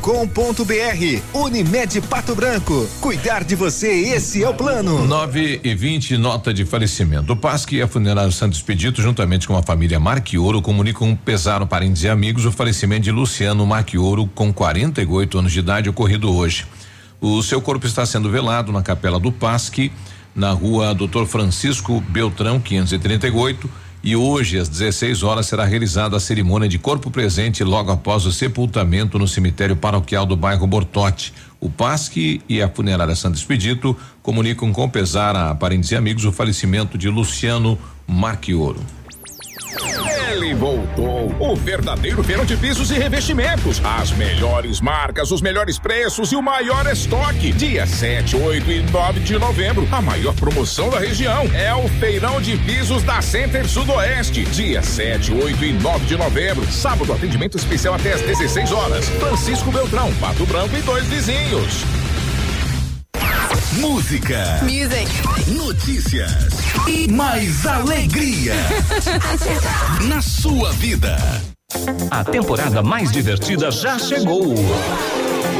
Unimed Pato Branco. Cuidar de você, esse é o plano. 9 e 20 nota de falecimento. O PASC e a Santos Expedito, juntamente com a família Marquioro, comunicam um pesar parentes e amigos o falecimento de Luciano Marquioro, com 48 anos de idade, ocorrido hoje. O seu corpo está sendo velado na capela do PASC, na rua Dr. Francisco Beltrão, 538. E hoje, às 16 horas, será realizada a cerimônia de corpo presente logo após o sepultamento no cemitério paroquial do bairro Bortote. O PASC e a funerária Santo Expedito comunicam com pesar a parentes e amigos o falecimento de Luciano Marquioro. Ele voltou, o verdadeiro feirão de pisos e revestimentos. As melhores marcas, os melhores preços e o maior estoque. Dia 7, 8 e 9 de novembro. A maior promoção da região é o feirão de pisos da Center Sudoeste. Dia 7, 8 e 9 de novembro. Sábado, atendimento especial até às 16 horas. Francisco Beltrão, Pato Branco e dois vizinhos. Música. Music. Notícias. E mais alegria. (laughs) Na sua vida. A temporada mais divertida já chegou.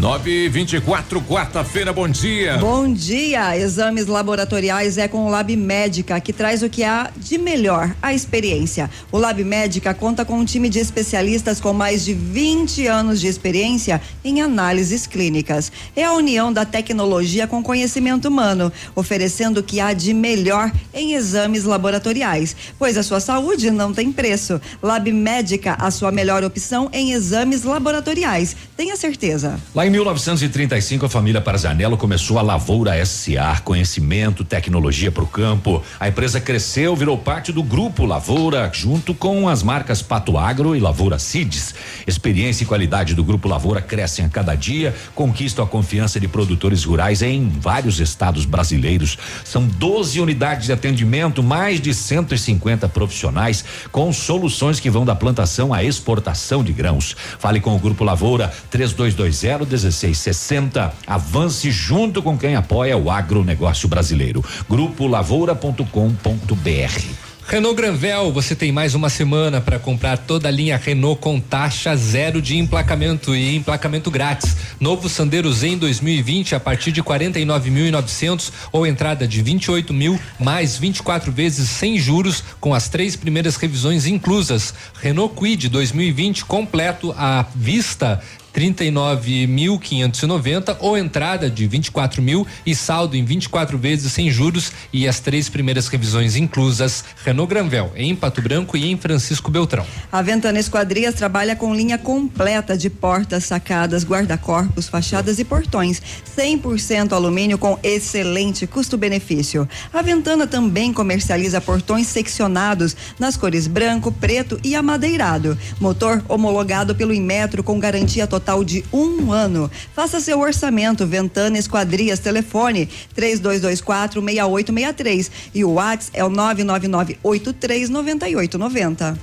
Nove e vinte e quatro, quarta-feira, bom dia. Bom dia. Exames laboratoriais é com o Lab Médica, que traz o que há de melhor, a experiência. O Lab Médica conta com um time de especialistas com mais de 20 anos de experiência em análises clínicas. É a união da tecnologia com conhecimento humano, oferecendo o que há de melhor em exames laboratoriais, pois a sua saúde não tem preço. Lab Médica, a sua melhor opção em exames laboratoriais. Tenha certeza. Lá em 1935, a família Parzanello começou a Lavoura SA, conhecimento, tecnologia para o campo. A empresa cresceu, virou parte do grupo Lavoura, junto com as marcas Pato Agro e Lavoura Seeds. Experiência e qualidade do grupo Lavoura crescem a cada dia, conquistam a confiança de produtores rurais em vários estados brasileiros. São 12 unidades de atendimento, mais de 150 profissionais com soluções que vão da plantação à exportação de grãos. Fale com o grupo Lavoura 3220 1660. Avance junto com quem apoia o agronegócio brasileiro. Grupo Lavoura.com.br. Renault Granvel, você tem mais uma semana para comprar toda a linha Renault com taxa zero de emplacamento e emplacamento grátis. Novo Sandero Zen 2020 a partir de 49.900 ou entrada de 28 mil mais 24 vezes sem juros com as três primeiras revisões inclusas. Renault Quid 2020 completo à vista 39.590 ou entrada de 24 mil e saldo em 24 vezes sem juros e as três primeiras revisões inclusas. Renault Granvel, em Pato Branco e em Francisco Beltrão. A Ventana Esquadrias trabalha com linha completa de portas, sacadas, guarda-corpos, fachadas e portões. 100% alumínio com excelente custo-benefício. A Ventana também comercializa portões seccionados nas cores branco, preto e amadeirado. Motor homologado pelo Inmetro com garantia total total de um ano. Faça seu orçamento, Ventana Esquadrias, telefone 3224 6863 e o WhatsApp é o 999 839890.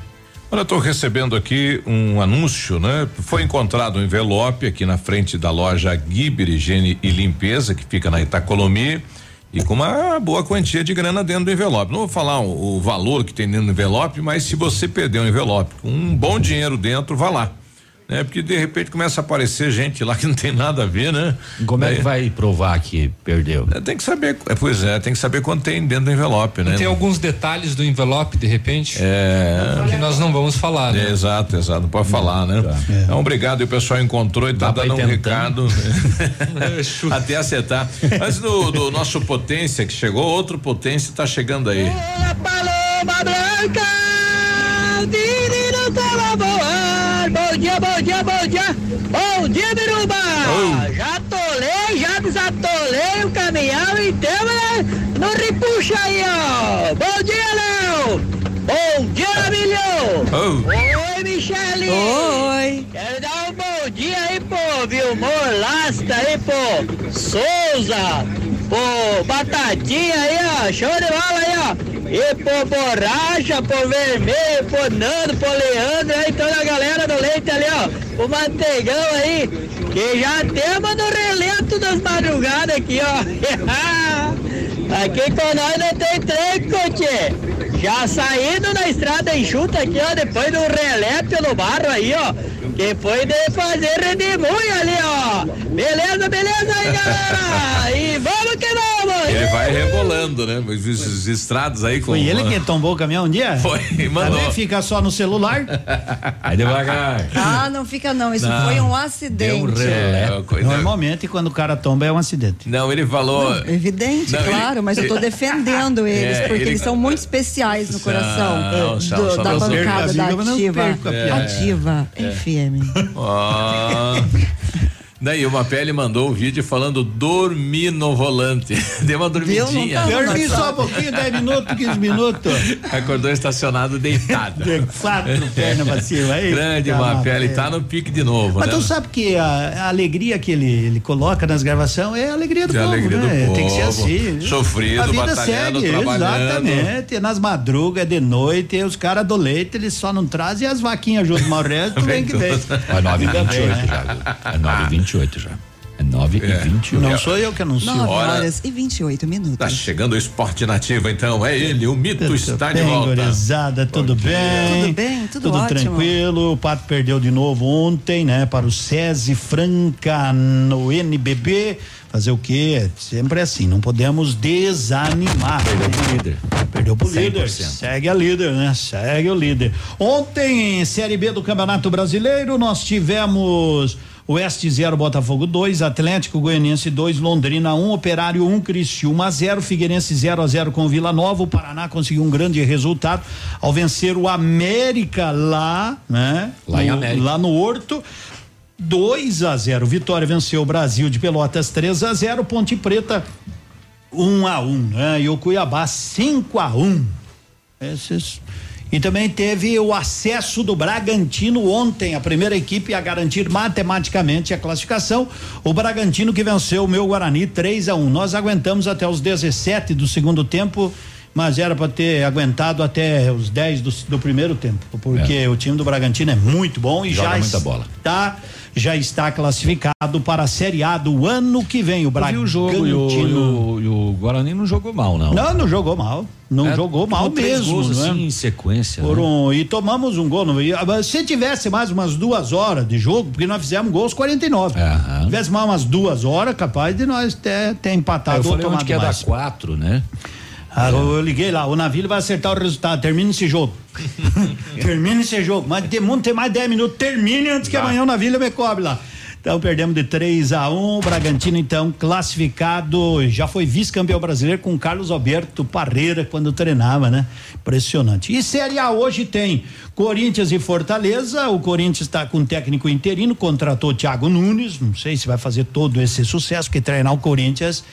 Olha, estou recebendo aqui um anúncio, né? Foi encontrado um envelope aqui na frente da loja Giber Higiene e Limpeza, que fica na Itacolomi, e com uma boa quantia de grana dentro do envelope. Não vou falar o, o valor que tem dentro do envelope, mas se você perder um envelope com um bom dinheiro dentro, vá lá né? Porque de repente começa a aparecer gente lá que não tem nada a ver, né? Como é que vai provar que perdeu? É, tem que saber, é, pois é, tem que saber quanto tem dentro do envelope, né? Tem alguns detalhes do envelope, de repente, é, que nós não vamos falar, né? É, exato, exato, não pode falar, né? Tá. É. Então, obrigado, e o pessoal encontrou e tá dando um recado (laughs) (laughs) até acertar. Antes do, do, nosso potência que chegou, outro potência tá chegando aí. Paloma Branca, bom dia, bom dia, bom dia. Bom dia, Biruba. Já tolei, já desatolei o caminhão e temos né, no repuxa aí, ó. Bom dia, Léo. Bom dia, Emílio. Oh. Oi, Michele. Oi. Quero dar um bom dia aí, pô, Vilmor Lasta aí, pô. Souza. Pô, Batatinha aí, ó. Show de bola aí, ó. E por borracha, por vermelho, por Nando, por Leandro, aí toda a galera do leite ali, ó. O manteigão aí, que já temos no relento das madrugadas aqui, ó. (laughs) (laughs) aqui com nós não tem trem, coche. Já saindo na estrada enxuta aqui, ó, depois do relé pelo barro aí, ó. Que foi de fazer redemoinho ali, ó. Beleza, beleza aí, galera? E vamos que vamos! Ele vai rebolando, né? Os, os estrados aí com. Foi ele que tombou o caminhão um dia? Foi, mandou. Também fica só no celular? Aí devagar. Ah, não fica não, isso não, foi um acidente. Um relé. É, Normalmente quando o cara tomba é um acidente. Não, ele falou. Não, evidente, não, claro, ele, mas eu tô defendendo (laughs) eles, é, porque ele, eles são muito especiais no coração não, do, da bancada da ativa. É, ativa, é. enfim. Oh. Daí uma pele mandou o vídeo falando dormir no volante. (laughs) Deu uma dormidinha. Dormi só um pouquinho, 10 minutos, 15 minutos. Acordou estacionado deitado. De (laughs) quatro pernas pra cima. Aí, Grande uma pele, tá no pique de novo. Mas né? tu sabe que a, a, alegria que ele, ele coloca nas gravações é a alegria do é povo. Alegria né? do povo. Tem que ser assim. Sofrido, a vida batalhando, segue, trabalhando. Exatamente. Nas madrugas, de noite, os caras do leite, eles só não trazem as vaquinhas junto, mas o resto (laughs) vem que vem. É 9h28 já. É 9h28 já. É 9 é. e 21. Não sou eu que anuncio. 9 horas e 28 minutos. Tá chegando o esporte nativo, então. É ele, o mito tudo está bem, de volta. Gorizada, tudo bem? Tudo bem, tudo, tudo ótimo. tranquilo. O Pato perdeu de novo ontem, né? Para o SESI Franca no NBB. Fazer o quê? Sempre assim, não podemos desanimar. Perdeu pro líder. Perdeu pro 100%. líder. Segue a líder, né? Segue o líder. Ontem, Série B do Campeonato Brasileiro, nós tivemos Oeste 0, Botafogo 2, Atlético Goianiense 2, Londrina 1, um, Operário 1, um, Criciúma 0, Figueirense 0 a 0 com Vila Nova. O Paraná conseguiu um grande resultado ao vencer o América lá, né? Lá no, em América. Lá no Horto. 2 a 0. Vitória venceu o Brasil de Pelotas 3 a 0. Ponte Preta 1 um a 1, um, né? E o Cuiabá 5 a 1. Um. Esses e também teve o acesso do Bragantino ontem, a primeira equipe a garantir matematicamente a classificação. O Bragantino que venceu o meu Guarani 3 a 1. Nós aguentamos até os 17 do segundo tempo mas era para ter aguentado até os 10 do, do primeiro tempo, porque é. o time do Bragantino é muito bom e Joga já muita bola. Já está classificado para a Série A do ano que vem. O Bragantino. o jogo e o, e, o, e o, Guarani não jogou mal, não. Não, não jogou mal. Não é, jogou mal mesmo. Gols, né? assim, em sequência. Por né? um, e tomamos um gol. No, se tivesse mais umas duas horas de jogo, porque nós fizemos gols 49. Uhum. Se tivesse mais umas duas horas, capaz de nós ter, ter empatado. É, eu falei onde que ia dar quatro, né? Ah, eu, eu liguei lá, o navio vai acertar o resultado, termina esse jogo. (laughs) termina esse jogo. Mas tem, tem mais 10 minutos, termine antes que amanhã o navio me cobre lá. Então perdemos de 3 a 1 um, Bragantino então classificado, já foi vice-campeão brasileiro com Carlos Alberto Parreira quando treinava, né? Impressionante. E Série A hoje tem Corinthians e Fortaleza, o Corinthians está com técnico interino, contratou Thiago Nunes, não sei se vai fazer todo esse sucesso, porque treinar o Corinthians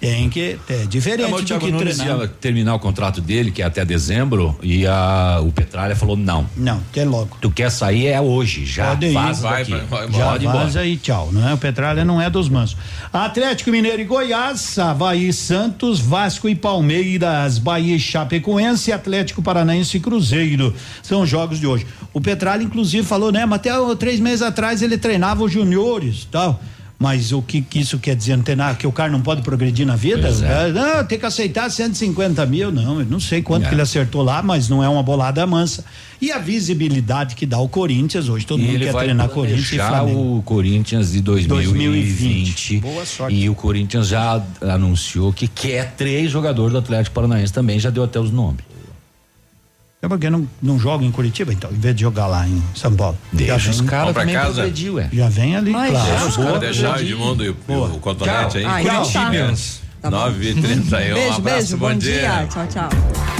tem que é diferente é, o Thiago do que Nunes treinar. ia terminar o contrato dele, que é até dezembro, e a, o Petralha falou não. Não, quer logo. Tu quer sair é hoje, já Pode faz ir. vai, vai, vai, já pode vaza e tchau, não é? O Petralha não é dos mansos. Atlético Mineiro e Goiás, Havaí Santos, Vasco e Palmeiras, Bahia e Chapecoense, Atlético Paranaense e Cruzeiro. São os jogos de hoje. O Petralha inclusive falou, né? Mas até três meses atrás ele treinava os juniores, tal. Mas o que, que, isso quer dizer? Nada, que o cara não pode progredir na vida? É. Não, tem que aceitar 150 mil, não. Eu não sei quanto é. que ele acertou lá, mas não é uma bolada mansa. E a visibilidade que dá o Corinthians hoje, todo e mundo quer treinar Corinthians e Flamengo. o Corinthians de 2020. 2020. Boa sorte. E o Corinthians já anunciou que quer três jogadores do Atlético Paranaense também, já deu até os nomes. É porque não, não joga em Curitiba, então, em vez de jogar lá em São Paulo. Deixa já os caras pra casa. Progredir, ué. Já vem ali, Mas claro. Deixa os caras deixar o Edmundo e o, o Cotonete aí. Ah, então tá. Tá 9 31 Beijo, um abraço, beijo, bom, bom dia. dia. Tchau, tchau.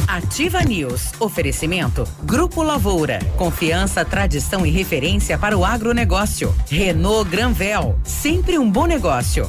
Ativa News. Oferecimento. Grupo Lavoura. Confiança, tradição e referência para o agronegócio. Renault Granvel. Sempre um bom negócio.